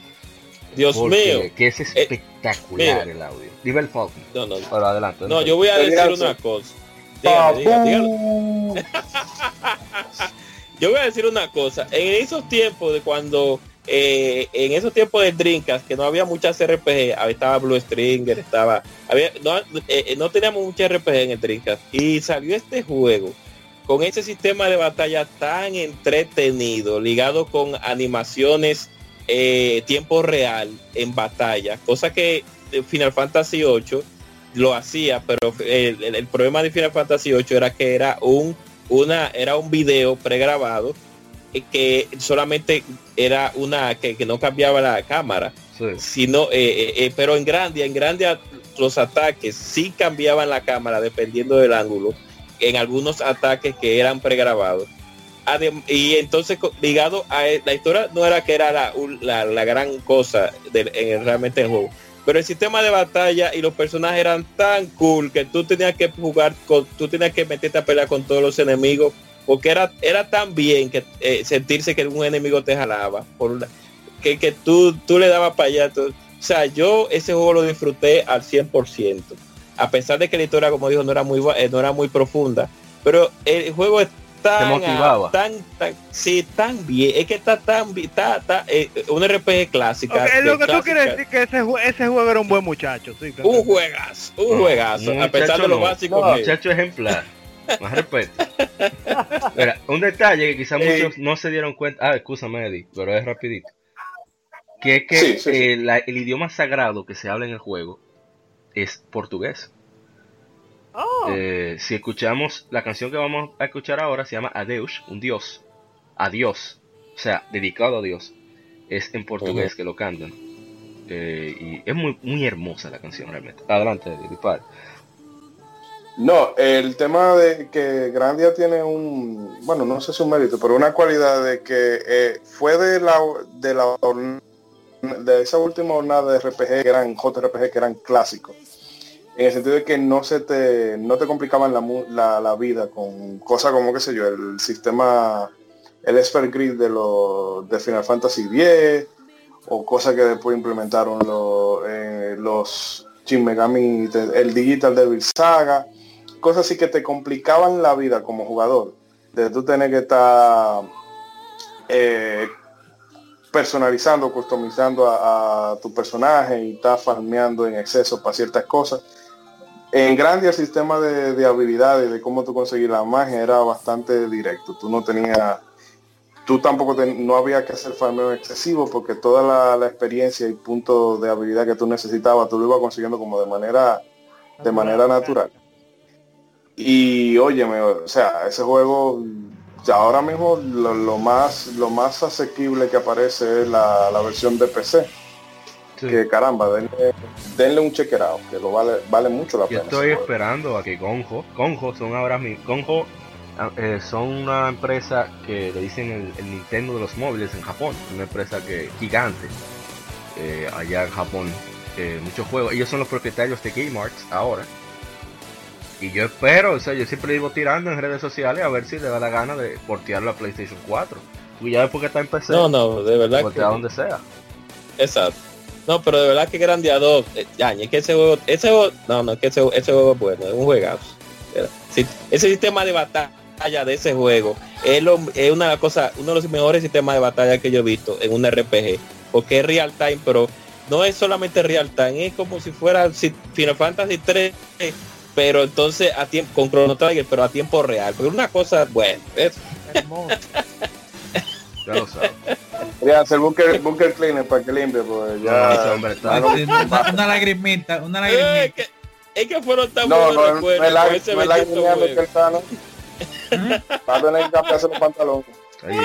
Dios porque- mío. que es espectacular mira. el audio. Dime el Falcon. No, no. Ahora adelante. No, yo voy a decir una cosa. Dígame. ¡Tabú! Yo voy a decir una cosa. En esos tiempos de cuando, eh, en esos tiempos de Dreamcast, que no había muchas RPG, estaba Blue Stringer, estaba, había, no, eh, eh, no teníamos muchas RPG en el Dreamcast. Y salió este juego con ese sistema de batalla tan entretenido, ligado con animaciones eh, tiempo real en batalla, cosa que Final Fantasy VIII lo hacía, pero el, el- el problema de Final Fantasy VIII era que era un una era un video pregrabado eh, que solamente era una que, que no cambiaba la cámara Sí. sino eh, pero en grande en grande a- los ataques sí cambiaban la cámara dependiendo del ángulo en algunos ataques que eran pregrabados y entonces ligado a e- la historia no era que era la, la, la gran cosa realmente el juego pero el sistema de batalla y los personajes eran tan cool que tú tenías que jugar con, tú tenías que meterte a pelear con todos los enemigos porque era era tan bien que eh, sentirse que un enemigo te jalaba por una- que, que tú tú le dabas para allá tú- o sea yo ese juego lo disfruté al 100% a pesar de que la historia como dijo no era muy eh, no era muy profunda pero el juego es tan, motivaba. tan, tan, sí, tan bien, es que está tan, bi- está, está, eh, un RPG clásica. Ok, es lo que tú quieres decir que ese, ese juego era un buen muchacho. Sí, claro. Un juegazo, un No, juegazo, un a pesar de lo no. básico Un que- muchacho ejemplar. Más respeto. Mira, un detalle que quizás Eh. muchos no se dieron cuenta. Ah, escúchame, Eddie, pero es rapidito. Que es que Sí, sí, sí. eh, la- el idioma sagrado que se habla en el juego es portugués. Oh, Eh, si escuchamos la canción que vamos a escuchar ahora, se llama Adeus, un dios. Adiós. O sea, dedicado a Dios. Es en portugués que lo cantan. Eh, y es muy, muy hermosa la canción realmente. Adelante, dispara. No, el tema de que Grandia tiene un, bueno, no sé si un mérito, pero una cualidad de que eh, fue de la de la de esa última jornada de RPG que eran JRPG que eran clásicos. En el sentido de que no se te no te complicaban la, la, la vida con cosas como qué sé yo, el sistema el Esper Grid de los de Final Fantasy X o cosas que después implementaron los, eh, los Shin Megami, el Digital Devil Saga, cosas así que te complicaban la vida como jugador. De tú tener que estar eh, personalizando, customizando a, a tu personaje y estar farmeando en exceso para ciertas cosas. En grande el sistema de, de habilidades, de cómo tú conseguir la magia era bastante directo. Tú no tenías tú tampoco no había que hacer farmeo excesivo porque toda la, la experiencia y puntos de habilidad que tú necesitabas tú lo ibas consiguiendo como de manera de manera natural. Y óyeme o sea ese juego ya ahora mismo lo, lo más lo más asequible que aparece es la, la versión de PC Sí. que caramba denle, denle un chequerado que lo vale vale mucho la Yo pena estoy ese juego. esperando a que Gonjo, Gonjo son ahora mismo, Gonjo ah, eh, son una empresa que le dicen el, el Nintendo de los móviles en Japón, una empresa que gigante eh, allá en Japón, eh, muchos juegos, ellos son los propietarios de Game Arts ahora. Y yo espero, o sea, yo siempre digo tirando en redes sociales a ver si le da la gana de portearlo a PlayStation 4. Y ya después que está en PC, No, no, de verdad que portea donde sea. Exacto. No, pero de verdad que grandeado. Eh, ya, es que ese juego, ese juego, no, no, es que ese, ese juego es bueno, es un juegazo. Sí, ese sistema de batalla de ese juego es, lo, es una de las cosas, uno de los mejores sistemas de batalla que yo he visto en un RPG, porque es real time, pero no es solamente real time, es como si fuera Final Fantasy 3, pero entonces a tiempo con Chrono Trigger, pero a tiempo real, porque una cosa, bueno, es, hermoso. Ya lo sabes. Quería hacer bunker, bunker cleaner para que limpie pues Ya, ese ya hombre está. Sí, una, una lagrimita, una es lagrimita. que, es que fueron tan no, buenos no, no recuerdos no es la bendito guineando que juego. él está, ¿no? Va a tener que cambiarse los pantalones. Ahí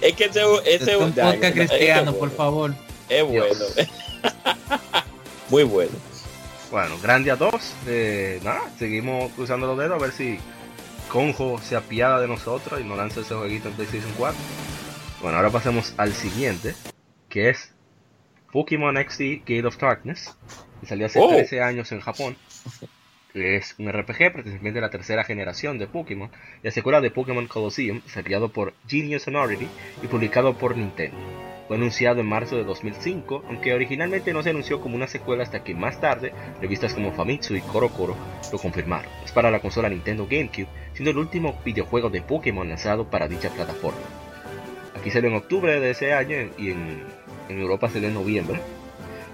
es, que ese, ese Este es un ya, podcast cristiano, bueno, por favor. Es bueno. Muy bueno. Bueno, Grandia 2, eh, nada, seguimos cruzando los dedos a ver si Conjo se apiada de nosotros y nos lanza ese jueguito en PlayStation 4. Bueno, ahora pasemos al siguiente, que es Pokémon XD Gate of Darkness, que salió hace Oh. 13 años en Japón. Es un RPG precisamente de la tercera generación de Pokémon, la secuela de Pokémon Colosseum, desarrollado por Genius Sonority y publicado por Nintendo. Fue anunciado en marzo de 2005, aunque originalmente no se anunció como una secuela hasta que más tarde revistas como Famitsu y KoroKoro lo confirmaron. Es para la consola Nintendo GameCube, siendo el último videojuego de Pokémon lanzado para dicha plataforma. Aquí salió en octubre de ese año y en, en Europa salió en noviembre.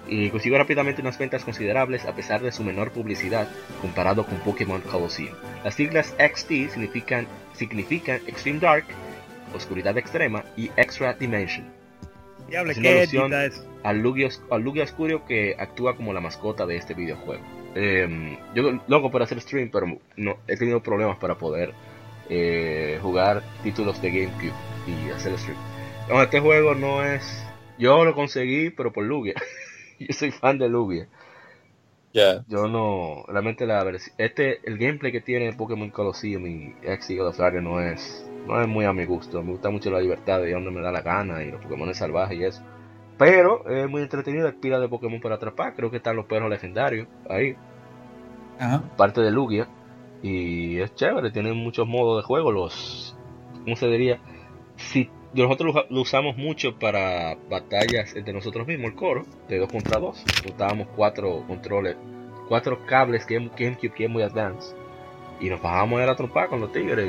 Y consiguió rápidamente unas ventas considerables a pesar de su menor publicidad comparado con Pokémon Colosseum. Las siglas XD significan, significan Extreme Dark, Oscuridad Extrema y Extra Dimension Una qué es. al Lugia, al Lugia Oscuro que actúa como la mascota de este videojuego. Eh, yo loco por hacer stream, pero no he tenido problemas para poder eh, jugar títulos de GameCube y hacer stream. No, este juego no es... Yo lo conseguí, pero por Lugia. yo soy fan de Lugia. Yo no... Realmente la versión... Este, el gameplay que tiene Pokémon Colosseum y Eagle of Darkness no es... No es muy a mi gusto. Me gusta mucho la libertad de ir donde me da la gana y los Pokémon salvajes y eso. Pero es muy entretenido, hay pila de Pokémon para atrapar. Creo que están los perros legendarios ahí, Ajá. parte de Lugia. Y es chévere, tienen muchos modos de juego. Los. ¿Cómo se diría? Si nosotros lo, usamos mucho para batallas entre nosotros mismos, el coro, de 2 contra 2. Usábamos cuatro controles, cuatro cables Game- GameCube Game Boy Advance. y nos bajamos de la tropa con los tigres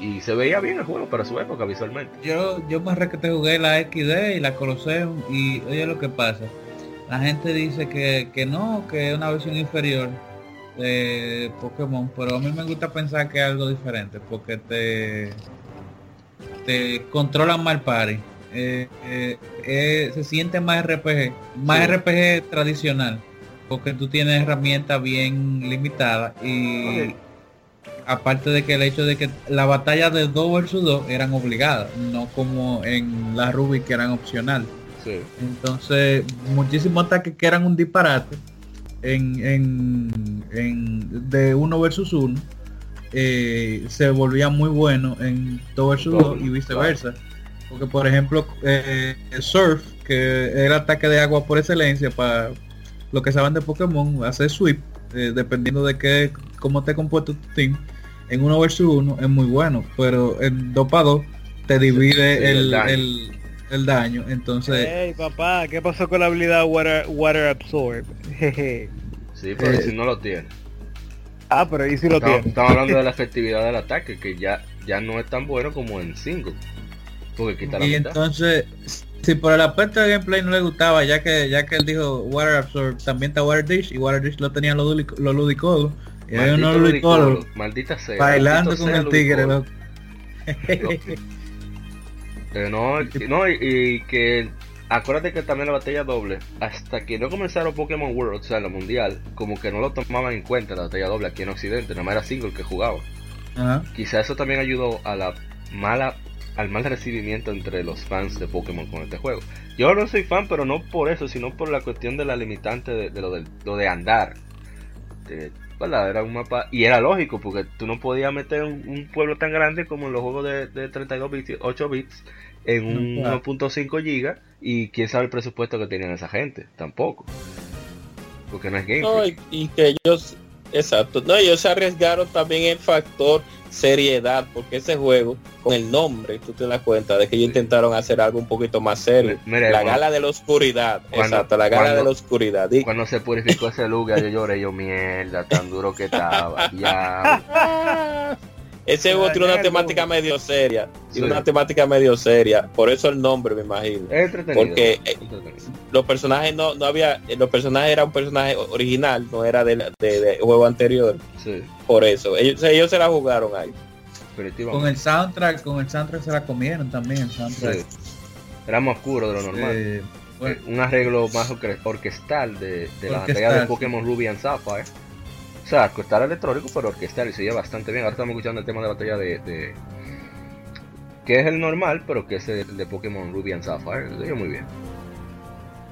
y, se veía bien el juego para su época visualmente. Yo, yo me te jugué la XD y la Colosseum y oye lo que pasa. La gente dice que, que no, que es una versión inferior de Pokémon, pero a mí me gusta pensar que es algo diferente porque te te controlan mal party. Eh, eh, eh, se siente más RPG, más RPG tradicional, porque tú tienes herramientas bien limitadas y aparte de que el hecho de que la batalla de 2 versus 2 eran obligadas, no como en la Ruby que eran opcional. Entonces, muchísimos ataques que eran un disparate en, en, en de 1 versus 1 eh, se volvía muy bueno en 2 versus 2 y viceversa. Porque por ejemplo, eh, Surf, que era ataque de agua por excelencia para lo que saben de Pokémon, hacer sweep, eh, dependiendo de qué, cómo te compuesto tu team, en 1 versus 1 es muy bueno, pero en 2 para 2 te divide el, el, daño. Entonces... Hey papá, ¿qué pasó con la habilidad Water, water Absorb? sí, pero si no lo tiene. Ah, pero ahí sí lo tiene. Estamos hablando de la efectividad del ataque, que ya, ya no es tan bueno como en single. Porque quita la y entonces, si por el aspecto de gameplay no le gustaba, ya que ya que él dijo Water Absorb, también está Water Dish, y Water Dish lo tenían los, los ludicodos. Y hay unos ludicodos maldita sea. Bailando con el tigre, loco. No, no y, y que acuérdate que también la batalla doble, hasta que no comenzaron Pokémon World, o sea, la mundial, como que no lo tomaban en cuenta la batalla doble aquí en Occidente, nada más era single que jugaba. Quizá eso también ayudó a la mala al mal recibimiento entre los fans de Pokémon con este juego. Yo no soy fan, pero no por eso, sino por la cuestión de la limitante de, lo, de lo de andar. Era un mapa, y era lógico, porque tú no podías meter un, pueblo tan grande como en los juegos de, de 32 bits, 8 bits, en un 1.5 gigas y quién sabe el presupuesto que tenían esa gente, tampoco. Porque no es game. No, y, que ellos, exacto, no, ellos se arriesgaron también el factor seriedad, porque ese juego, con el nombre, tú te das cuenta de que ellos intentaron hacer algo un poquito más serio. la gala de la oscuridad, exacto, la gala de la oscuridad. Cuando se purificó ese lugar, yo lloré, yo mierda, tan duro que estaba, ya. Ese juego tiene una temática medio seria. Tiene una temática medio seria. Por eso el nombre, me imagino. Porque eh, los personajes no, no había. Eh, los personajes era un personaje original, no era del de, juego anterior. Por eso. Ellos, ellos se la jugaron ahí. Con el soundtrack, con el soundtrack se la comieron también el soundtrack. Era más oscuro de lo normal. Eh, un arreglo más orquestal de, de la batalla de Pokémon Ruby and Sapphire o sea, costar electrónico, pero orquestal y se oye bastante bien. Ahora estamos escuchando el tema de batalla de, que es el normal, pero que es el de Pokémon Ruby and Sapphire. Se oye muy bien.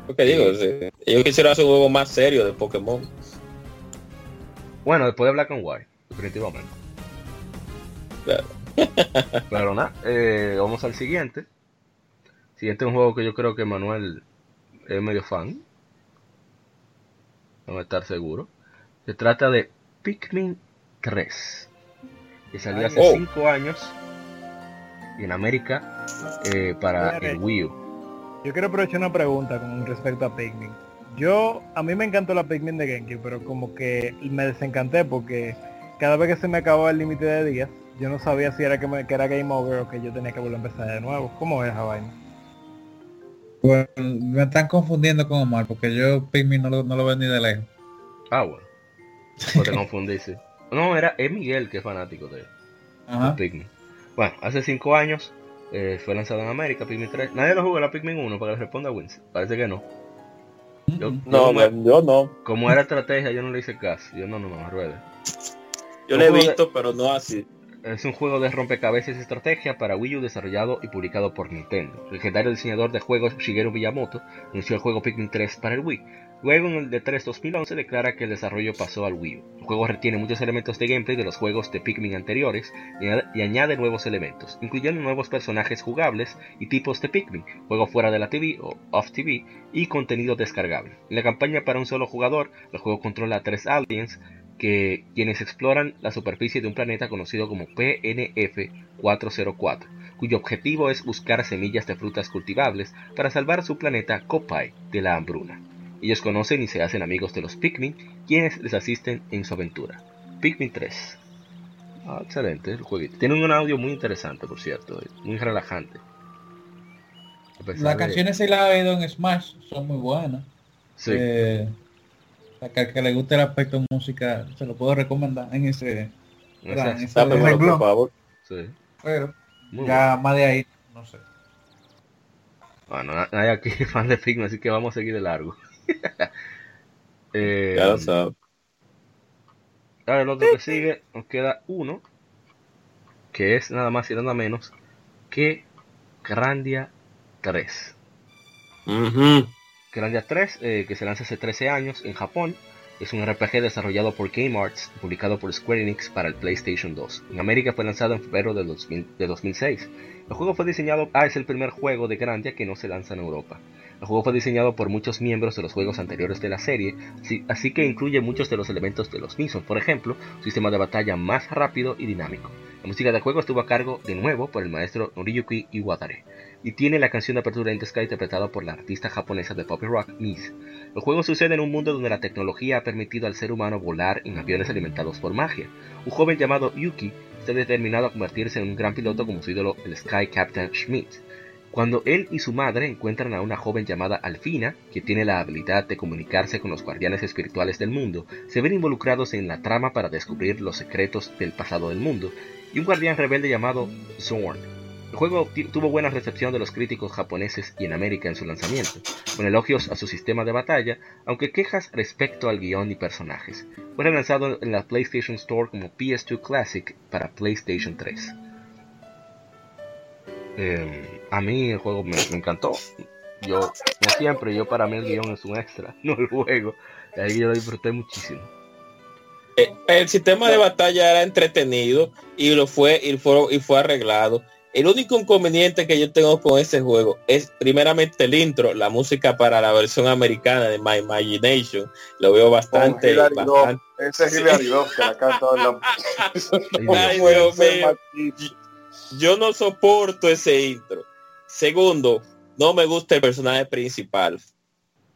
Lo que digo, yo quisiera hacer un juego más serio de Pokémon. Bueno, después de Black and White, definitivamente. Claro. pero nada, eh, vamos al siguiente. Siguiente es un juego que yo creo que Manuel es medio fan. Vamos a estar seguro. Se trata de Pikmin 3, que salió hace 5 oh. años en América eh, para el Wii U. Yo quiero aprovechar una pregunta con respecto a Pikmin. Yo, a mí me encantó la Pikmin de GameCube, pero como que me desencanté porque cada vez que se me acababa el límite de días, yo no sabía si era que, me, que era Game Over o que yo tenía que volver a empezar de nuevo. ¿Cómo es esa vaina? Bueno, me están confundiendo con Omar, porque yo Pikmin no lo, no lo veo ni de lejos. Ah, bueno. No te confundiste. No, era es Miguel que es fanático de, Pikmin. Bueno, hace 5 años eh, fue lanzado en América, Pikmin 3. Nadie lo jugó la Pikmin 1 para que le responda a Wins. Parece que no. Yo, no, yo, no. Como era estrategia, yo no le hice caso. Yo no, no, no, ruede. Yo lo he visto, pero no así. Es un juego de rompecabezas y estrategia para Wii U desarrollado y publicado por Nintendo. El legendario diseñador de juegos Shigeru Miyamoto anunció el juego Pikmin 3 para el Wii, Luego en el de 3 2011 declara que el desarrollo pasó al Wii U. El juego retiene muchos elementos de gameplay de los juegos de Pikmin anteriores y añade nuevos elementos, incluyendo nuevos personajes jugables y tipos de Pikmin, juego fuera de la TV o off TV y contenido descargable. En la campaña para un solo jugador, el juego controla a tres aliens que quienes exploran la superficie de un planeta conocido como PNF 404, cuyo objetivo es buscar semillas de frutas cultivables para salvar su planeta Kopai de la hambruna. Ellos conocen y se hacen amigos de los Pikmin, quienes les asisten en su aventura. Pikmin 3. Ah, excelente el jueguito. Tiene un audio muy interesante, por cierto, muy relajante. Las de- canciones si las ha oído en Smash son muy buenas. Sí, Eh, que, al que le guste el aspecto de música, se lo puedo recomendar en ese por favor. sí, Pero muy ya más de ahí, no sé. Bueno, nadie aquí es fan de Figma, así que vamos a seguir de largo. Eh, ahora el otro que sigue, nos queda uno, que es nada más y nada menos que Grandia 3. Ujú. Grandia 3, eh, que se lanza hace 13 años en Japón, es un RPG desarrollado por Game Arts publicado por Square Enix para el PlayStation 2. En América fue lanzado en febrero de, 2000 de 2006. El juego fue diseñado, ah, es el primer juego de Grandia que no se lanza en Europa. El juego fue diseñado por muchos miembros de los juegos anteriores de la serie, así, que incluye muchos de los elementos de los mismos, por ejemplo, un sistema de batalla más rápido y dinámico. La música del juego estuvo a cargo de nuevo por el maestro Noriyuki Iwatare y tiene la canción de apertura In the Sky interpretada por la artista japonesa de pop rock Miss. El juego sucede en un mundo donde la tecnología ha permitido al ser humano volar en aviones alimentados por magia. Un joven llamado Yuki está determinado a convertirse en un gran piloto como su ídolo el Sky Captain Schmidt. Cuando él y su madre encuentran a una joven llamada Alfina, que tiene la habilidad de comunicarse con los guardianes espirituales del mundo, se ven involucrados en la trama para descubrir los secretos del pasado del mundo, y un guardián rebelde llamado Zorn. El juego tuvo buena recepción de los críticos japoneses y en América en su lanzamiento, con elogios a su sistema de batalla, aunque quejas respecto al guion y personajes. Fue relanzado en la PlayStation Store como PS2 Classic para PlayStation 3. Eh, a mí el juego me, me encantó. Yo, como siempre, yo para mí el guion es un extra, no el juego. Y ahí yo lo disfruté muchísimo. Eh, el sistema de batalla era entretenido y lo fue y fue, y fue arreglado. El único inconveniente que yo tengo con ese juego es primeramente el intro, la música para la versión americana de My Imagination. Lo veo bastante. Ese es Hilary Duff que la canta en la... Ay, Puede Dios ser mío. más- Yo no soporto ese intro. Segundo, no me gusta el personaje principal.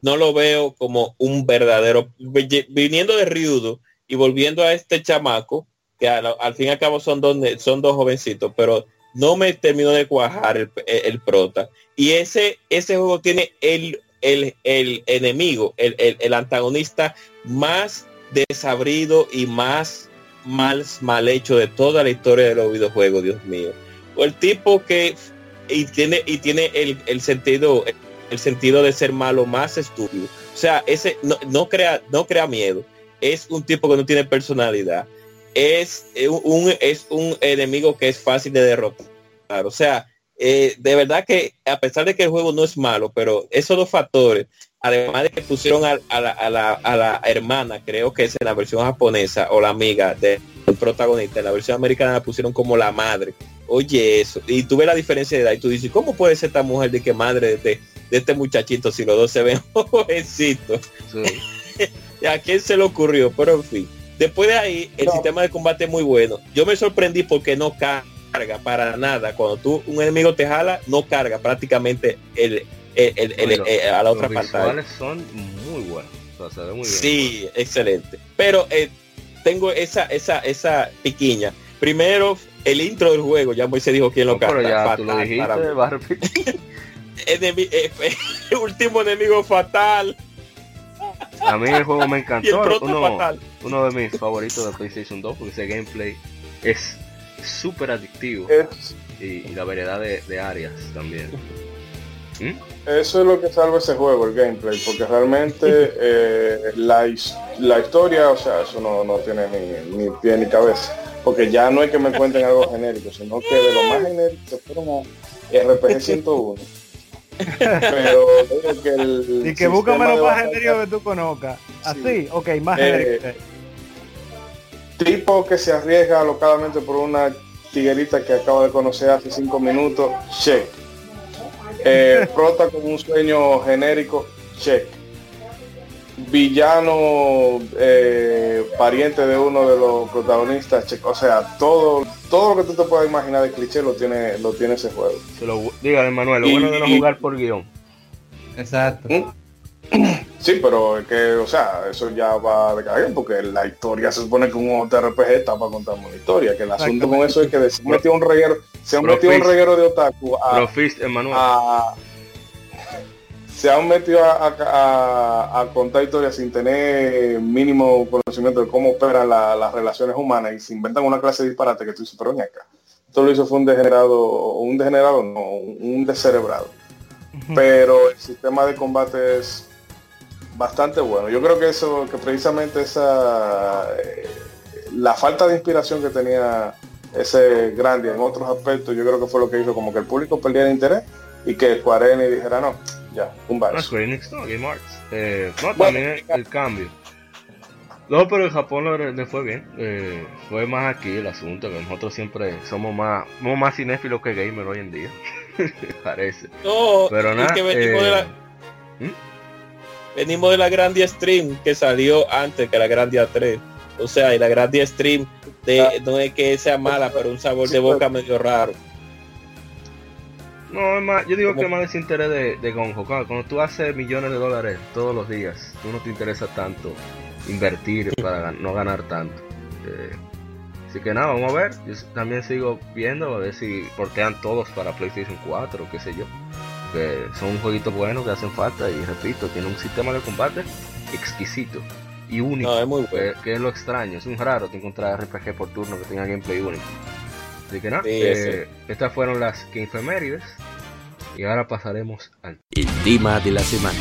No lo veo como un verdadero. Viniendo de Ryudo y volviendo a este chamaco, que al, fin y al cabo son dos, son dos jovencitos, pero no me terminó de cuajar el, el prota. Y ese, ese juego tiene el, el, el enemigo, el antagonista más desabrido y más mal, mal hecho de toda la historia de los videojuegos, Dios mío. O el tipo que y tiene y tiene el, el sentido el sentido de ser malo más estúpido. O sea, ese no, no crea no crea miedo. Es un tipo que no tiene personalidad. Es un es un enemigo que es fácil de derrotar. O sea, eh, de verdad que a pesar de que el juego no es malo, pero esos dos factores, además de que pusieron a, la, a, la, a la hermana, creo que es en la versión japonesa o la amiga del protagonista, en la versión americana la pusieron como la madre. Oye, eso. Y tú ves la diferencia de edad y tú dices, ¿cómo puede ser esta mujer de que madre de este, de este muchachito si los dos se ven jovencitos? Sí. ¿Y a quién se le ocurrió? Pero en fin. Después de ahí, el No. sistema de combate es muy bueno. Yo me sorprendí porque no carga para nada. Cuando tú un enemigo te jala, no carga prácticamente el, el- el- el- Bueno, eh, a la otra Los pantalla. visuales son muy buenos. O sea, se ve muy bien. Sí, excelente. Pero eh, tengo esa, esa, esa piquiña. Primero, el intro del juego, ya Moisés dijo quién lo No, pero canta. ya tú lo dijiste. Enemi- eh, último enemigo fatal A mí el juego me encantó. Uno, fatal. uno de mis favoritos de PlayStation 2 porque ese gameplay es súper adictivo Es- y, y la variedad de, de áreas también. ¿Mm? Eso es lo que salva ese juego, el gameplay, porque realmente eh, la, la historia, o sea, eso no, no tiene ni, ni pie ni cabeza. Porque ya no es que me cuenten algo genérico, sino que de lo más genérico se fueron a RPG 101. Pero que el Y que búscame lo más batalla- genérico que tú conozcas. Así, Sí. ok, más Eh, genérico. tipo que se arriesga alocadamente por una tiguerita que acaba de conocer hace cinco minutos, check. Eh, prota con un sueño genérico, check. Villano eh, pariente de uno de los protagonistas. O sea, todo, todo lo que tú te puedas imaginar de cliché lo tiene, lo tiene ese juego. Se lo, dígame Manuel, lo Y- bueno de no y- jugar por guion. Exacto. ¿Mm? Sí, pero es que, o sea, eso ya va de caer porque la historia se supone que un JRPG está para contar una historia, que el asunto con eso es que se metió un reguero, se han metido un reguero de otaku a, a- se han metido a, a- a contar historias sin tener mínimo conocimiento de cómo operan la- las relaciones humanas y se inventan una clase de disparate que tú dices, pero acá. Esto lo hizo fue un degenerado, un degenerado, no, un descerebrado. Pero el sistema de combate es bastante bueno. Yo creo que eso, que precisamente esa eh, la falta de inspiración que tenía ese Grandia en otros aspectos, yo creo que fue lo que hizo como que el público perdiera interés y que Square Enix dijera no, ya, un No, bar. Square Enix, no, Game Arts. Eh, no, Bueno, también el, el cambio. No, pero en Japón le, fue bien. Eh, fue más aquí el asunto, que nosotros siempre somos más, somos más cinéfilos que gamer hoy en día. Parece. No, Pero es nada, que venimos, de eh, la, ¿Mm? venimos de la Grandia Stream que salió antes que la Grandia 3. O sea, y la Grandia Stream de, no es que sea mala, pero un sabor de boca medio raro. No, es más, yo digo ¿Cómo? que más desinterés de, de Gonjo. Cuando, cuando tú haces millones de dólares todos los días, tú no te interesa tanto invertir para no ganar tanto. Eh, así que nada, vamos a ver. Yo también sigo viendo a ver si portean todos para PlayStation 4 o qué sé yo. Que son jueguitos buenos que hacen falta y repito, tiene un sistema de combate exquisito y único. No, es muy bueno. que, que es lo extraño, es un raro te encontrar RPG por turno que tenga gameplay único. Así que nada, Sí, eh, estas fueron las que infemérides y ahora pasaremos al El tema de la semana.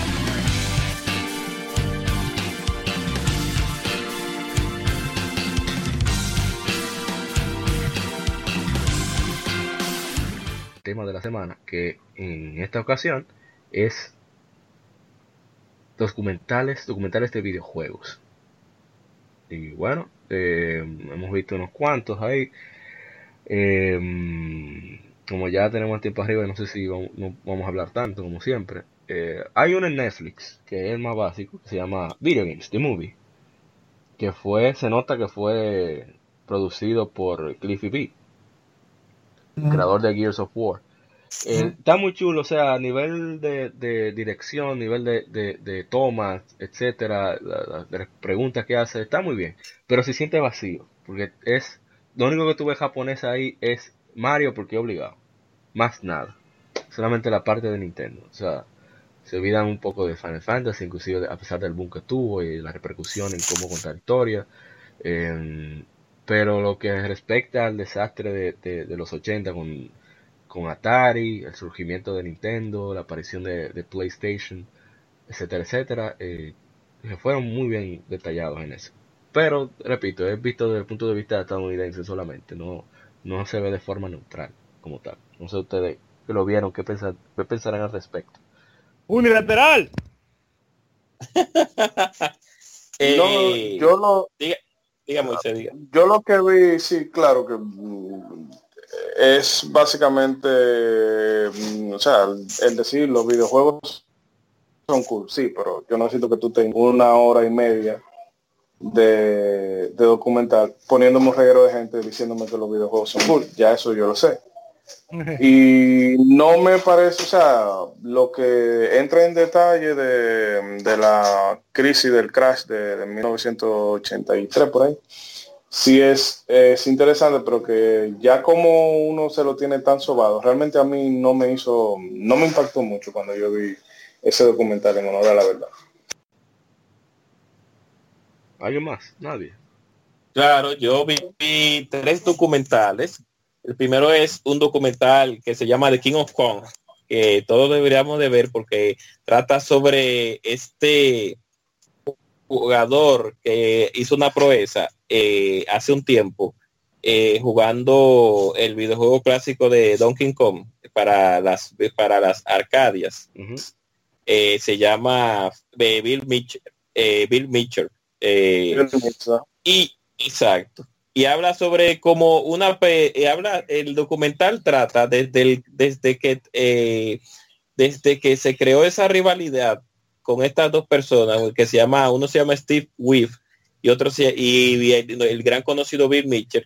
tema de la semana, que en esta ocasión es documentales, documentales de videojuegos. Y bueno, eh, hemos visto unos cuantos ahí. Eh, como ya tenemos tiempo arriba, no sé si vamos, no vamos a hablar tanto como siempre. Eh, hay uno en Netflix, que es el más básico, que se llama Video Games, The Movie. Que fue, se nota que fue producido por Cliffy B, creador de Gears of War. Eh, está muy chulo, o sea, a nivel de, de dirección, nivel de, de, de tomas, etcétera, la- la- de las preguntas que hace, está muy bien. Pero se siente vacío, porque es lo único que tú ves japonés ahí es Mario porque obligado, más nada. Solamente la parte de Nintendo, o sea, se olvidan un poco de Final Fantasy, inclusive a pesar del boom que tuvo y la repercusión en cómo contar historia. Eh, pero lo que respecta al desastre de, de- los 80 con, con Atari, el surgimiento de Nintendo, la aparición de, de PlayStation, etcétera, etcétera, eh, fueron muy bien detallados en eso. Pero, repito, es visto desde el punto de vista estadounidense solamente, no, no se ve de forma neutral como tal. No sé ustedes que lo vieron, qué, pensar, qué pensarán al respecto. Unilateral. Eh, No, yo lo, diga. Yo lo que vi, sí, claro que mm, es básicamente, mm, o sea, el, el decir los videojuegos son cool, sí, pero yo no necesito que tú tengas una hora y media de, de documental poniéndome un reguero de gente diciéndome que los videojuegos son cool. Ya eso yo lo sé. Y no me parece, o sea, lo que entra en detalle de, de la crisis del crash de, de 1983 por ahí, sí es, es interesante, pero que ya como uno se lo tiene tan sobado, realmente a mí no me hizo, no me impactó mucho cuando yo vi ese documental en honor a la verdad. ¿Alguien más? Nadie. Claro, yo vi, vi tres documentales. El primero es un documental que se llama The King of Kong, que todos deberíamos de ver porque trata sobre este jugador que hizo una proeza eh, hace un tiempo eh, jugando el videojuego clásico de Donkey Kong para las para las Arcadias. Eh, se llama Bill Mitchell. Bill Mitchell. Eh, y exacto. Y habla sobre como una eh, habla el documental trata desde el, desde que eh, desde que se creó esa rivalidad con estas dos personas que se llama uno se llama Steve Weave y otro se, y, y el, el gran conocido Bill Mitchell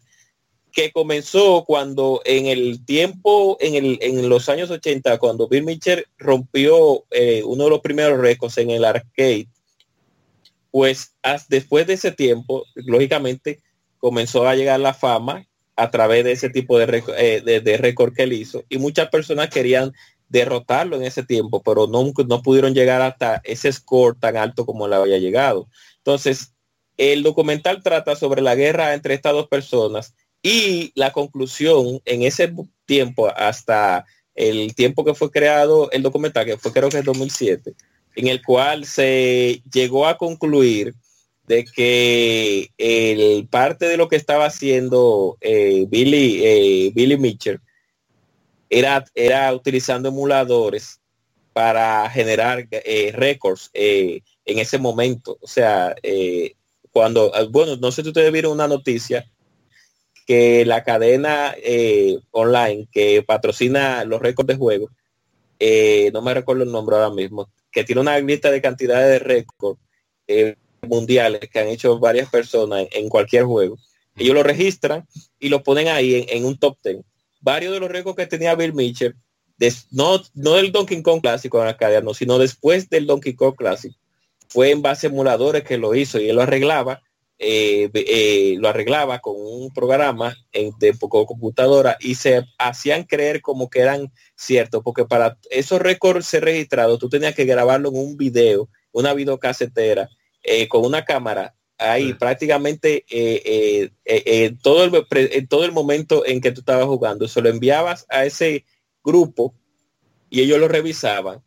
que comenzó cuando en el tiempo en el en los años 80 cuando Bill Mitchell rompió eh, uno de los primeros récords en el arcade Pues después de ese tiempo, lógicamente, comenzó a llegar la fama a través de ese tipo de, eh, de, récord que él hizo y muchas personas querían derrotarlo en ese tiempo, pero no, no pudieron llegar hasta ese score tan alto como le había llegado. Entonces, el documental trata sobre la guerra entre estas dos personas y la conclusión en ese tiempo hasta el tiempo que fue creado el documental, que fue creo que en 2007, en el cual se llegó a concluir de que el parte de lo que estaba haciendo eh, Billy, eh, Billy Mitchell era, era utilizando emuladores para generar eh, récords en ese momento. O sea, cuando, bueno, no sé si ustedes vieron una noticia que la cadena online que patrocina los récords de juego, no me recuerdo el nombre ahora mismo, que tiene una lista de cantidades de récords mundiales que han hecho varias personas en, cualquier juego. Ellos lo registran y lo ponen ahí en, un top ten. Varios de los récords que tenía Bill Mitchell, no, no del Donkey Kong clásico en Arcadia, no, sino después del Donkey Kong clásico, fue en base a emuladores que lo hizo y él lo arreglaba, eh, eh, lo arreglaba con un programa en, de computadora y se hacían creer como que eran ciertos, porque para esos récords ser registrados, tú tenías que grabarlo en un video, una videocasetera eh, con una cámara ahí prácticamente todo el, en todo el momento en que tú estabas jugando. Se lo enviabas a ese grupo y ellos lo revisaban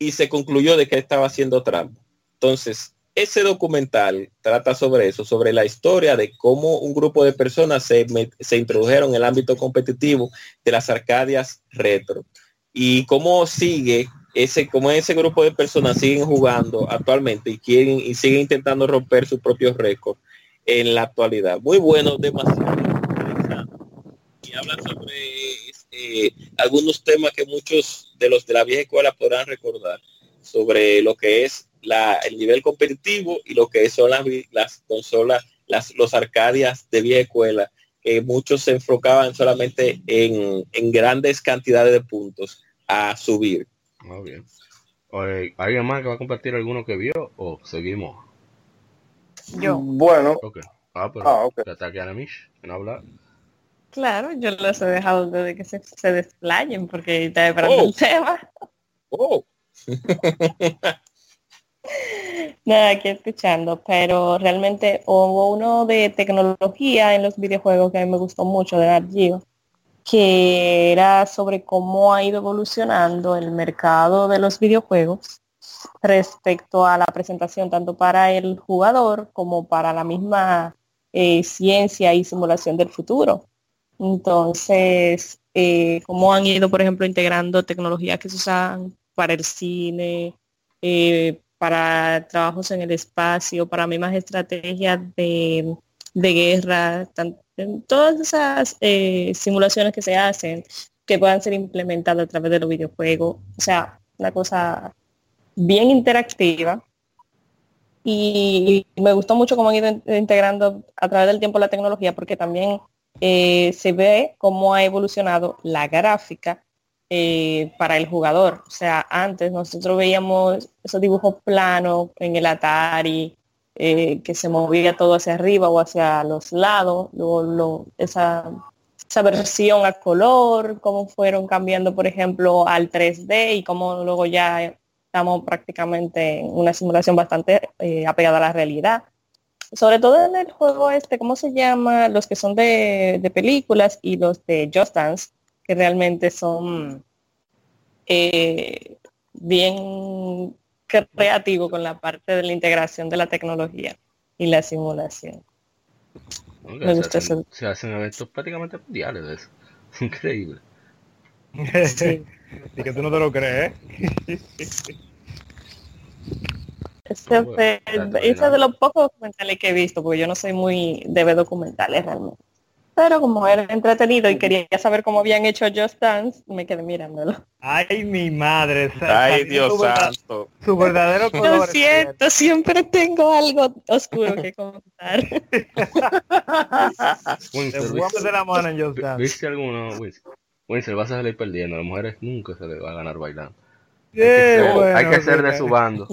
y se concluyó de que estaba haciendo trampa. Entonces, ese documental trata sobre eso, sobre la historia de cómo un grupo de personas se, se introdujeron en el ámbito competitivo de las arcadias retro y cómo sigue ese, como ese grupo de personas siguen jugando actualmente y quieren y siguen intentando romper sus propios récords en la actualidad. Muy bueno, demasiado Y habla sobre eh, algunos temas que muchos de los de la vieja escuela podrán recordar sobre lo que es la, el nivel competitivo y lo que son las, las consolas, las, los arcadias de vieja escuela, que muchos se enfocaban solamente en, en grandes cantidades de puntos a subir muy bien. ¿Alguien más que va a compartir alguno que vio o seguimos? Yo. Bueno. Okay. Ah, pero ah, okay. ataque a Mish, no habla. Claro, yo los he dejado de que se, se desplayen porque está esperando oh. el tema. Oh. Nada, aquí escuchando, pero realmente hubo uno de tecnología en los videojuegos que a mí me gustó mucho de Nat que era sobre cómo ha ido evolucionando el mercado de los videojuegos respecto a la presentación tanto para el jugador como para la misma eh, ciencia y simulación del futuro. Entonces, eh, cómo han ido, por ejemplo, integrando tecnologías que se usan para el cine, eh, para trabajos en el espacio, para mismas estrategias de, guerra, todas esas eh, simulaciones que se hacen que puedan ser implementadas a través de los videojuegos. O sea, una cosa bien interactiva. Y, me gustó mucho cómo han ido integrando a través del tiempo la tecnología, porque también eh, se ve cómo ha evolucionado la gráfica eh, para el jugador. O sea, antes nosotros veíamos esos dibujos planos en el Atari, eh, que se movía todo hacia arriba o hacia los lados, luego esa, esa versión a color, cómo fueron cambiando, por ejemplo, al 3D y cómo luego ya estamos prácticamente en una simulación bastante eh, apegada a la realidad. Sobre todo en el juego este, ¿cómo se llama? Los que son de, de películas y los de Just Dance, que realmente son eh, bien creativo con la parte de la integración de la tecnología y la simulación. Me gusta se, hacen, se hacen eventos prácticamente mundiales de eso. Increíble. y que tú no te lo crees. Este, es de los pocos documentales que he visto, porque yo no soy muy de ver documentales realmente. Pero como era entretenido y quería saber cómo habían hecho Just Dance, me quedé mirándolo. Ay, mi madre. Ay, Dios santo. Su verdadero color. Lo siento, siempre tengo algo oscuro que contar. de la mano en Just Dance. ¿Viste alguno, Winston? vas a salir perdiendo. A las mujeres nunca se les va a ganar bailando. hay que ser, de su bando.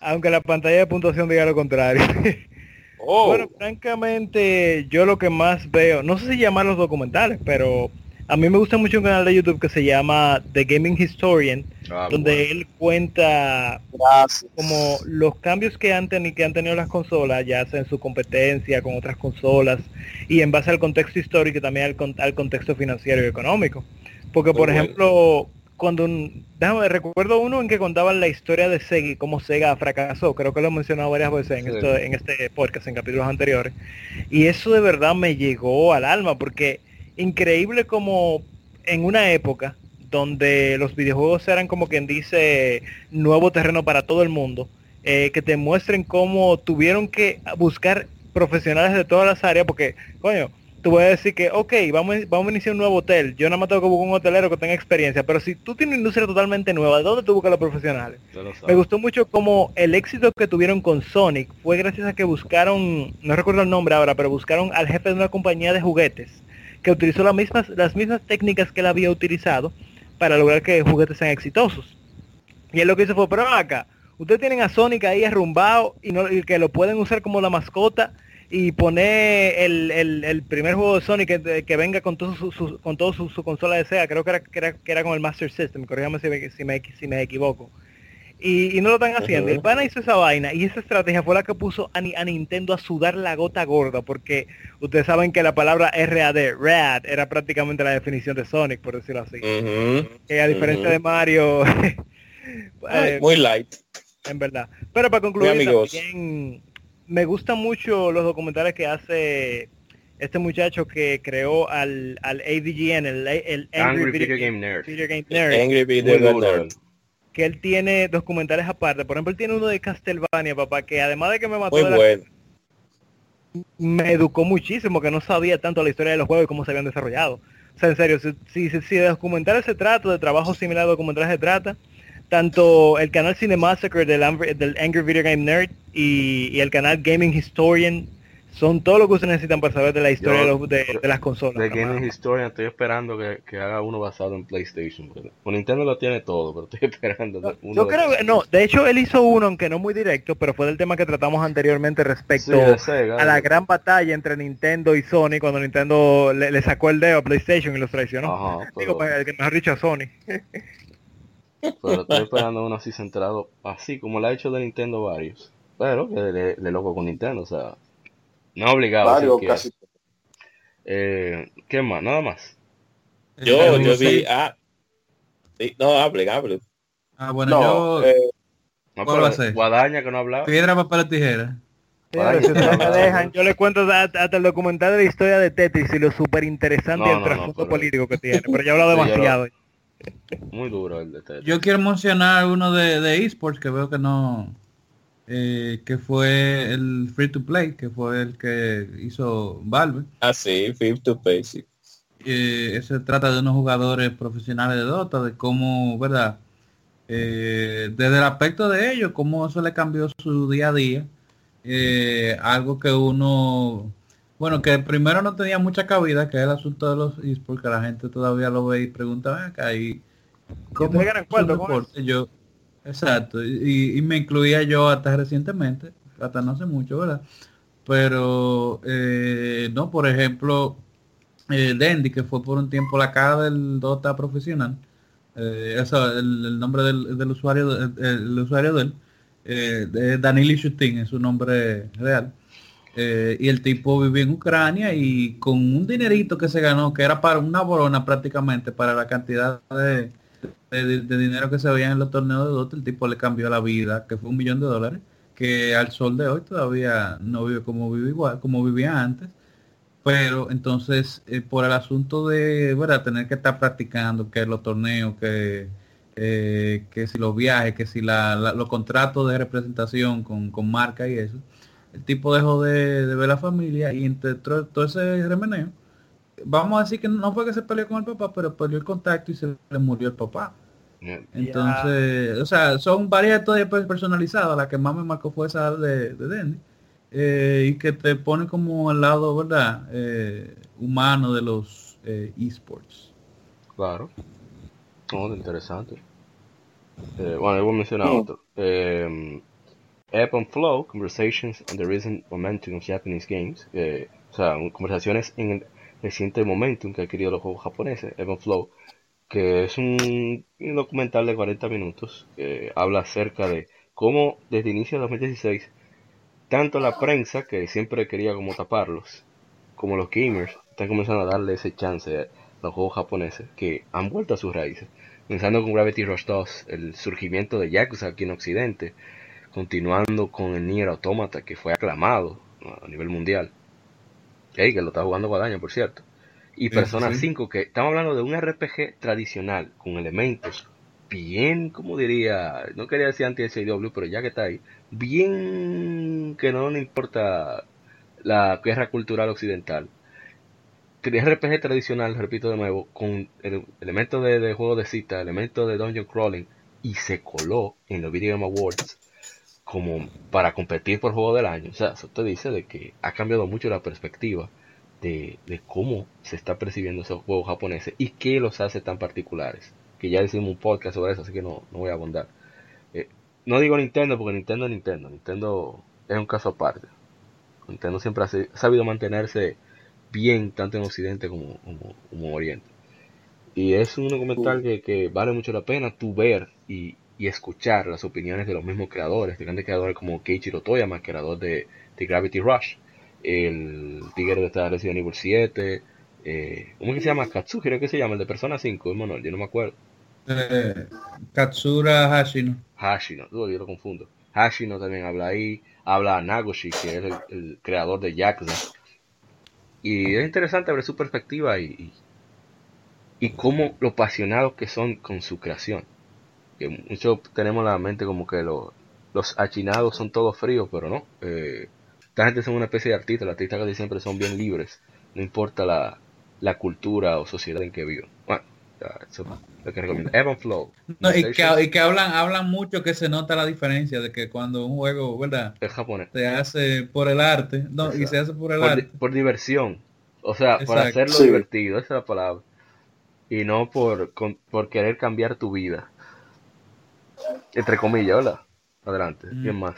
Aunque la pantalla de puntuación diga lo contrario. Oh, Bueno, francamente, yo lo que más veo, no sé si llamar los documentales, pero a mí me gusta mucho un canal de YouTube que se llama The Gaming Historian, Ah, donde bueno. él cuenta Gracias. como los cambios que han, que han tenido las consolas, ya sea en su competencia con otras consolas, y en base al contexto histórico y también al, con- al contexto financiero y económico. Porque, Muy por bueno. ejemplo, cuando un, déjame, recuerdo uno en que contaban la historia de Sega y cómo Sega fracasó, creo que lo he mencionado varias veces en, Sí. esto, en este podcast, en capítulos anteriores, y eso de verdad me llegó al alma, porque increíble como en una época donde los videojuegos eran como quien dice nuevo terreno para todo el mundo, eh, que te muestren cómo tuvieron que buscar profesionales de todas las áreas, porque, coño, tú voy a decir que, ok, vamos, vamos a iniciar un nuevo hotel, yo nada más tengo que buscar un hotelero que tenga experiencia, pero si tú tienes una industria totalmente nueva, ¿de dónde tú buscas los profesionales? Me gustó mucho como el éxito que tuvieron con Sonic fue gracias a que buscaron, no recuerdo el nombre ahora, pero buscaron al jefe de una compañía de juguetes que utilizó las mismas, las mismas técnicas que él había utilizado para lograr que juguetes sean exitosos. Y él lo que hizo fue, pero acá, ustedes tienen a Sonic ahí arrumbado y, no, y que lo pueden usar como la mascota y poner el, el- el primer juego de Sonic que, que venga con todo su, su- con todo su, su consola de Sega, creo que era, que era, que era con el Master System, corrígame si me, si me, si me equivoco. Y, y no lo están haciendo. El pana hizo esa vaina y esa estrategia fue la que puso a, Ni- a Nintendo a sudar la gota gorda porque ustedes saben que la palabra RAD, RAD, era prácticamente la definición de Sonic, por decirlo así. Que a diferencia de Mario, Ay, muy light. en verdad. Pero para concluir, también me gustan mucho los documentales que hace este muchacho que creó al, al AVGN, el, el Angry Video Game Nerd. Video Game Nerd, Angry Video Muy duro, Nerd. que él tiene documentales aparte. Por ejemplo, él tiene uno de Castlevania, papá, que además de que me mató Muy de la- bueno. me educó muchísimo, que no sabía tanto la historia de los juegos y cómo se habían desarrollado. O sea, en serio, si, si, si- si de documentales se trata, de trabajo similar a documentales se trata, tanto el canal Cinemassacre del, del Angry Video Game Nerd y, y el canal Gaming Historian son todo lo que ustedes necesitan para saber de la historia Yo- de, los- de- de las consolas. De. Gaming Historian estoy esperando que, que haga uno basado en PlayStation. Con Nintendo lo tiene todo, pero estoy esperando uno Yo creo que, no, de hecho él hizo uno, aunque no muy directo, pero fue del tema que tratamos anteriormente respecto Sí, de Sega, a la gran batalla entre Nintendo y Sony cuando Nintendo le, le sacó el dedo a PlayStation y los traicionó. Ajá, Digo, pero, pues, que mejor dicho a Sony. pero estoy esperando uno así centrado, así como lo ha hecho de Nintendo varios. Pero que le, le loco con Nintendo, o sea, no obligado. si Varios, quiere. casi. Eh, ¿Qué más? Nada más. Yo, yo vi, ah, sí, no, hablen, hablen. Ah, bueno, No, yo... eh, No, ¿Cuál va a ser? Guadaña que no hablaba. Piedra, papel o tijera. Ustedes me dejan, yo le cuento hasta, hasta el documental de la historia de Tetris y lo súper interesante No, y el no, no, trasfondo pero- político que tiene. Pero ya he hablado Sí, yo lo- demasiado. Muy duro el de Tetris. Yo quiero mencionar uno de, de esports que veo que no... eh, que fue el Free to Play, que fue el que hizo Valve. Ah, sí, Flip to Basic. Eh, se trata de unos jugadores profesionales de Dota, de cómo, ¿verdad? Eh, desde el aspecto de ellos, cómo eso le cambió su día a día. Eh, algo que uno, bueno, que primero no tenía mucha cabida, que es el asunto de los esports, que la gente todavía lo ve y pregunta, "Ven acá, ¿y cómo ustedes ganan es un cuarto con deporte?". Yo, exacto, y, y me incluía yo hasta recientemente, hasta no hace mucho, ¿verdad? Pero, eh, no, por ejemplo, eh, que fue por un tiempo la cara del Dota profesional, eh, eso, el, el nombre del, usuario, el, usuario de él, eh, de es su nombre real. Eh, y el tipo vivía en Ucrania y con un dinerito que se ganó, que era para una borona prácticamente, para la cantidad de, de- dinero que se veía en los torneos de Dota, el tipo le cambió la vida, que fue un millón de dólares, que al sol de hoy todavía no vive como vive igual, como vivía antes. Pero entonces, eh, por el asunto de ¿verdad? tener que estar practicando, que los torneos, que, eh, que si los viajes, que si la, los contratos de representación con, con marca y eso, el tipo dejó de, de ver la familia y entre todo ese remeneo, vamos a decir que no fue que se peleó con el papá, pero perdió el contacto y se le murió el papá. Entonces, o sea, son varias historias pues, personalizadas. La que más me marcó fue esa de, de Denny. eh, y que te pone como al lado, ¿verdad? Eh, humano de los eh, esports. Claro. No, interesante. Eh, bueno, yo voy a mencionar otro. Eh, Ebb and Flow, Conversations on the Recent Momentum of Japanese Games, o sea, conversaciones en el reciente momentum que ha adquirido los juegos japoneses, Ebb and Flow, que es un, documental de 40 minutos que habla acerca de cómo desde inicio de 2016 tanto la prensa que siempre quería como taparlos como los gamers están comenzando a darle ese chance a los juegos japoneses que han vuelto a sus raíces. Comenzando con Gravity Rush 2 el surgimiento de Yakuza aquí en Occidente continuando con el Nier Automata que fue aclamado a nivel mundial. Que lo está jugando Guadaña por cierto y Persona 5, que estamos hablando de un RPG tradicional con elementos bien, como diría, no quería decir anti-SW, pero ya que está ahí, bien que no le importa la guerra cultural occidental. RPG tradicional, repito de nuevo, con elementos de, juego de cita, elementos de dungeon crawling, y se coló en los Video Game Awards como para competir por juego del año. O sea, eso te dice de que ha cambiado mucho la perspectiva de, cómo se está percibiendo esos juegos japoneses y qué los hace tan particulares. Que ya hicimos un podcast sobre eso, así que no, no voy a abundar. Eh, no digo Nintendo porque Nintendo es Nintendo. Nintendo es un caso aparte. Nintendo siempre ha sabido mantenerse bien tanto en Occidente como, como, Oriente. Y es un documental que, que, vale mucho la pena tu ver y, y, escuchar las opiniones de los mismos creadores, de grandes creadores como Keiichiro Toyama, creador de, de Gravity Rush, el Tigre de esta Resident Evil 7, eh, ¿cómo que se llama? Katsu, creo que se llama, el de Persona 5, el mono, yo no me acuerdo. Eh, Katsura Hashino. Hashino, yo lo confundo. Hashino también habla ahí, habla Nagoshi, que es el, creador de Yakuza. Y es interesante ver su perspectiva y, y, cómo lo apasionados que son con su creación. Que muchos tenemos la mente como que los achinados son todos fríos, pero no. Eh, esta gente son una especie de artistas, los artistas casi siempre son bien libres, no importa la, la cultura o sociedad en que viven. Bueno, eso es lo que recomiendo. Evan Flow. No, y, que, y, que, hablan hablan mucho que se nota la diferencia de que cuando un juego, ¿verdad? Es japonés. Se hace por el arte, no, y se hace por el arte. por diversión. O sea, por hacerlo divertido, esa es la palabra. Y no por, por querer cambiar tu vida. Entre comillas, hola. Adelante, ¿quién mm. más?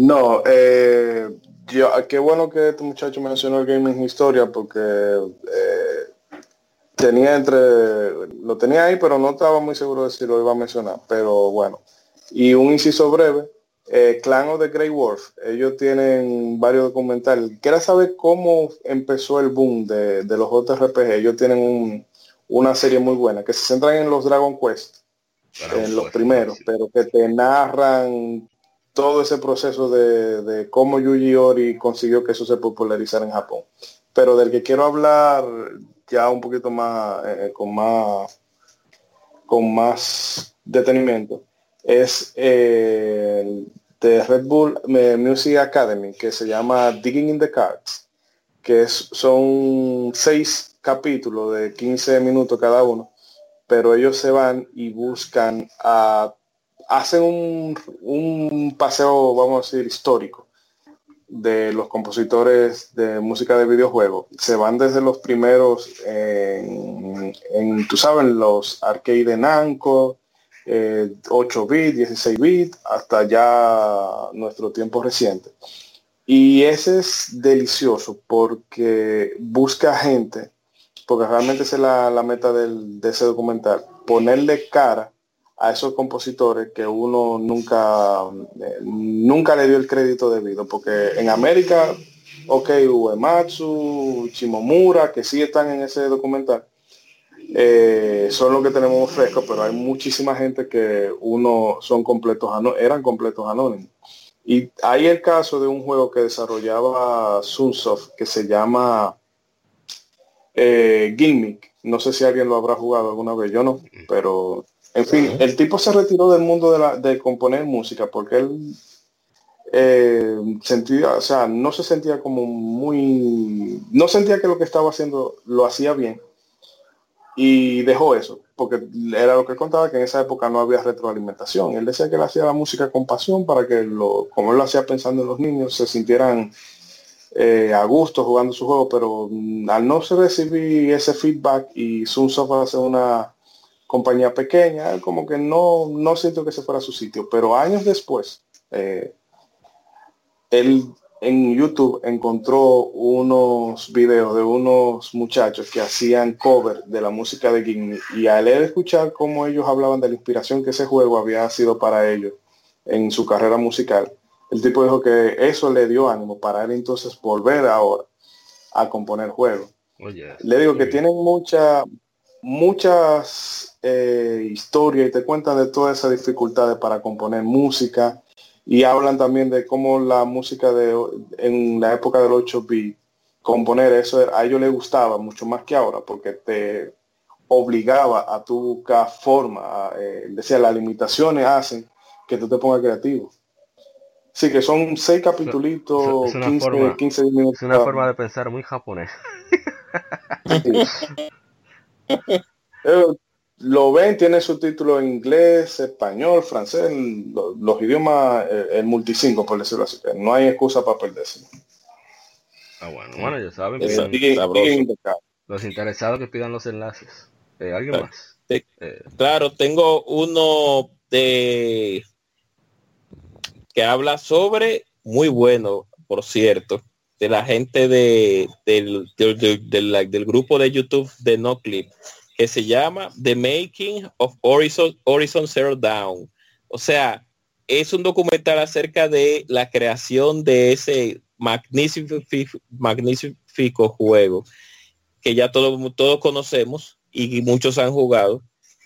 No, eh, yo, qué bueno que este muchacho mencionó el gaming historia porque eh, tenía entre, lo tenía ahí, pero no estaba muy seguro de si lo iba a mencionar. Pero bueno, y un inciso breve, eh, Clan of the Grey Wolf, ellos tienen varios documentales. Quiero saber cómo empezó el boom de, los JRPG. Ellos tienen una serie muy buena que se centran en los Dragon Quest, en los primeros, pero que te narran todo ese proceso de, cómo Yuji Ori consiguió que eso se popularizara en Japón. Pero del que quiero hablar ya un poquito más, eh, eh, con más, con más detenimiento, es eh, de Red Bull Music Academy, que se llama Digging in the Cards, que son seis capítulos de 15 minutos cada uno, pero ellos se van y buscan a hacen un, paseo, vamos a decir, histórico de los compositores de música de videojuegos. Se van desde los primeros en, tú sabes, los arcade de Namco, 8 bits, 16 bits, hasta ya nuestro tiempo reciente. Y ese es delicioso porque busca gente, porque realmente esa es la, meta de ese documental, ponerle cara a esos compositores que uno nunca, eh, nunca le dio el crédito debido, porque en América, ok, Uematsu, Chimomura, que sí están en ese documental, eh, son los que tenemos frescos, pero hay muchísima gente que uno son completos, eran completos anónimos. Y hay el caso de un juego que desarrollaba Sunsoft que se llama eh, Gimmick. No sé si alguien lo habrá jugado alguna vez, yo no, pero en fin, el tipo se retiró del mundo de, la, de componer música porque él eh, sentía, o sea, no se sentía como muy, no sentía que lo que estaba haciendo lo hacía bien y dejó eso, porque era lo que contaba que en esa época no había retroalimentación. Él decía que él hacía la música con pasión para que, lo, como él lo hacía pensando en los niños, se sintieran eh, a gusto jugando su juego, pero mm, al no recibir ese feedback y Sunsoft hace una compañía pequeña, como que no, no siento que se fuera a su sitio, pero años después, Eh, él en YouTube encontró unos videos de unos muchachos que hacían cover de la música de Gimli y al él escuchar cómo ellos hablaban de la inspiración que ese juego había sido para ellos en su carrera musical, el tipo dijo que eso le dio ánimo para él entonces volver ahora a componer juegos. Le digo que tienen mucha, muchas eh, historias y te cuentan de todas esas dificultades para componer música y hablan también de cómo la música de en la época del 8-bit componer eso a ellos les gustaba mucho más que ahora porque te obligaba a tu buscar forma, eh, decía las limitaciones hacen que tú te pongas creativo. Sí, que son seis capítulos, 15, 15 minutos. Es una forma de pensar muy japonés. lo ven, tiene subtítulos en inglés, español, francés, los, idiomas, eh, el, multicinco, por decirlo así. No hay excusa para perderse. Ah, bueno, bueno, ya saben. los interesados que pidan los enlaces. Eh, ¿Alguien más? claro, tengo uno de que habla sobre, muy bueno, por cierto, de la gente de, del, grupo de YouTube de No Clip, que se llama The Making of Horizon, Horizon Zero Down. O sea, es un documental acerca de la creación de ese magnífico, magnífico juego que ya todos, todos conocemos y muchos han jugado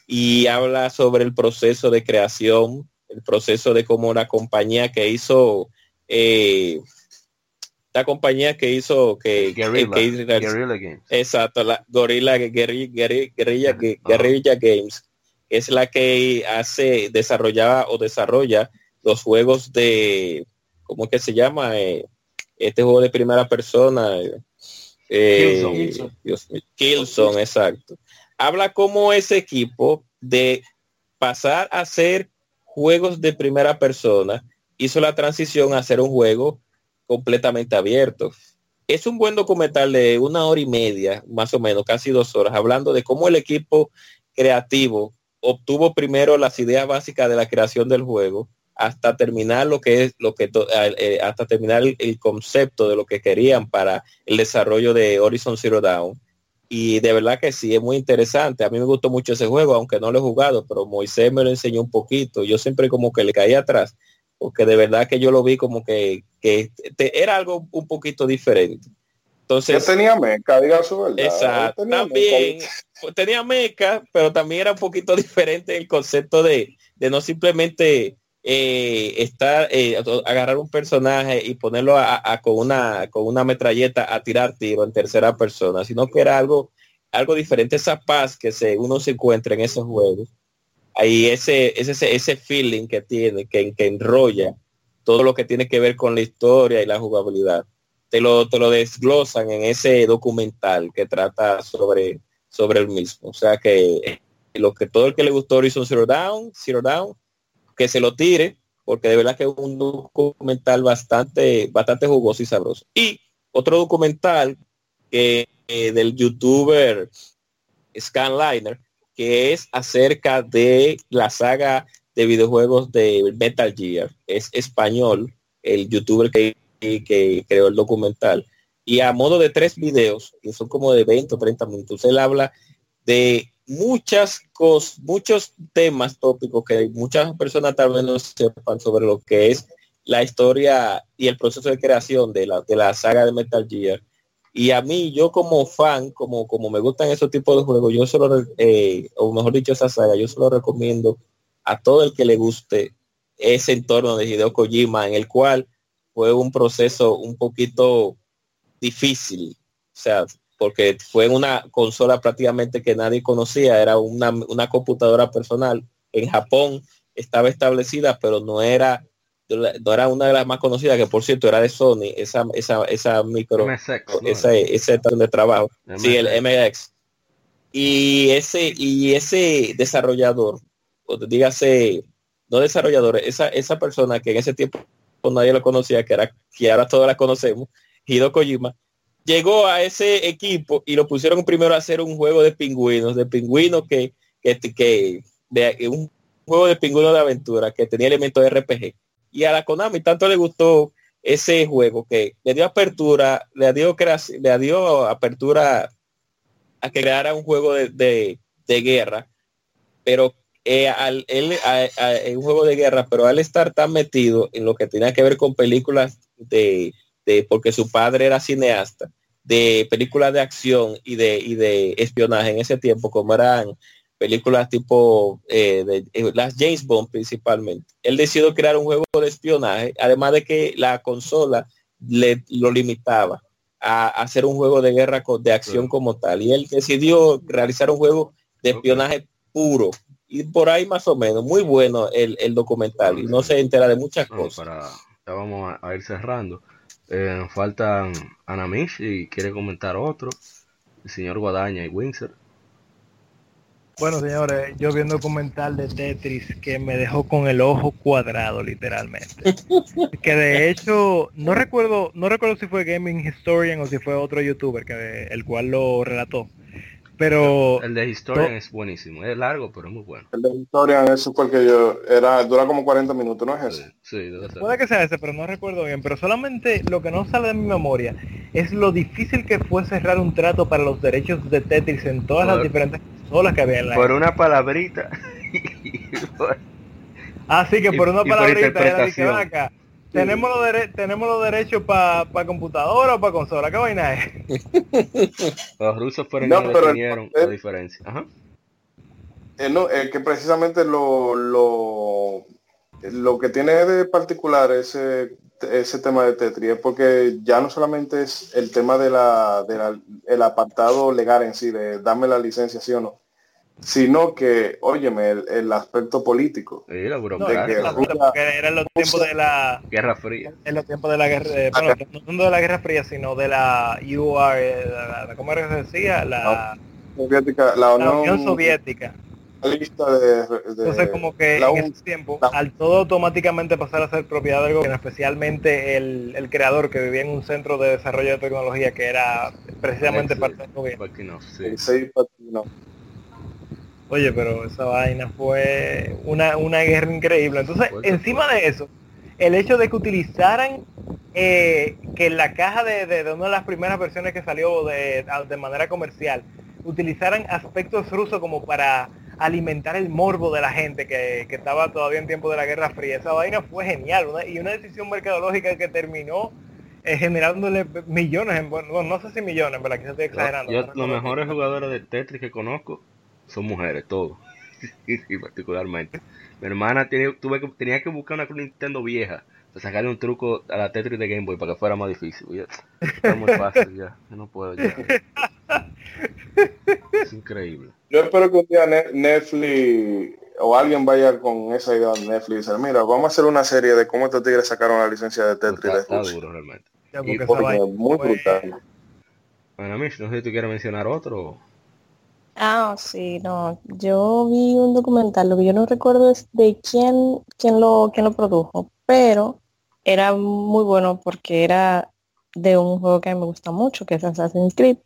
y habla sobre el proceso de creación el proceso de cómo la compañía que hizo eh, la compañía que hizo que, Guerrilla, Games. exacto la Gorilla Guerrilla, Guerrilla, Games es la que hace desarrollaba o desarrolla los juegos de cómo que se llama eh, este juego de primera persona eh, Killzone, exacto. Habla como ese equipo de pasar a ser juegos de primera persona, hizo la transición a hacer un juego completamente abierto. Es un buen documental de una hora y media, más o menos, casi dos horas, hablando de cómo el equipo creativo obtuvo primero las ideas básicas de la creación del juego hasta terminar lo que es lo que eh, hasta terminar el, concepto de lo que querían para el desarrollo de Horizon Zero Dawn y de verdad que sí, es muy interesante. A mí me gustó mucho ese juego, aunque no lo he jugado, pero Moisés me lo enseñó un poquito. Yo siempre como que le caí atrás, porque de verdad que yo lo vi como que, era algo un poquito diferente. Entonces, yo tenía meca, diga su verdad. Exacto, también tenía meca, pero también era un poquito diferente el concepto de, de no simplemente eh, estar, eh, agarrar un personaje y ponerlo a, con, una, con una metralleta a tirar tiro en tercera persona, sino que era algo, algo diferente, esa paz que se, uno se encuentra en esos juegos. Ahí ese, ese, ese feeling que tiene, que, que enrolla todo lo que tiene que ver con la historia y la jugabilidad. Te lo, te lo desglosan en ese documental que trata sobre, sobre el mismo. O sea que lo que todo el que le gustó Horizon Zero Down, Zero Down, que se lo tire, porque de verdad que es un documental bastante, bastante jugoso y sabroso. Y otro documental que, eh, del youtuber Scanliner, que es acerca de la saga de videojuegos de Metal Gear. Es español, el youtuber que, que creó el documental. Y a modo de tres videos, que son como de 20 o 30 minutos, él habla de muchas cosas, muchos temas tópicos que muchas personas tal vez no sepan sobre lo que es la historia y el proceso de creación de la, de la saga de Metal Gear. Y a mí, yo como fan, como, como me gustan esos tipos de juegos, yo solo, eh, o mejor dicho, esa saga, yo solo recomiendo a todo el que le guste ese entorno de Hideo Kojima, en el cual fue un proceso un poquito difícil. O sea, porque fue una consola prácticamente que nadie conocía, era una, computadora personal. En Japón estaba establecida, pero no era no era una de las más conocidas, que por cierto era de Sony, esa, esa, esa micro, ese, ese de trabajo. Sí, el MX. Y ese, y ese desarrollador, o dígase, no desarrollador, esa, esa persona que en ese tiempo nadie lo conocía, que era, que ahora todos la conocemos, Hideo Kojima, llegó a ese equipo y lo pusieron primero a hacer un juego de pingüinos, de pingüinos que, que, que de, un juego de pingüinos de aventura que tenía elementos de RPG. Y a la Konami tanto le gustó ese juego que le dio apertura, le dio, le dio apertura a que creara un juego de, de, guerra, pero eh, al, él, un juego de guerra, pero al estar tan metido en lo que tenía que ver con películas de, de porque su padre era cineasta, de películas de acción y de, y de espionaje en ese tiempo, como eran películas tipo eh, de, eh, las James Bond principalmente. Él decidió crear un juego de espionaje, además de que la consola le lo limitaba a, hacer un juego de guerra de acción como tal. Y él decidió realizar un juego de espionaje puro. Y por ahí más o menos, muy bueno el, documental. Y no se entera de muchas cosas. Para, ya vamos a, ir cerrando. Eh, faltan Anamish y quiere comentar otro. El señor Guadaña y Windsor. Bueno, señores, yo vi un documental de Tetris que me dejó con el ojo cuadrado, literalmente. que de hecho, no recuerdo, no recuerdo si fue Gaming Historian o si fue otro youtuber que el cual lo relató. Pero el de Historian es buenísimo, es largo, pero es muy bueno. El de Historian, eso fue el que yo era, dura como 40 minutos, ¿no es ese? Sí, Puede que sea ese, pero no recuerdo bien. Pero solamente lo que no sale de mi memoria es lo difícil que fue cerrar un trato para los derechos de Tetris en todas las diferentes consolas que había en la Por una palabrita. ah, sí, que por una palabrita era acá tenemos los, tenemos los derechos para pa computadora o para consola. ¿Qué vaina es? los rusos fueron no, que definieron la diferencia. Ajá. Eh, no, eh, que precisamente lo, lo, lo que tiene de particular ese, ese tema de Tetris es porque ya no solamente es el tema de la, de la, el apartado legal en sí, de darme la licencia sí o no, sino que, óyeme, el, aspecto político. Sí, la era en los tiempos de la Guerra Fría. En los tiempos de la Guerra, eh, bueno, no de la Guerra Fría, sino de la UR, eh, la, ¿cómo era que se decía? La, Soviética, la, Unión, Soviética. Lista de, Entonces como que en ese tiempo, al todo automáticamente pasar a ser propiedad del gobierno, especialmente el, el, creador que vivía en un centro de desarrollo de tecnología que era precisamente parte del gobierno. Sí. Oye, pero esa vaina fue una, una guerra increíble. Entonces, encima de eso, el hecho de que utilizaran eh, que la caja de, de, una de las primeras versiones que salió de, de manera comercial, utilizaran aspectos rusos como para alimentar el morbo de la gente que, que, estaba todavía en tiempo de la Guerra Fría. Esa vaina fue genial y una decisión mercadológica que terminó eh, generándole millones, en, bueno, no sé si millones, pero aquí se estoy exagerando. Yo, los mejores jugadores de Tetris que conozco son mujeres, todos. y particularmente. Mi hermana tiene, tuve que, tenía que buscar una Nintendo vieja para sacarle un truco a la Tetris de Game Boy para que fuera más difícil. Ya, muy fácil ya. Yo no puedo ya. Es increíble. Yo espero que un día Netflix o alguien vaya con esa idea de Netflix y dice, mira, vamos a hacer una serie de cómo estos tigres sacaron la licencia de Tetris. Está, duro realmente. y porque muy brutal. Bueno, no sé si tú quieres mencionar otro. Ah, sí, no. Yo vi un documental, lo que yo no recuerdo es de quién, quién, lo, quién lo produjo, pero era muy bueno porque era de un juego que me gusta mucho, que es Assassin's Creed,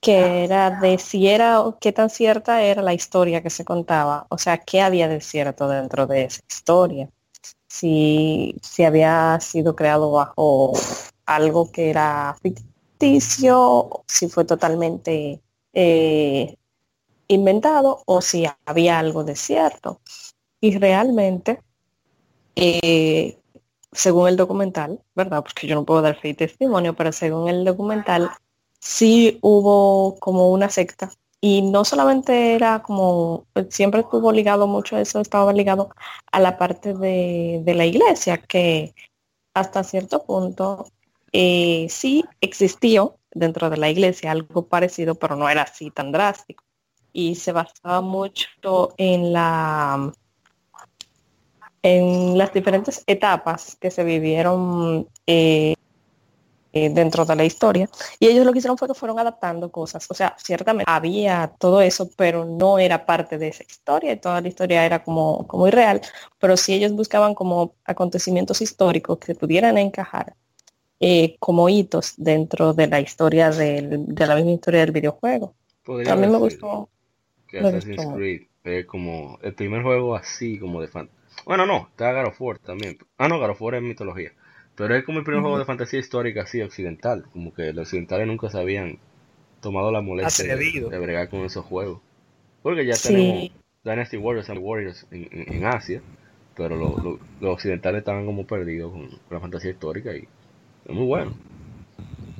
que era de si era, qué tan cierta era la historia que se contaba, o sea, qué había de cierto dentro de esa historia, si, si había sido creado bajo algo que era ficticio, si fue totalmente eh, inventado o si había algo de cierto. Y realmente, eh, según el documental, ¿verdad? Porque yo no puedo dar fe y testimonio, pero según el documental, sí hubo como una secta. Y no solamente era como, siempre estuvo ligado mucho a eso, estaba ligado a la parte de, la iglesia, que hasta cierto punto eh, sí existió dentro de la iglesia, algo parecido, pero no era así tan drástico. Y se basaba mucho en la en las diferentes etapas que se vivieron eh, eh, dentro de la historia. Y ellos lo que hicieron fue que fueron adaptando cosas. O sea, ciertamente había todo eso, pero no era parte de esa historia y toda la historia era como, como irreal. Pero si ellos buscaban como acontecimientos históricos que pudieran encajar eh, como hitos dentro de la historia del, de la misma historia del videojuego. A mí me gustó. Que Assassin's Creed es como el primer juego así como de Bueno, no, está God of War también. Ah, no, God of War es mitología. Pero es como el primer juego de fantasía histórica así occidental. Como que los occidentales nunca se habían tomado la molestia de, de bregar con esos juegos. Porque ya Sí. tenemos Dynasty Warriors and Warriors en, en- en Asia. Pero lo- lo- los occidentales estaban como perdidos con, con la fantasía histórica y es muy bueno.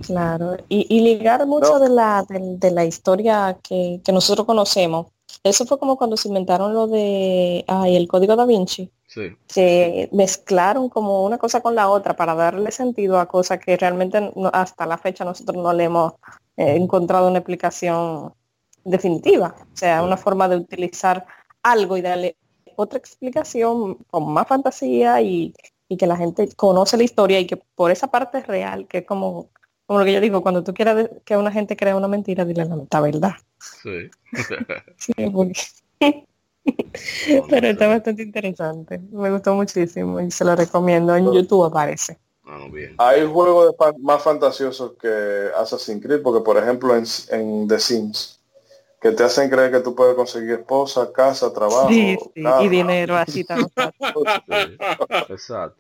Claro, y, y ligar mucho de, la, de, de la historia que, que nosotros conocemos. Eso fue como cuando se inventaron lo de ay, el código da Vinci, Sí, que mezclaron como una cosa con la otra para darle sentido a cosas que realmente no- hasta la fecha nosotros no le hemos eh, encontrado una explicación definitiva. O sea, una forma de utilizar algo y darle otra explicación con más fantasía y, y que la gente conoce la historia y que por esa parte es real, que es como, como lo que yo digo, cuando tú quieras que una gente crea una mentira, dile la la verdad. sí. Sí, porque- Pero está bastante interesante. Me gustó muchísimo y se lo recomiendo. En YouTube aparece. Ah, bien. Hay juegos de fan- más fantasiosos que Assassin's Creed, porque por ejemplo en, en The Sims, que te hacen creer que tú puedes conseguir esposa, casa, trabajo, Sí, sí, carro. y dinero así tan fácil. Sí, exacto.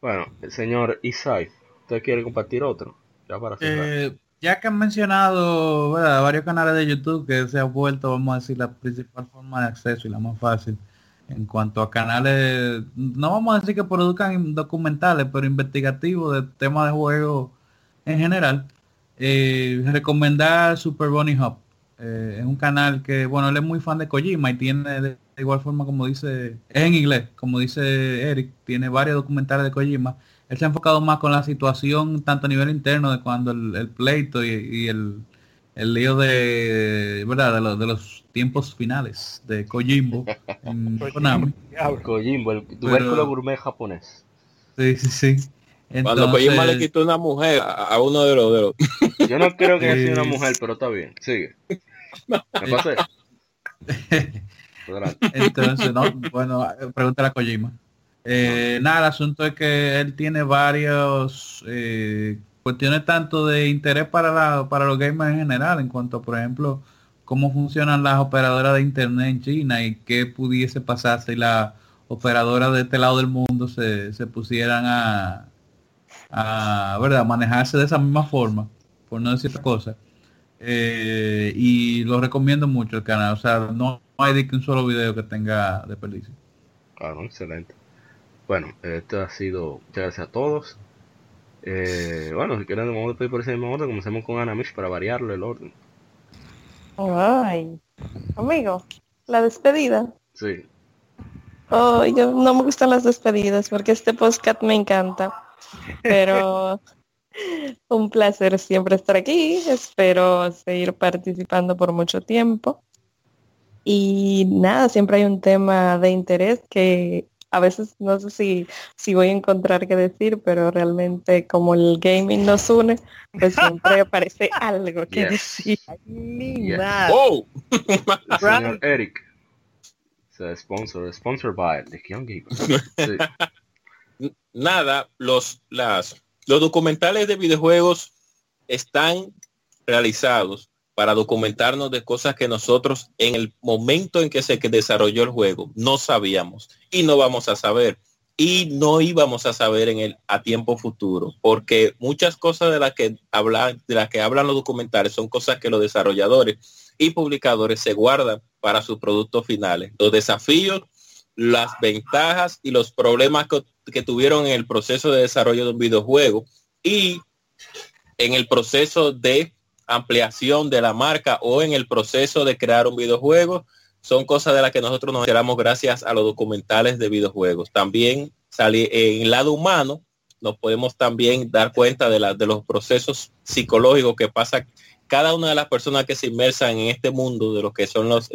Bueno, el señor Isai, ¿usted quiere compartir otro? Ya para cerrar. Eh, ya que han mencionado ¿verdad? varios canales de YouTube que se ha vuelto, vamos a decir, la principal forma de acceso y la más fácil en cuanto a canales, no vamos a decir que produzcan documentales, pero investigativos de temas de juego en general, eh, recomendar Super Bunny Hub. Eh, es un canal que, bueno, él es muy fan de Kojima y tiene de igual forma como dice, es en inglés, como dice Eric, tiene varios documentales de Kojima. Él se ha enfocado más con la situación tanto a nivel interno de cuando el, el pleito y, y el, el lío de, ¿verdad? De, los de los tiempos finales de Kojimbo en Konami. Kojimbo, el tubérculo Pero- gourmet japonés. Sí, sí, sí. Cuando Kojima le quitó una mujer a, uno de los de los Yo no creo que haya sido una mujer, pero está bien. Sigue. Entonces, no, bueno, pregúntale a Kojima. Eh, nada, el asunto es que él tiene varios eh, cuestiones tanto de interés para la, para los gamers en general, en cuanto, por ejemplo, cómo funcionan las operadoras de internet en China y qué pudiese pasar si las operadoras de este lado del mundo se, se pusieran a, a ¿verdad? manejarse de esa misma forma, por no decir otra cosa. Eh, y lo recomiendo mucho el canal, o sea, no hay de que un solo video que tenga desperdicio. Ah, no, excelente. Bueno, esto ha sido. Muchas gracias a todos. Eh, bueno, si quieren, vamos a despedir por ese mismo orden. Comencemos con Anamish para variarlo el orden. Ay, amigo, la despedida. Sí. Oh, yo no me gustan las despedidas porque este podcast me encanta. Pero un placer siempre estar aquí. Espero seguir participando por mucho tiempo. Y nada, siempre hay un tema de interés que a veces no sé si, si voy a encontrar qué decir, pero realmente como el gaming nos une, pues siempre aparece algo que Yes. decir. Ni Yes. nada. ¡Oh! Señor Eric. Se sponsor, sponsor by The Young Gamer. Sí. nada, los, las, los documentales de videojuegos están realizados para documentarnos de cosas que nosotros en el momento en que se desarrolló el juego no sabíamos y no vamos a saber. Y no íbamos a saber en el a tiempo futuro porque muchas cosas de las que hablan de las que hablan los documentales son cosas que los desarrolladores y publicadores se guardan para sus productos finales. Los desafíos las ventajas y los problemas que, que tuvieron en el proceso de desarrollo de un videojuego y en el proceso de ampliación de la marca o en el proceso de crear un videojuego son cosas de las que nosotros nos enteramos gracias a los documentales de videojuegos. También salí en el lado humano nos podemos también dar cuenta de, la, de los procesos psicológicos que pasa cada una de las personas que se inmersan en este mundo de lo que son los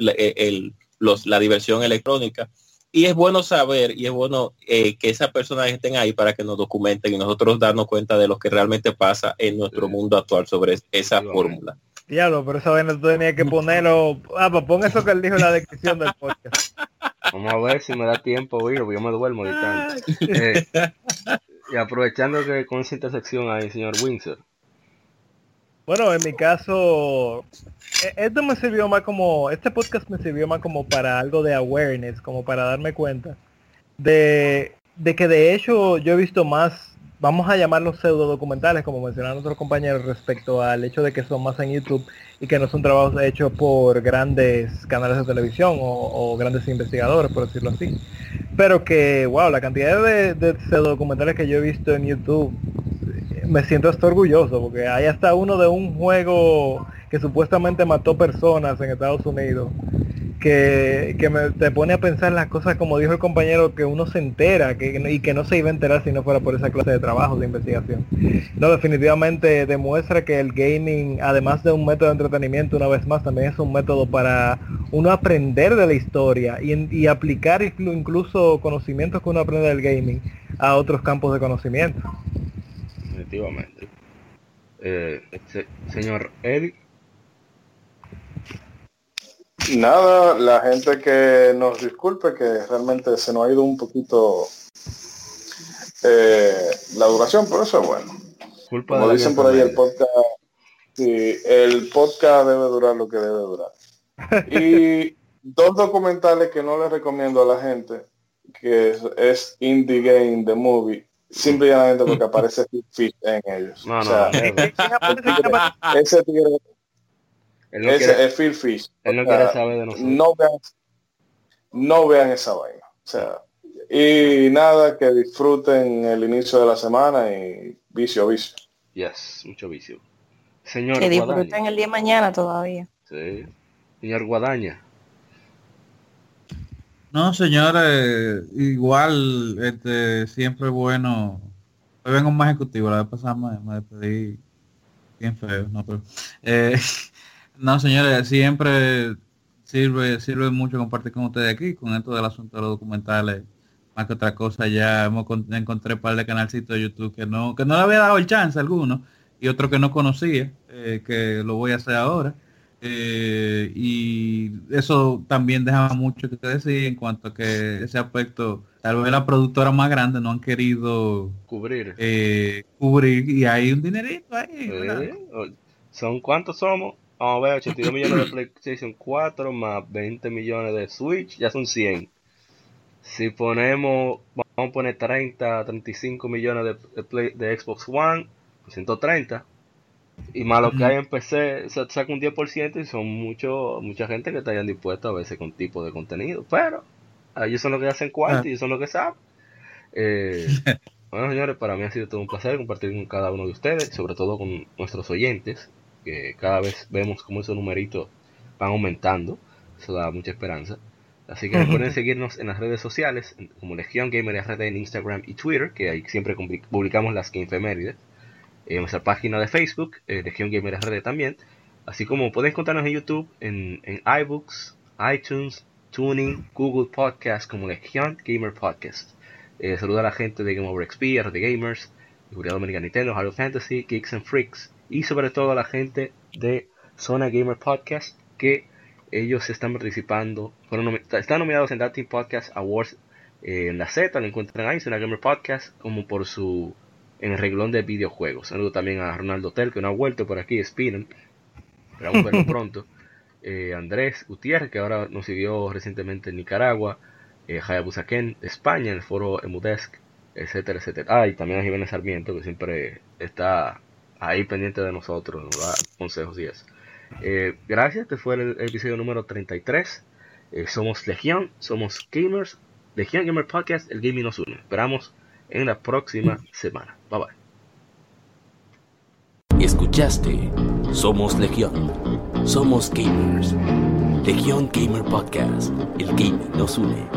la diversión electrónica y es bueno saber y es bueno eh, que esas personas estén ahí para que nos documenten y nosotros darnos cuenta de lo que realmente pasa en nuestro Sí. mundo actual sobre esa Sí, fórmula. Diablo, pero esa vaina tú tenías que ponerlo. Ah, pues pon eso que él dijo en la descripción del podcast. Vamos a ver si me da tiempo oírlo, porque yo me duermo editando. Eh, y aprovechando que con esa intersección hay señor Windsor. Bueno, en mi caso, e- esto me sirvió más como, este podcast me sirvió más como para algo de awareness, como para darme cuenta de, de que de hecho yo he visto más vamos a llamarlos pseudo documentales, como mencionaron otros compañeros, respecto al hecho de que son más en YouTube y que no son trabajos hechos por grandes canales de televisión o, grandes investigadores, por decirlo así. Pero que, wow, la cantidad de, de pseudo documentales que yo he visto en YouTube, me siento hasta orgulloso, porque hay hasta uno de un juego que supuestamente mató personas en Estados Unidos que, que me, te pone a pensar las cosas como dijo el compañero que uno se entera que, y que no se iba a enterar si no fuera por esa clase de trabajo de investigación. No, definitivamente demuestra que el gaming, además de un método de entretenimiento, una vez más, también es un método para uno aprender de la historia y, y aplicar incluso conocimientos que uno aprende del gaming a otros campos de conocimiento. Definitivamente. Eh, señor Eric Nada, la gente que nos disculpe que realmente se nos ha ido un poquito eh, la duración, pero eso es bueno. Como dicen por ahí el podcast, sí, el podcast debe durar lo que debe durar. Y dos documentales que no les recomiendo a la gente, que es, Indie Game The Movie, simplemente porque aparece Fish en ellos. No, no, ese tigre él no quiere, es Phil Fish. Él no quiere saber de nosotros. No vean, no vean esa vaina. O sea, y nada, que disfruten el inicio de la semana y vicio, vicio. Yes, mucho vicio. Señor Que disfruten el día de mañana todavía. Sí. Señor Guadaña. No, señores, igual, este, siempre bueno. Hoy vengo más ejecutivo, la vez pasada me, me despedí bien feo, no, pero, eh, no, señores, siempre sirve sirve mucho compartir con ustedes aquí, con esto del asunto de los documentales. Más que otra cosa, ya hemos encontré un par de canalcitos de YouTube que no que no le había dado el chance a alguno y otro que no conocía, eh, que lo voy a hacer ahora. Eh, y eso también deja mucho que decir en cuanto a que ese aspecto, tal vez las productoras más grandes no han querido cubrir. Eh, cubrir y hay un dinerito ahí. ¿Son cuántos somos? Vamos a ver, 82 millones de PlayStation 4 más 20 millones de Switch, ya son 100. Si ponemos, vamos a poner 30, 35 millones de, de, Xbox One, 130. Y más lo que hay en PC, se saca un 10% y son mucho, mucha gente que estarían dispuestos a verse con tipo de contenido. Pero ellos son los que hacen cuarto ah. y ellos son los que saben. Eh, bueno, señores, para mí ha sido todo un placer compartir con cada uno de ustedes, sobre todo con nuestros oyentes que cada vez vemos como esos numeritos van aumentando. Eso da mucha esperanza. Así que recuerden seguirnos en las redes sociales, como Legion Gamer RD en Instagram y Twitter, que ahí siempre publicamos las que En nuestra página de Facebook, eh, Legion Gamer RD también. Así como pueden encontrarnos en YouTube, en, en iBooks, iTunes, Tuning, Google Podcast, como Legion Gamer Podcast. Eh, saluda a la gente de Game Over XP, RD Gamers, Seguridad Dominicana Nintendo, Halo Fantasy, Geeks and Freaks, y sobre todo a la gente de Zona Gamer Podcast que ellos están participando, están nominados en Latin Podcast Awards eh, en la Z, lo encuentran ahí, Zona Gamer Podcast, como por su en el reglón de videojuegos. Saludo también a Ronaldo Tel, que no ha vuelto por aquí, Spinnen, esperamos verlo pronto. Eh, Andrés Gutiérrez, que ahora nos siguió recientemente en Nicaragua, eh, Hayabusa Ken España, en el foro Emudesk, etcétera, etcétera. Ah, y también a Jiménez Sarmiento, que siempre está ahí pendiente de nosotros, nos da consejos y eso. Eh, gracias, este fue el, episodio número 33. Eh, somos Legión, somos gamers. Legión Gamer Podcast, el gaming nos une. Esperamos en la próxima semana. Bye bye. Escuchaste, somos Legión, somos gamers. Legión Gamer Podcast, el gaming nos une.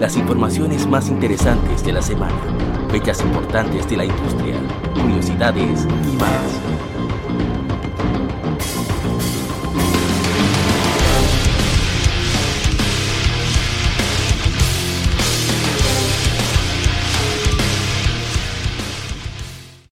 Las informaciones más interesantes de la semana fechas importantes de la industria, curiosidades y más.